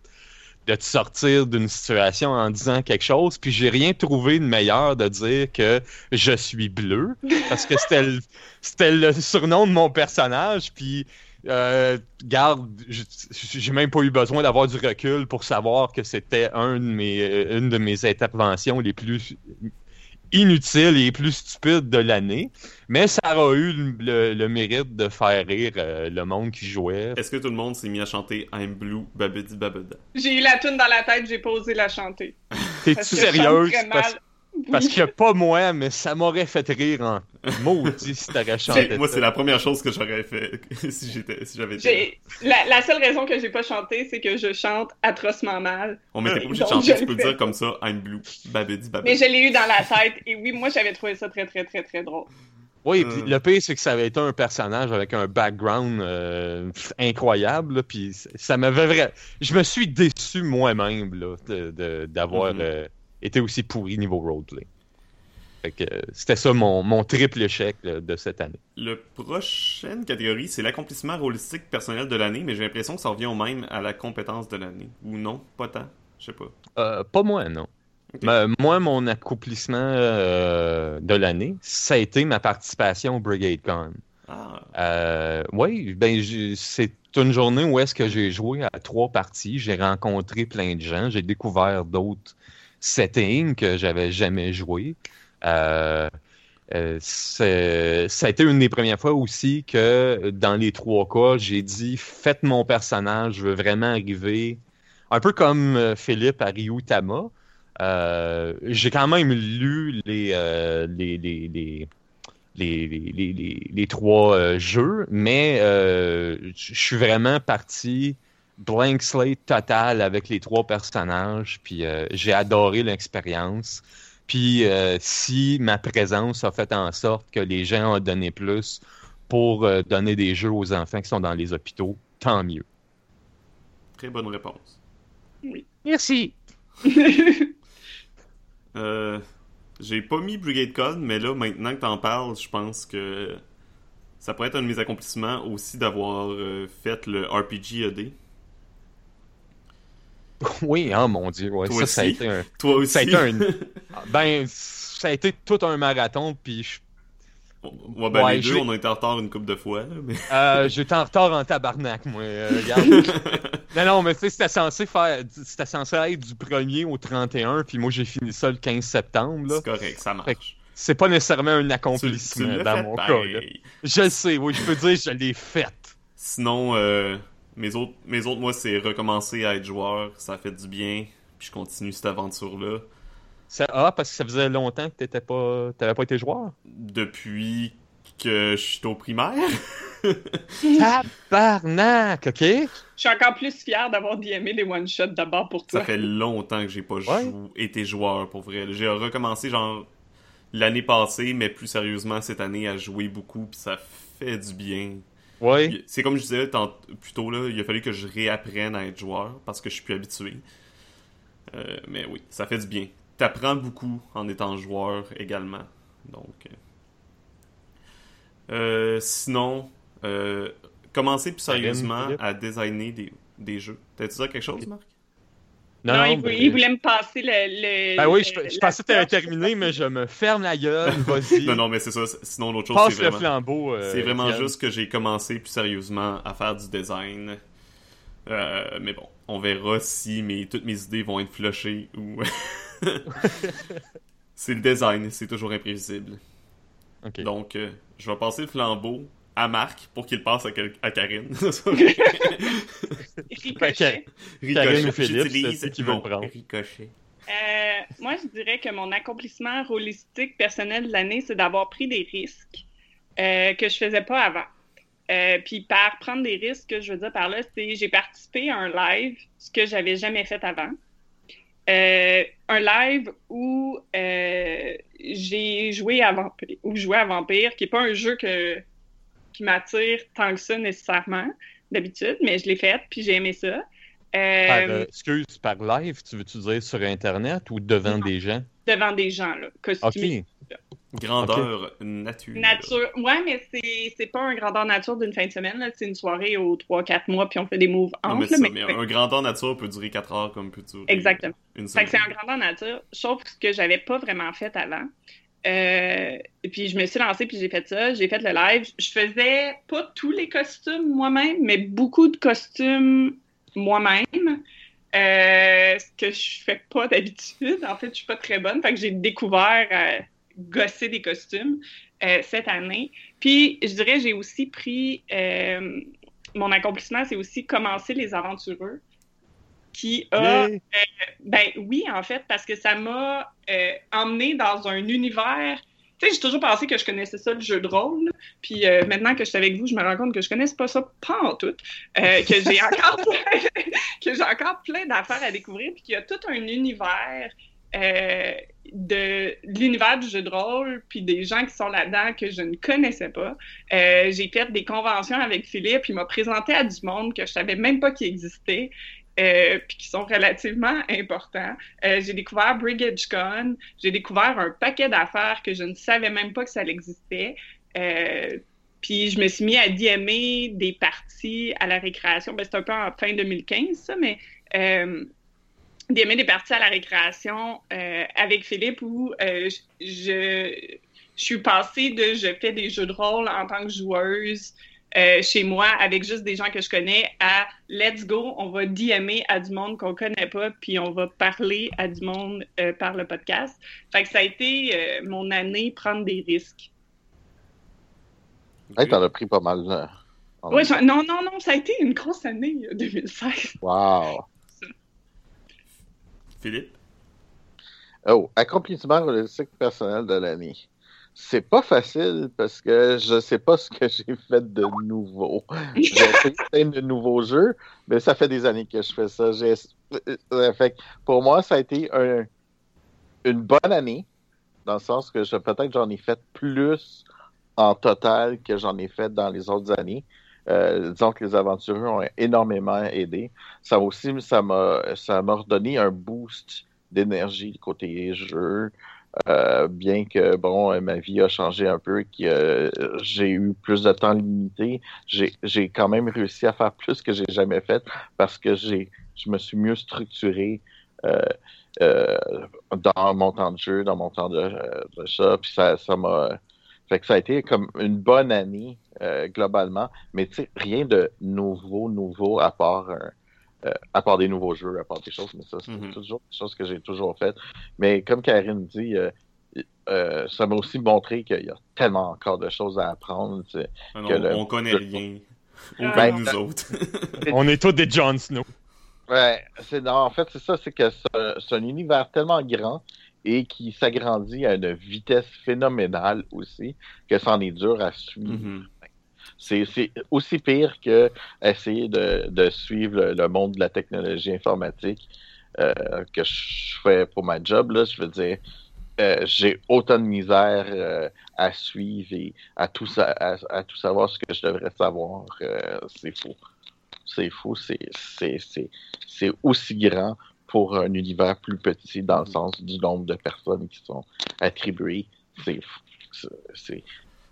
te sortir d'une situation en disant quelque chose, puis j'ai rien trouvé de meilleur de dire que je suis bleu, parce que c'était le, c'était le surnom de mon personnage, puis euh, garde, j'ai même pas eu besoin d'avoir du recul pour savoir que c'était une de mes interventions les plus inutiles et plus stupides de l'année. Mais ça a eu le, le- le mérite de faire rire euh, le monde qui jouait. Est-ce que tout le monde s'est mis à chanter I'm Blue, Babidi Babada? J'ai eu la tune dans la tête, j'ai pas osé la chanter. T'es-tu sérieuse? Parce, que pas moi, mais ça m'aurait fait rire en Maudit si t'aurais chanté. Moi, c'est la première chose que j'aurais fait si j'étais, si j'avais été. La, la seule raison que j'ai pas chanté, c'est que je chante atrocement mal. On m'était pas obligé de chanter, tu peux le dire comme ça, I'm blue. Babidi, Mais babidi. je l'ai eu dans la tête, et oui, moi j'avais trouvé ça très très très très drôle. Oui, Euh. puis le pire, c'est que ça avait été un personnage avec un background euh, incroyable, puis ça m'avait vraiment... Je me suis déçu moi-même, là, de- de- d'avoir Mhm. euh, été aussi pourri niveau roleplay. Euh, c'était ça mon, mon triple échec là, de cette année. Le prochaine catégorie, c'est l'accomplissement rôlistique personnel de l'année, mais j'ai l'impression que ça revient au même à la compétence de l'année. Ou non, pas tant. Je sais pas. Euh, pas moi, non. Mais moi, mon accomplissement euh, de l'année, ça a été ma participation au Brigade Con. Ah, Euh, oui, ben c'est une journée où est-ce que j'ai joué à trois parties. J'ai rencontré plein de gens. J'ai découvert d'autres settings que j'avais jamais joué. Euh, euh, ça a été une des premières fois aussi que dans les trois cas, j'ai dit faites mon personnage, je veux vraiment arriver. Un peu comme euh, Philippe à Ryutama. Euh, j'ai quand même lu les, euh, les, les, les, les, trois jeux, mais je suis vraiment parti blank slate total avec les trois personnages, puis euh, j'ai adoré l'expérience. Puis euh, si ma présence a fait en sorte que les gens ont donné plus pour euh, donner des jeux aux enfants qui sont dans les hôpitaux, tant mieux. très bonne réponse. Merci. Euh, j'ai pas mis Brigade Code, mais là, maintenant que t'en parles, je pense que ça pourrait être un de mes accomplissements aussi d'avoir euh, fait le RPG ED. Oui, hein, mon Dieu, ouais, Toi ça, ça a aussi? été un, Toi aussi. ça a été un, ben, ça a été tout un marathon, puis je Ouais, ben, Ouais, les deux, on a été en retard une couple de fois, mais... Euh, J'étais en retard en tabarnak, moi. euh, regarde. non, non, mais tu sais, c'était censé faire. C'était censé être du 1er au 31, puis moi j'ai fini ça le 15 septembre. C'est correct, ça marche. C'est pas nécessairement un Tu, tu accomplissement dans mon cas. là. Je le sais, oui, je peux dire je l'ai fait. Sinon, euh, mes autres, mes autres, moi, c'est recommencer à être joueur. Ça fait du bien. Puis je continue cette aventure-là. Ça- Ah, parce que ça faisait longtemps que t'étais pas. T'avais pas été joueur? Depuis que je suis au primaire. Tabarnak, ok? Je suis encore plus fière d'avoir DMé les one-shots d'abord pour toi. Ça fait longtemps que j'ai pas Ouais. jou- été joueur, pour vrai. J'ai recommencé, genre, l'année passée, mais plus sérieusement cette année, à jouer beaucoup. Puis ça fait du bien. C'est comme je disais tant, plus tôt, là, il a fallu que je réapprenne à être joueur parce que je suis plus habitué. Euh, mais oui, ça fait du bien. T'apprends beaucoup en étant joueur également. Donc. euh. Euh, sinon, euh, commencer plus sérieusement à designer des, des jeux. T'as-tu dit quelque chose, Marc? Non, il, il voulait me passer le. le Ben oui, le- je, je pensais que t'avais torche. terminé, mais je me ferme la gueule. Vas-y. Non, non, mais c'est ça. Sinon, l'autre chose, Passe c'est le vraiment. flambeau. euh, C'est vraiment Yann. juste que j'ai commencé plus sérieusement à faire du design. Euh, mais bon, on verra si mes, toutes mes idées vont être flushées ou. c'est le design, c'est toujours imprévisible. Donc, euh, je vais passer le flambeau à Marc pour qu'il passe à, quel- à Karine. Ricochet. Karine ou Philippe, qui le prendre. ricochet. Euh, moi, je dirais que mon accomplissement rôlistique personnel de l'année, c'est d'avoir pris des risques euh, que je faisais pas avant. Euh, puis par prendre des risques, que je veux dire par là, c'est j'ai participé à un live, ce que j'avais jamais fait avant. Euh, un live où euh, j'ai joué à Vampire, jouais à Vampire, qui est pas un jeu que, qui m'attire tant que ça nécessairement d'habitude, mais je l'ai fait, puis j'ai aimé ça. Euh, Par, euh, excuse, par live, tu veux-tu dire sur Internet ou devant Non. des gens? devant des gens, là, Ok. costumés. Grandeur nature. Nature. Ouais, mais c'est, c'est pas un grandeur nature d'une fin de semaine. Là. C'est une soirée aux 3-4 mois, puis on fait des moves Non, mais, entre. c'est là, ça, mais- mais un grandeur nature peut durer 4 heures comme peut durer Exactement. une Fait que c'est un grandeur nature, sauf que j'avais pas vraiment fait avant. Euh, et puis je me suis lancée, puis j'ai fait ça. J'ai fait le live. Je faisais pas tous les costumes moi-même, mais beaucoup de costumes moi-même. Euh, ce que je fais pas d'habitude. En fait, je suis pas très bonne. Fait que j'ai découvert euh, gosser des costumes cette année. Puis, je dirais, j'ai aussi pris mon accomplissement, c'est aussi commencer les aventureux, qui a Yeah. ben oui, en fait, parce que ça m'a euh, emmené dans un univers Tu sais, j'ai toujours pensé que je connaissais ça, le jeu de rôle. Puis euh, maintenant que je suis avec vous, je me rends compte que je connais pas ça pas en tout. Euh, que j'ai encore plein, que j'ai encore plein d'affaires à découvrir. Puis qu'il y a tout un univers euh, de, l'univers du jeu de rôle, puis des gens qui sont là-dedans que je ne connaissais pas. Euh, j'ai fait des conventions avec Philippe, il m'a présenté à du monde que je savais même pas qu'il existait. Euh, puis qui sont relativement importants. Euh, j'ai découvert Brigade Con, j'ai découvert un paquet d'affaires que je ne savais même pas que ça existait. Euh, puis je me suis mis à DMer des parties à la récréation. Ben, c'est un peu en fin 2015, ça, mais DMer des parties à la récréation avec Philippe où je suis passée de je fais des jeux de rôle en tant que joueuse euh, chez moi avec juste des gens que je connais à let's go, on va DMer à du monde qu'on connaît pas, puis on va parler à du monde euh, par le podcast. Fait que ça a été euh, mon année prendre des risques. Hey, t'en as pris pas mal. Là. En Ouais, non, non, non, ça a été une grosse année, euh, 2016. temps. Wow. Philippe? Oh, accomplissement holistique personnel de l'année. C'est pas facile parce que je sais pas ce que j'ai fait de nouveau. J'ai plein de nouveaux jeux, mais ça fait des années que je fais ça. Euh, fait que pour moi, ça a été un- une bonne année, dans le sens que je- peut-être j'en ai fait plus en total que j'en ai fait dans les autres années. Euh, disons que les aventuriers ont énormément aidé. Ça aussi, ça m'a ça m'a redonné un boost d'énergie côté jeu. Euh, bien que bon, euh, ma vie a changé un peu, que euh, j'ai eu plus de temps limité, j'ai quand même réussi à faire plus que j'ai jamais fait parce que j'ai je me suis mieux structuré euh, euh, dans mon temps de jeu, dans mon temps de, de ça, puis ça ça m'a fait que ça a été comme une bonne année globalement, mais rien de nouveau nouveau à part un- euh, à part des nouveaux jeux, à part des choses, mais ça, c'est Mhm. toujours des choses que j'ai toujours faites. Mais comme Karine dit, euh, euh, ça m'a aussi montré qu'il y a tellement encore de choses à apprendre. tu sais. Ah non, Que le- On connaît rien. Aucun de nous autres. On est tous des Jon Snow. Ouais, c'est, non, en fait, c'est ça, c'est que c'est un, c'est un univers tellement grand et qui s'agrandit à une vitesse phénoménale aussi que c'en est dur à suivre. Mhm. C'est aussi pire que essayer de, suivre le, monde de la technologie informatique euh, que je fais pour ma job. Là, je veux dire, euh, j'ai autant de misère euh, à suivre et à tout, à, tout savoir ce que je devrais savoir. C'est fou. C'est fou. C'est, aussi grand pour un univers plus petit dans le sens du nombre de personnes qui sont attribuées. C'est fou.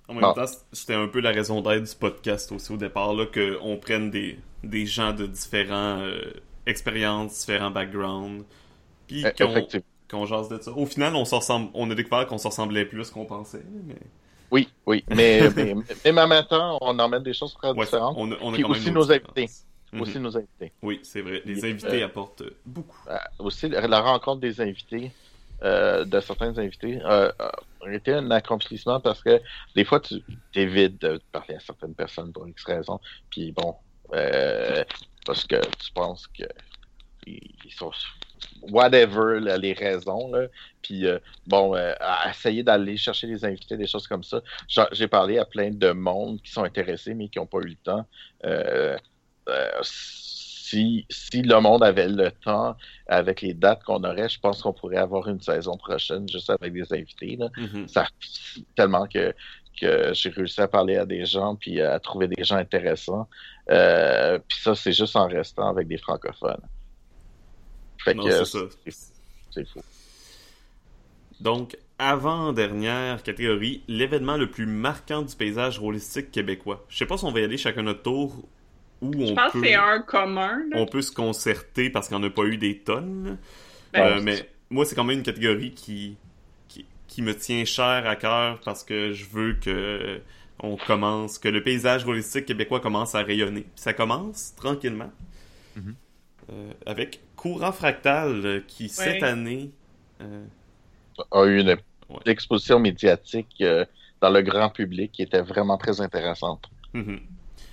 En même Bon. temps, c'était un peu la raison d'être du podcast aussi au départ, là, qu'on prenne des, des gens de différents euh, expériences, différents backgrounds, puis euh, qu'on qu'on jase de ça. Au final, on, se ressemble, on a découvert qu'on se ressemblait plus qu'on pensait. Mais... Oui, oui. Mais, mais, mais en même temps, on emmène des choses très Ouais, différentes. on on Puis même aussi nos invités. Mhm. Aussi nos invités. Oui, c'est vrai. Les invités apportent beaucoup. Euh, aussi, la rencontre des invités, euh, de certains invités, euh, un accomplissement parce que des fois, tu évites de parler à certaines personnes pour X raison. Puis bon, euh, parce que tu penses que ils sont whatever les raisons là. Puis euh, bon, essayer d'aller chercher des invités, des choses comme ça. J'a- J'ai parlé à plein de monde qui sont intéressés mais qui n'ont pas eu le temps. Si, si le monde avait le temps avec les dates qu'on aurait, je pense qu'on pourrait avoir une saison prochaine juste avec des invités. Là. Mhm. Ça tellement que, que j'ai réussi à parler à des gens puis à trouver des gens intéressants. Euh, puis ça, c'est juste en restant avec des francophones. Fait Non, que c'est fou. Donc, avant-dernière catégorie, l'événement le plus marquant du paysage rôlistique québécois. Je sais pas si on va y aller chacun notre tour Je on pense peut, que c'est un commun. là. on peut se concerter parce qu'on n'a pas eu des tonnes. Ben, Euh, mais moi, c'est quand même une catégorie qui, qui, qui me tient cher à cœur parce que je veux que on commence, que le paysage holistique québécois commence à rayonner. Puis ça commence tranquillement Mhm. Euh, avec Courant Fractal euh, qui cette année euh, A eu une Ouais. exposition médiatique euh, dans le grand public qui était vraiment très intéressante. mhm,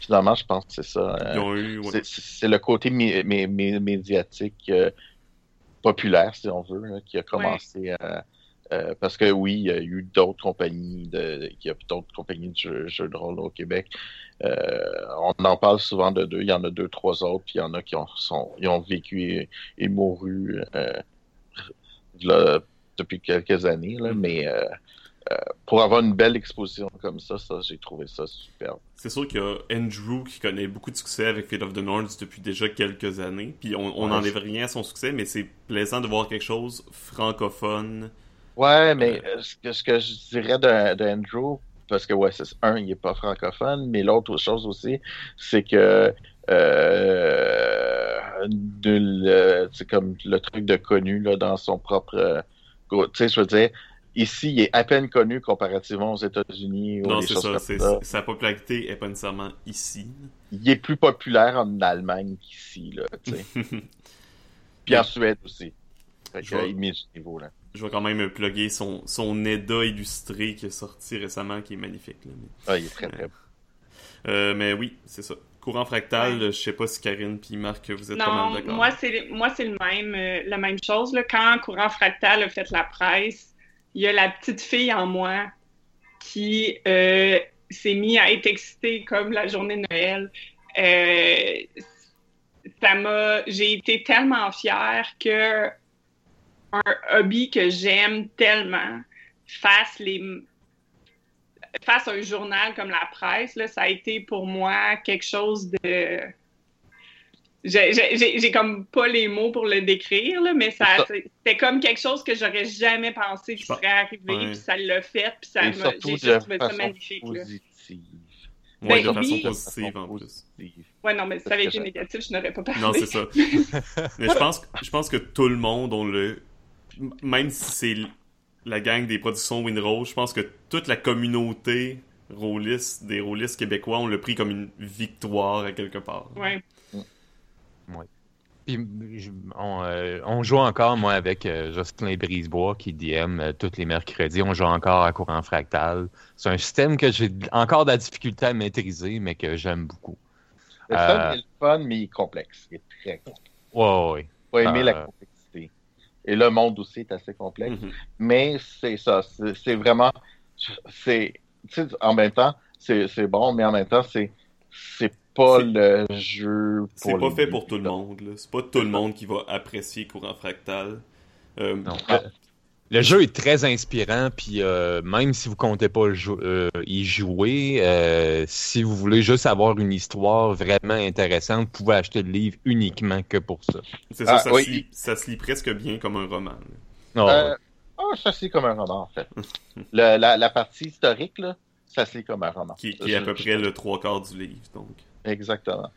Finalement, je pense que c'est ça. euh, ils ont eu ouais, C'est- le côté mé- mé- mé- médiatique euh, populaire, si on veut, là, qui a commencé à, Euh, parce que oui, il y a eu d'autres compagnies, de, il y a d'autres compagnies de jeux, jeux de rôle au Québec. Euh, on en parle souvent de deux. Il y en a deux, trois autres, puis il y en a qui ont, sont, ils ont vécu et, et mouru euh, là, depuis quelques années. Là, mais euh, euh, pour avoir une belle exposition comme ça, ça j'ai trouvé ça superbe. C'est sûr qu'il y a Andrew qui connaît beaucoup de succès avec Fate of the North depuis déjà quelques années. Puis on Ouais. n'enlève rien à son succès, mais c'est plaisant de voir quelque chose francophone. Ouais, mais euh, ce, que, ce que je dirais de, de Andrew, parce que ouais, c'est un, il est pas francophone, mais l'autre chose aussi, c'est que euh, de le- c'est comme le truc de connu là, dans son propre euh, tu sais, je veux dire, ici, il est à peine connu comparativement aux États-Unis ou Non, des c'est choses ça. ça. Sa popularité est pas nécessairement ici. Il est plus populaire en Allemagne qu'ici, là, tu sais. Puis en Suède aussi. Fait Je que, vois. il met ce niveau là. Je vais quand même plugger son, son EDA illustré qui est sorti récemment, qui est magnifique. là. Mais, Ah, il est très très bon. euh, mais oui, c'est ça. Courant fractal, je sais pas si Karine puis Marc, vous êtes pas Non, mal d'accord. moi c'est moi c'est le même euh, la même chose là. Quand Courant Fractal a fait la presse, il y a la petite fille en moi qui euh, s'est mis à être excitée comme la journée de Noël. Euh, ça m'a j'ai été tellement fière que un hobby que j'aime tellement fasse les un journal comme la presse ça a été pour moi quelque chose de j'ai- j'ai j'ai- j'ai comme pas les mots pour le décrire, là, mais ça, Ça- c'était comme quelque chose que j'aurais jamais pensé qui serait arrivé, Ouais. puis ça l'a fait, puis ça m'a- j'ai trouvé ça façon magnifique. Ouais, Ben, de façon oui. positive en plus. Ouais, non, mais si ça avait été négatif, je n'aurais pas parlé. Non, c'est ça. Mais je pense, je pense que tout le monde, on le. Même si c'est la gang des productions Winrose, je pense que toute la communauté rôliste, des rôlistes québécois, on l'a pris comme une victoire à quelque part. Ouais. Puis, je- on, euh, on joue encore, moi, avec euh, Jocelyn Brisebois qui DM euh, tous les mercredis. On joue encore à courant fractal. C'est un système que j'ai encore de la difficulté à maîtriser, mais que j'aime beaucoup. Le Euh, fun est le fun, mais il est complexe. Il est très complexe. Ouais, ouais, ouais. Faut aimer Euh, la complexité. Et le monde aussi est assez complexe. Mhm. Mais c'est ça. C'est vraiment. C'est. Tu sais, en même temps, c'est c'est bon, mais en même temps, c'est. C'est pas C'est- le jeu C'est pas les fait pour tout le monde. là. C'est pas tout le monde qui va apprécier courant fractal. Euh, Non. Ah. Le, jeu est très inspirant, puis euh, même si vous comptez pas euh, y jouer, euh, si vous voulez juste avoir une histoire vraiment intéressante, vous pouvez acheter le livre uniquement que pour ça. C'est ça, Ah, ça, oui. se lit, ça se lit presque bien comme un roman. Oh, ça se lit comme un roman, en fait. Le- la, la partie historique, là, ça se lit comme un roman. Qui, qui est à peu près le trois quarts du livre. Donc. Exactement.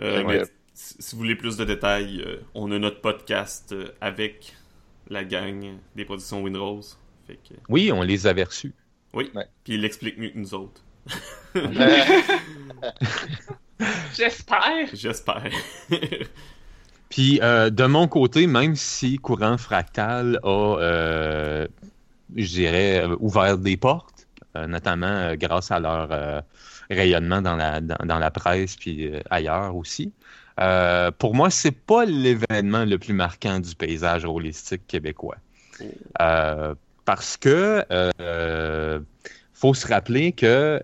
Euh, si vous voulez plus de détails, euh, on a notre podcast euh, avec la gang des productions Windrose. Fait que, Oui, on les avait reçus. oui, Ouais. puis il l'explique mieux que nous autres. J'espère. J'espère. Puis euh, de mon côté, même si Courant Fractal a, euh, je dirais, ouvert des portes, euh, notamment euh, grâce à leur euh, rayonnement dans la, dans, dans la presse puis euh, ailleurs aussi. euh, pour moi, c'est pas l'événement le plus marquant du paysage holistique québécois. Euh, parce que euh, faut se rappeler que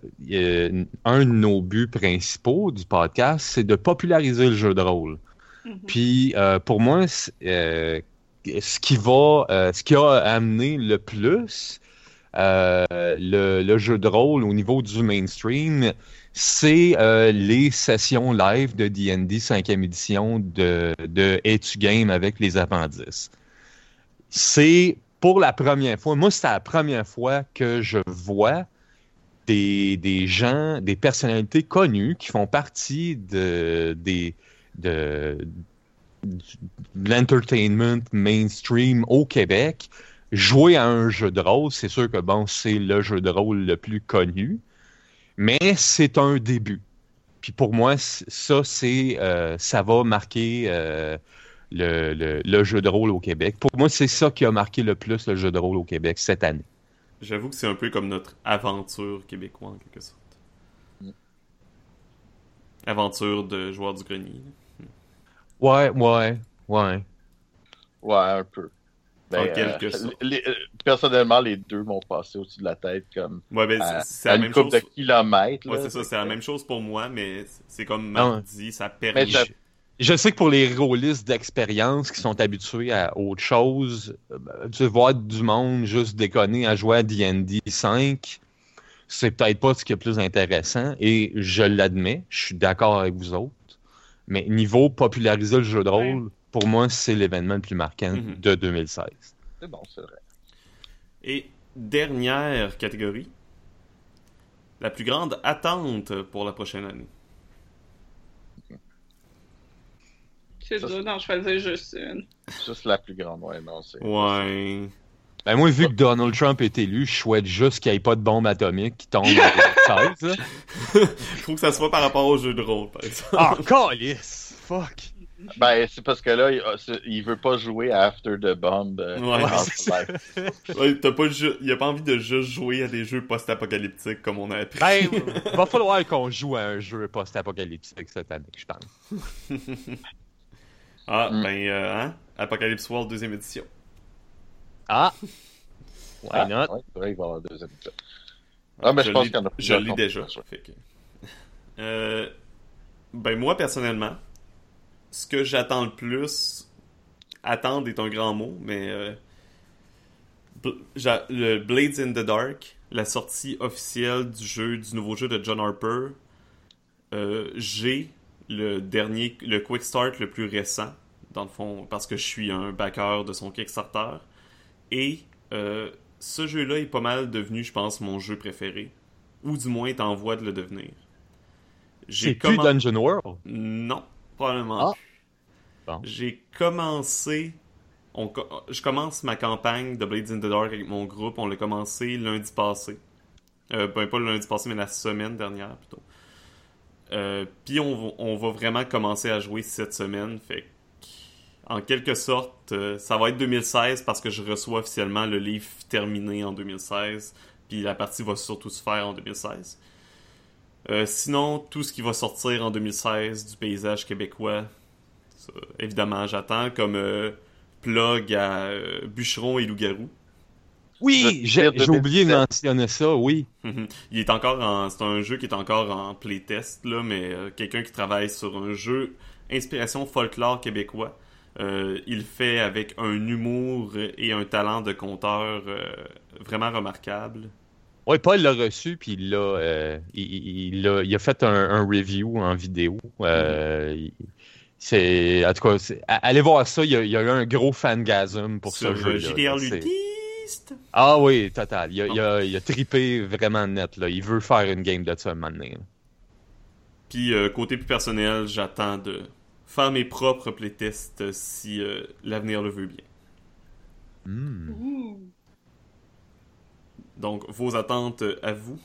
un de nos buts principaux du podcast, c'est de populariser le jeu de rôle. Mhm. Puis pour moi, ce qui va, ce qui a amené le plus le, le jeu de rôle au niveau du mainstream, c'est euh, les sessions live de D&D 5e édition de, Es-tu Game avec les appendices. C'est pour la première fois, moi c'est la première fois que je vois des, des gens, des personnalités connues qui font partie de l'entertainment mainstream au Québec jouer à un jeu de rôle. C'est sûr que bon, c'est le jeu de rôle le plus connu, mais c'est un début. Puis pour moi, ça, c'est euh, ça va marquer euh, le, le- le jeu de rôle au Québec. Pour moi, c'est ça qui a marqué le plus le jeu de rôle au Québec cette année. J'avoue que c'est un peu comme notre aventure québécois en quelque sorte. Mm. Aventure de joueur du grenier. Ouais, ouais, ouais. ouais, un peu. Ben, En euh, quelque sorte. les- euh, personnellement, les deux m'ont passé au-dessus de la tête comme Ouais, ben, à, c'est- à la une même couple chose. de kilomètres. Ouais, là. c'est ça, c'est la même chose pour moi, mais c'est comme Non. Marc dit, ça je- Je sais que pour les rôlistes d'expérience qui sont habitués à autre chose, euh, tu vois du monde juste déconner à jouer à D&D 5, c'est peut-être pas ce qui est plus intéressant, et je l'admets, je suis d'accord avec vous autres, mais niveau populariser le jeu de rôle, pour moi, c'est l'événement le plus marquant Mhm. de 2016. C'est bon, c'est vrai. Et dernière catégorie, la plus grande attente pour la prochaine année. C'est dur d'en choisir juste une. Juste la plus grande, ouais, non, c'est. Ouais. Ben moi, vu que Donald Trump est élu, je souhaite juste qu'il n'y ait pas de bombe atomique qui tombe en 2016. là. Faut que ça soit par rapport au jeu de rôle, par exemple. Ah, calice! Fuck! Ben, c'est parce que là, il, ah, il veut pas jouer à After the Bomb. euh, Ouais, t'as pas ju- il a pas envie de juste jouer à des jeux post-apocalyptiques comme on a appris. Ben, va falloir qu'on joue à un jeu post-apocalyptique cette année, je pense. Ah, Mm. ben, euh, hein? Apocalypse World deuxième édition. Ah! Why Ah, not? ouais, c'est vrai qu'il va y avoir deux épisodes. Ah, ben, je pense qu'il y en a Je l'ai déjà. fait que- Euh, ben, moi, personnellement, ce que j'attends le plus, attendre est un grand mot, mais euh, le Blades in the Dark, la sortie officielle du jeu, du nouveau jeu de John Harper, euh, j'ai le dernier, le Quick Start le plus récent, dans le fond, parce que je suis un backer de son Kickstarter. Et euh, ce jeu-là est pas mal devenu, je pense, mon jeu préféré. Ou du moins est en voie de le devenir. C'est plus commen- Dungeon World? Non, probablement Ah. J'ai commencé... je commence ma campagne de Blades in the Dark avec mon groupe. On l'a commencé lundi passé. Euh, ben, pas le lundi passé, mais la semaine dernière, plutôt. Euh, Puis on va vraiment commencer à jouer cette semaine. Fait que, en quelque sorte, euh, ça va être 2016 parce que je reçois officiellement le livre terminé en 2016. Puis la partie va surtout se faire en 2016. Euh, sinon, tout ce qui va sortir en 2016 du paysage québécois, ça, évidemment, j'attends comme euh, plug à euh, Bûcheron et Loup-Garou. Oui, j'ai oublié de 2017. mentionner ça, oui. Mhm. Il est encore en, c'est un jeu qui est encore en playtest là, mais euh, quelqu'un qui travaille sur un jeu inspiration folklore québécois. Euh, il le fait avec un humour et un talent de conteur euh, vraiment remarquable. Oui, Paul l'a reçu, puis il l'a, euh, il, il- il a, il a fait un, un review en vidéo. Euh, il- c'est, en tout cas, allez voir ça. Il y a, il y a eu un gros fangasm pour sur ce jeu. JDR Ludiste. Ah oui, total. Il a, il a- il a trippé vraiment net. Là. Il veut faire une game de ça un moment donné, là. Puis euh, côté plus personnel, j'attends de faire mes propres playtests si euh, l'avenir le veut bien. Hmm. Donc vos attentes à vous?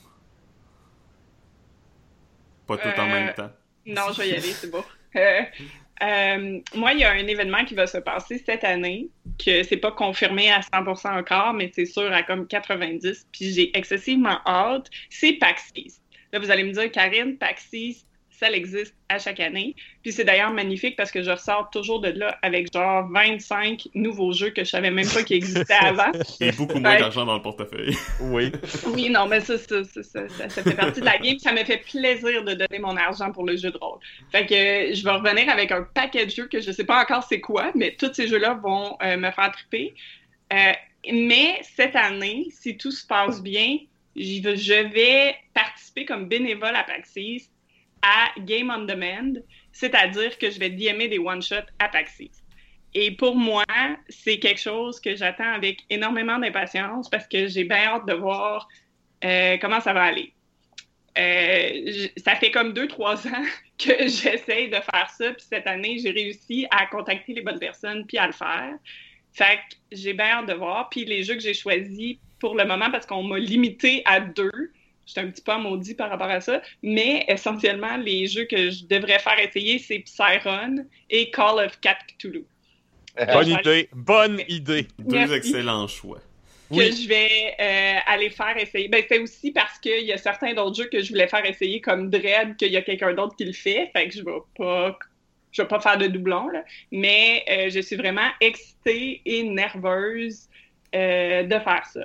Pas tout en Euh, même temps. Non, je vais y aller, c'est bon. Euh, euh, moi, il y a un événement qui va se passer cette année, que c'est pas confirmé à 100% encore, mais c'est sûr à comme 90, puis j'ai excessivement hâte. C'est Paxis. Là, vous allez me dire, Karine, Paxis, ça existe à chaque année. Puis c'est d'ailleurs magnifique parce que je ressors toujours de là avec genre 25 nouveaux jeux que je savais même pas qu'ils existaient avant. Et beaucoup moins d'argent dans le portefeuille. Oui. Oui, non, mais ça, ça, ça, ça, ça- ça fait partie de la game. Ça me fait plaisir de donner mon argent pour le jeu de rôle. Fait que je vais revenir avec un paquet de jeux que je sais pas encore c'est quoi, mais tous ces jeux-là vont euh, me faire triper. Euh, mais cette année, si tout se passe bien, je vais participer comme bénévole à Paxis à Game on Demand, c'est-à-dire que je vais DMer des one-shots à Paxis. Et pour moi, c'est quelque chose que j'attends avec énormément d'impatience parce que j'ai bien hâte de voir euh, comment ça va aller. Euh, ça fait comme deux, trois ans que j'essaye de faire ça, puis cette année, j'ai réussi à contacter les bonnes personnes puis à le faire. Fait que j'ai bien hâte de voir. Puis les jeux que j'ai choisis pour le moment, parce qu'on m'a limité à deux, j'étais un petit peu maudit par rapport à ça, mais essentiellement, les jeux que je devrais faire essayer, c'est Psyron et Call of Cthulhu. Bonne je vais idée. Bonne idée. Deux Merci. excellents choix. que Oui. je vais euh, aller faire essayer. Ben, c'est aussi parce qu'il y a certains d'autres jeux que je voulais faire essayer, comme Dread, qu'il y a quelqu'un d'autre qui le fait. Fait que je vais pas je vais pas faire de doublons, là, mais euh, je suis vraiment excitée et nerveuse euh, de faire ça.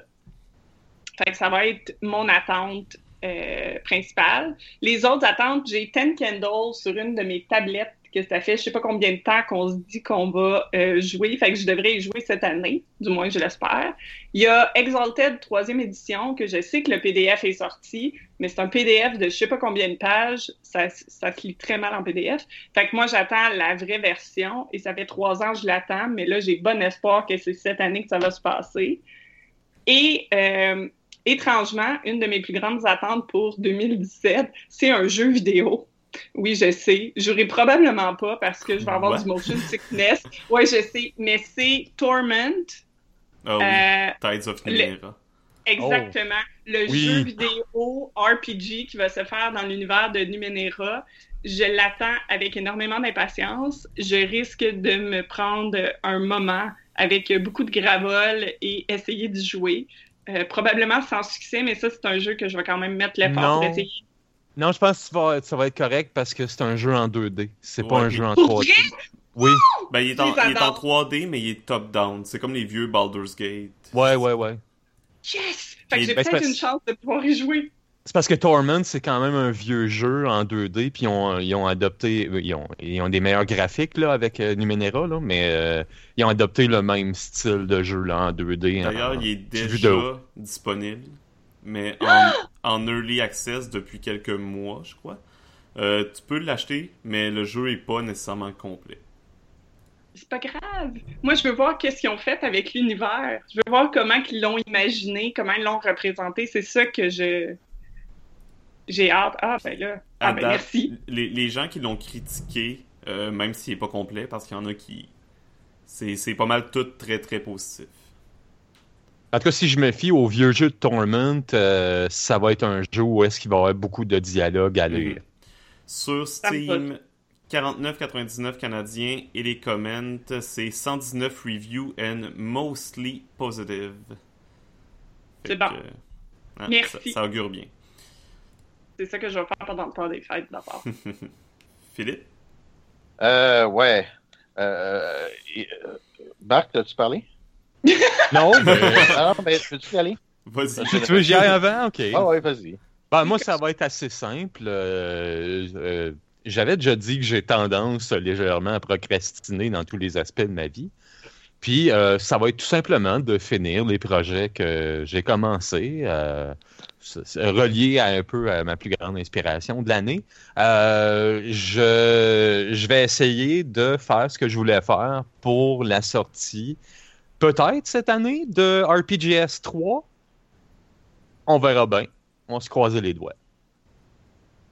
Fait que ça va être mon attente euh, principale. Les autres attentes, j'ai Ten Candles sur une de mes tablettes que ça fait je sais pas combien de temps qu'on se dit qu'on va euh, jouer. Fait que je devrais y jouer cette année, du moins je l'espère. Il y a Exalted troisième édition que je sais que le PDF est sorti, mais c'est un PDF de je sais pas combien de pages. Ça, ça se lit très mal en PDF. Fait que moi j'attends la vraie version et ça fait trois ans que je l'attends, mais là j'ai bon espoir que c'est cette année que ça va se passer. Et euh, étrangement, une de mes plus grandes attentes pour 2017, c'est un jeu vidéo. Oui, je sais. J'aurai probablement pas parce que je vais avoir Ouais. du motion sickness. Oui, je sais. Mais c'est Torment. Ah oui, Euh, Tides of le- Numenera. Exactement. Le Oui. jeu vidéo RPG qui va se faire dans l'univers de Numenera. Je l'attends avec énormément d'impatience. Je risque de me prendre un moment avec beaucoup de gravol et essayer d'y jouer. Euh, probablement sans succès, mais ça, c'est un jeu que je vais quand même mettre l'effort pour Non. essayer. Non, je pense que ça va, ça va être correct parce que c'est un jeu en 2D. C'est pas un jeu en Pour 3D. Oui, Ben, il est, en, Je les il est en adore. 3D, mais il est top-down. C'est comme les vieux Baldur's Gate. ouais, ouais, ouais. Yes! Fait que j'ai ben, peut-être une chance de pouvoir y jouer. C'est parce que Torment, c'est quand même un vieux jeu en 2D, puis ils ont, ils ont adopté, ils ont, ils ont des meilleurs graphiques là, avec euh, Numenera, là, mais euh, ils ont adopté le même style de jeu là, en 2D. en- D'ailleurs, il est déjà disponible, mais en, en early access depuis quelques mois, je crois. Euh, tu peux l'acheter, mais le jeu est pas nécessairement complet. C'est pas grave. Moi, je veux voir qu'est-ce qu'ils ont fait avec l'univers. Je veux voir comment ils l'ont imaginé, comment ils l'ont représenté. C'est ça que je j'ai hâte. Ah ben là, ah ben date, merci. Les, les gens qui l'ont critiqué, euh, même s'il est pas complet, parce qu'il y en a qui. C'est c'est pas mal tout très très positif. En tout cas, si je me fie au vieux jeu de Torment, euh, ça va être un jeu où est-ce qu'il va y avoir beaucoup de dialogue à lire. Mhm. Sur Steam, 49,99 canadiens et les comments, c'est 119 reviews and mostly positive. C'est bon. que, hein, Merci. Ça, ça augure bien. C'est ça que je vais faire pendant le temps des fêtes d'abord. Philippe? Euh, ouais. Euh, euh, Marc, as-tu parlé? Non, mais Ah non, mais peux-tu y aller? Vas-y. tu veux que j'y aille avant? Ok. Ah ouais, vas-y. Ben, moi, ça va être assez simple. Euh, euh, J'avais déjà dit que j'ai tendance légèrement à procrastiner dans tous les aspects de ma vie. Puis, euh, ça va être tout simplement de finir les projets que j'ai commencés, euh, reliés à un peu à ma plus grande inspiration de l'année. Euh, je, je vais essayer de faire ce que je voulais faire pour la sortie, peut-être cette année, de RPGS 3. On verra bien. On va se croiser les doigts.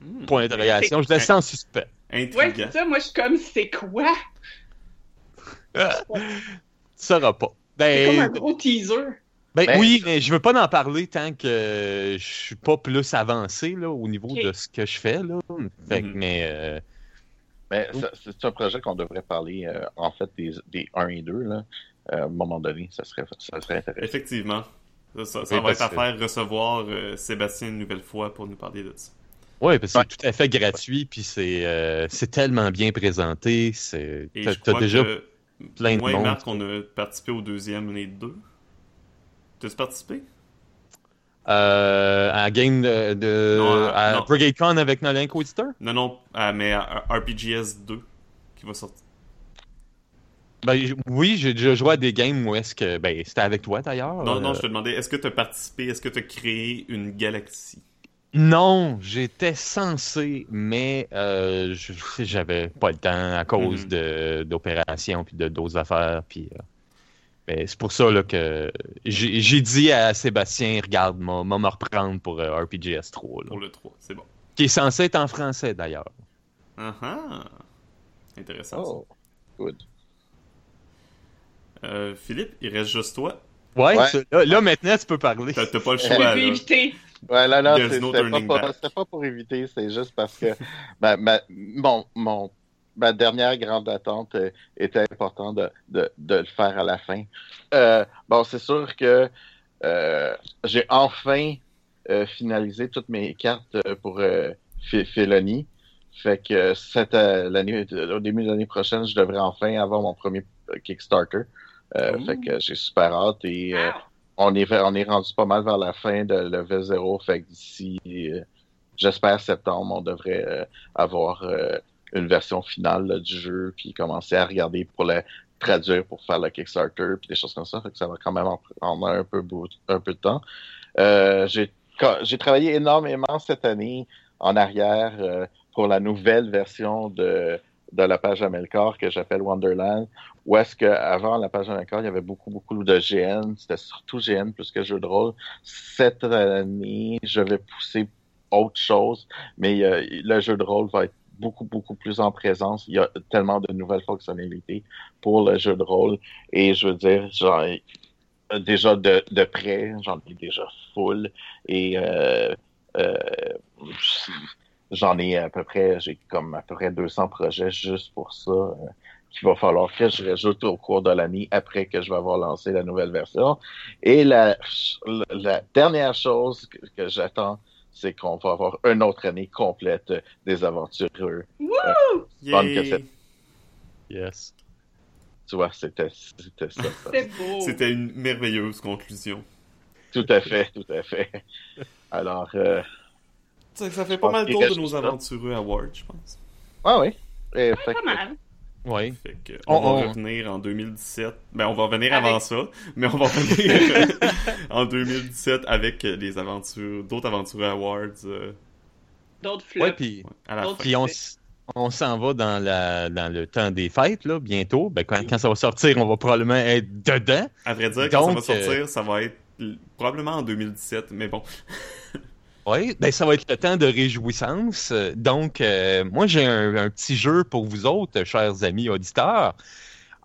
Hmm, Point d'interrogation. Je laisse ça en suspens. Ouais, c'est ça. Moi, je suis comme, c'est quoi? Tu sauras pas. C'est comme un Ben, gros teaser. ben Ben, oui, mais je veux pas en parler tant que je suis pas plus avancé là, au niveau de ce que je fais. Là. Fait Mhm. mais euh, Mais ça- c'est un projet qu'on devrait parler, euh, en fait, des, des 1 et 2, là. Euh, à un moment donné, ça serait, ça serait intéressant. Effectivement. Ça, ça- ça Oui, va être à faire recevoir euh, Sébastien une nouvelle fois pour nous parler de ça. ouais, parce que Ouais. c'est tout à fait gratuit, puis c'est euh, c'est tellement bien présenté. C'est Et t'as je t'as crois déjà que plein de moi et monde. Marc, on a participé au deuxième, est deux. T'as-tu participé? Euh, à game de, de Non, à- à non. Brigade Con avec notre inquisiteur. Non, non, mais à- RPGS 2 qui va sortir. Ben, oui, j'ai déjà joué à des games où est-ce que ben c'était avec toi d'ailleurs. Non, euh, non, je te demandais, est-ce que tu as participé, est-ce que tu as créé une galaxie? Non, j'étais censé, mais euh, je- j'avais pas le temps à cause Mhm. de d'opérations puis de d'autres affaires. Puis, euh, c'est pour ça là, que j'ai j'ai dit à Sébastien, regarde, m'a m'a me reprendre pour euh, RPGS 3, là, Pour le 3, c'est bon. qui est censé être en français d'ailleurs. Ah ah! Intéressant. ça. Oh, good. Euh, Philippe, il reste juste toi? Ouais, là, là, maintenant tu peux parler. T'as t'as pas le Je choix, peux là. éviter. Ouais, là, là, There's c'est- no c'était pas, pour- pas éviter, c'est juste parce que ma, ma, mon, mon, ma dernière grande attente euh, était importante de, de, de le faire à la fin. Euh, bon, c'est sûr que euh, j'ai enfin euh, finalisé toutes mes cartes euh, pour euh, Felony. Fait que cette l'année, au début de l'année prochaine, je devrais enfin avoir mon premier Kickstarter. Euh, fait que j'ai super hâte et euh. On est rendu pas mal vers la fin de level 0. Fait que d'ici, euh, j'espère septembre, on devrait euh, avoir euh, une version finale du jeu puis commencer à regarder pour le traduire pour faire le Kickstarter puis des choses comme ça. Ça va quand même en prendre un peu de temps. J'ai travaillé énormément cette année en arrière pour la nouvelle version de de la page Amelcor que j'appelle Wonderland, où est-ce que avant la page Amelcor, il y avait beaucoup, beaucoup de GN, c'était surtout GN plus que jeu de rôle. Cette année, je vais pousser autre chose, mais euh, le jeu de rôle va être beaucoup, beaucoup plus en présence. Il y a tellement de nouvelles fonctionnalités pour le jeu de rôle, et je veux dire, j'en ai déjà de, de près, j'en ai déjà full, et euh, euh, j'en ai à peu près, j'ai comme à peu près 200 projets juste pour ça, qu'il va falloir que je rajoute au cours de l'année après que je vais avoir lancé la nouvelle version. Et la, la dernière chose que, que j'attends, c'est qu'on va avoir une autre année complète des aventureux. Bonne Yay! cassette. Yes. Tu vois, c'était c'était ça. ça. C'est beau. C'était une merveilleuse conclusion. Tout à fait, tout à fait. Alors, euh, Ça, ça fait pas mal qu'il d'autres de nos aventureux awards, je pense. ah oui. Et, fait Pas que- mal. Oui. Fait que On- on, va on- revenir en 2017. Ben, on va revenir Avec- avant ça, mais on va revenir en 2017 avec les aventures, d'autres aventures awards euh, D'autres flops. Ouais, puis on, s'en va dans, la, dans le temps des fêtes, là, bientôt. Ben, quand, quand ça va sortir, on va probablement être dedans. À vrai dire, quand Donc, ça va sortir, euh, ça va être probablement en 2017, mais bon. Oui, ben ça va être le temps de réjouissance. Donc, euh, moi, j'ai un, un petit jeu pour vous autres, chers amis auditeurs.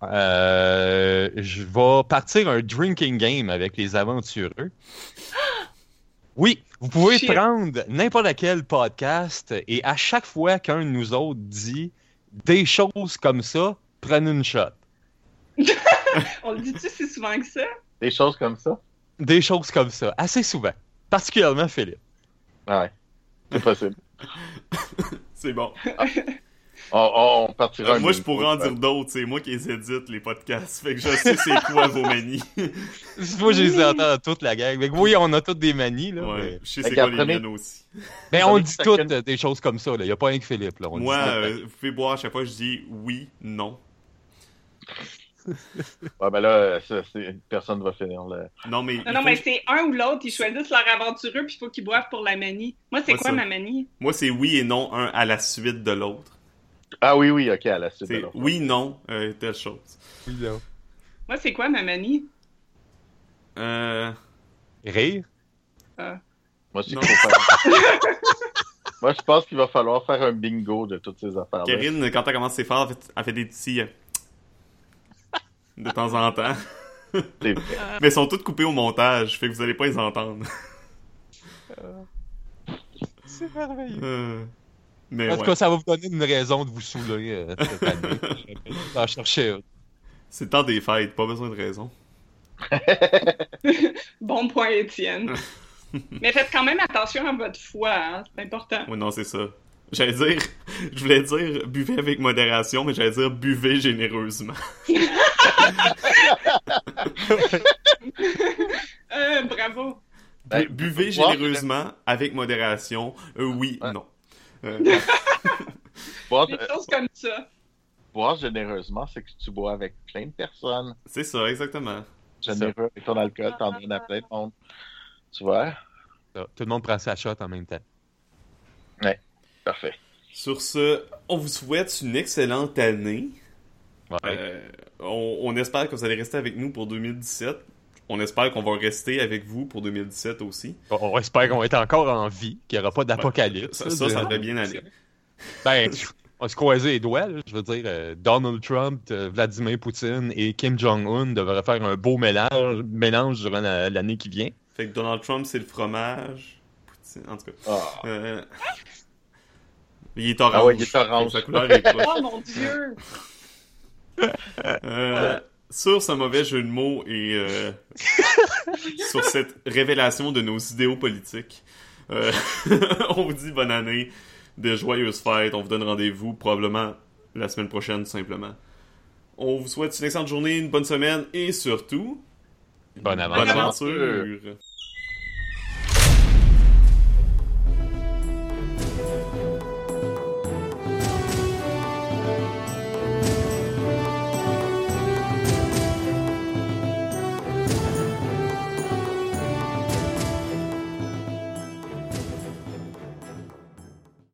Euh, je vais partir un drinking game avec les aventureux. Oui, vous pouvez Shit. prendre n'importe quel podcast et à chaque fois qu'un de nous autres dit des choses comme ça, prenez une shot. On le dit-tu si souvent que ça? des choses comme ça? Des choses comme ça, assez souvent. Particulièrement Philippe. Ah ouais. C'est possible. C'est bon. On, on partira. Euh, moi, je pourrais en dire d'autres. C'est moi qui les édite, les podcasts. Fait que je sais c'est quoi vos manies. Moi, je les entends toute la gang. Mais oui, on a toutes des manies, là. mais- ouais, je sais c'est quoi les miennes aussi. Ben, on dit toutes euh, des choses comme ça. Il n'y a pas rien que Philippe. Là. On Moi, dit- euh, vous pouvez boire à chaque fois je dis oui, non. Ouais, ben là, ça, c'est- personne va finir le. Non, mais. Non, non, mais que- c'est un ou l'autre. Ils choisissent leur aventureux, puis il faut qu'ils boivent pour la manie. Moi, c'est quoi ça. ma manie? Moi, c'est oui et non, un à la suite de l'autre. Ah oui, oui, ok, à la suite. C'est alors. oui, non, euh, telle chose. Moi, c'est quoi ma manie? Euh. Rire? Moi, c'est Non. qu'il faut faire- Moi, je pense qu'il va falloir faire un bingo de toutes ces affaires-là. Karine, quand elle commence ses phares, elle fait, elle fait des petits. De temps en temps. Vrai. Mais ils sont toutes coupées au montage, fait que vous allez pas les entendre. C'est merveilleux. Euh, Mais En tout ouais. Ah, cas, ça va vous donner une raison de vous saouler euh, cette année. Chercher. C'est le temps des fêtes, pas besoin de raison. Bon point, Étienne. Mais faites quand même attention à votre foi, hein, c'est important. Ouais, non, c'est ça. J'allais dire, je voulais dire buvez avec modération, mais j'allais dire buvez généreusement. Euh, bravo. Ben, Bu- buvez généreusement avec modération. Euh, oui, Ouais. non. Euh, Boire, Des choses comme ça. boire généreusement, c'est que tu bois avec plein de personnes. c'est ça, exactement. Généreux avec ton alcool, t'en donnes à plein de monde. Tu vois? Tout le monde prend sa shot en même temps. Parfait. Sur ce, on vous souhaite une excellente année. Ouais. Euh, on, on espère que vous allez rester avec nous pour 2017. On espère qu'on va rester avec vous pour 2017 aussi. On, espère qu'on va être encore en vie, qu'il n'y aura pas d'apocalypse. Ça, ça, ça devrait bien aller. Ben, on va se croiser les doigts. là. Je veux dire, euh, Donald Trump, euh, Vladimir Poutine et Kim Jong-un devraient faire un beau mélange, mélange durant la- l'année qui vient. Fait que Donald Trump, c'est le fromage. Poutine, en tout cas. Ah. Il est orange. Ah ouais, il est orange. Sa couleur est proche. Oh mon dieu! Euh, sur ce mauvais jeu de mots et euh, sur cette révélation de nos idéaux politiques, euh, on vous dit bonne année, de joyeuses fêtes. On vous donne rendez-vous probablement la semaine prochaine, tout simplement. On vous souhaite une excellente journée, une bonne semaine et surtout, Bonne bonne aventure. aventure.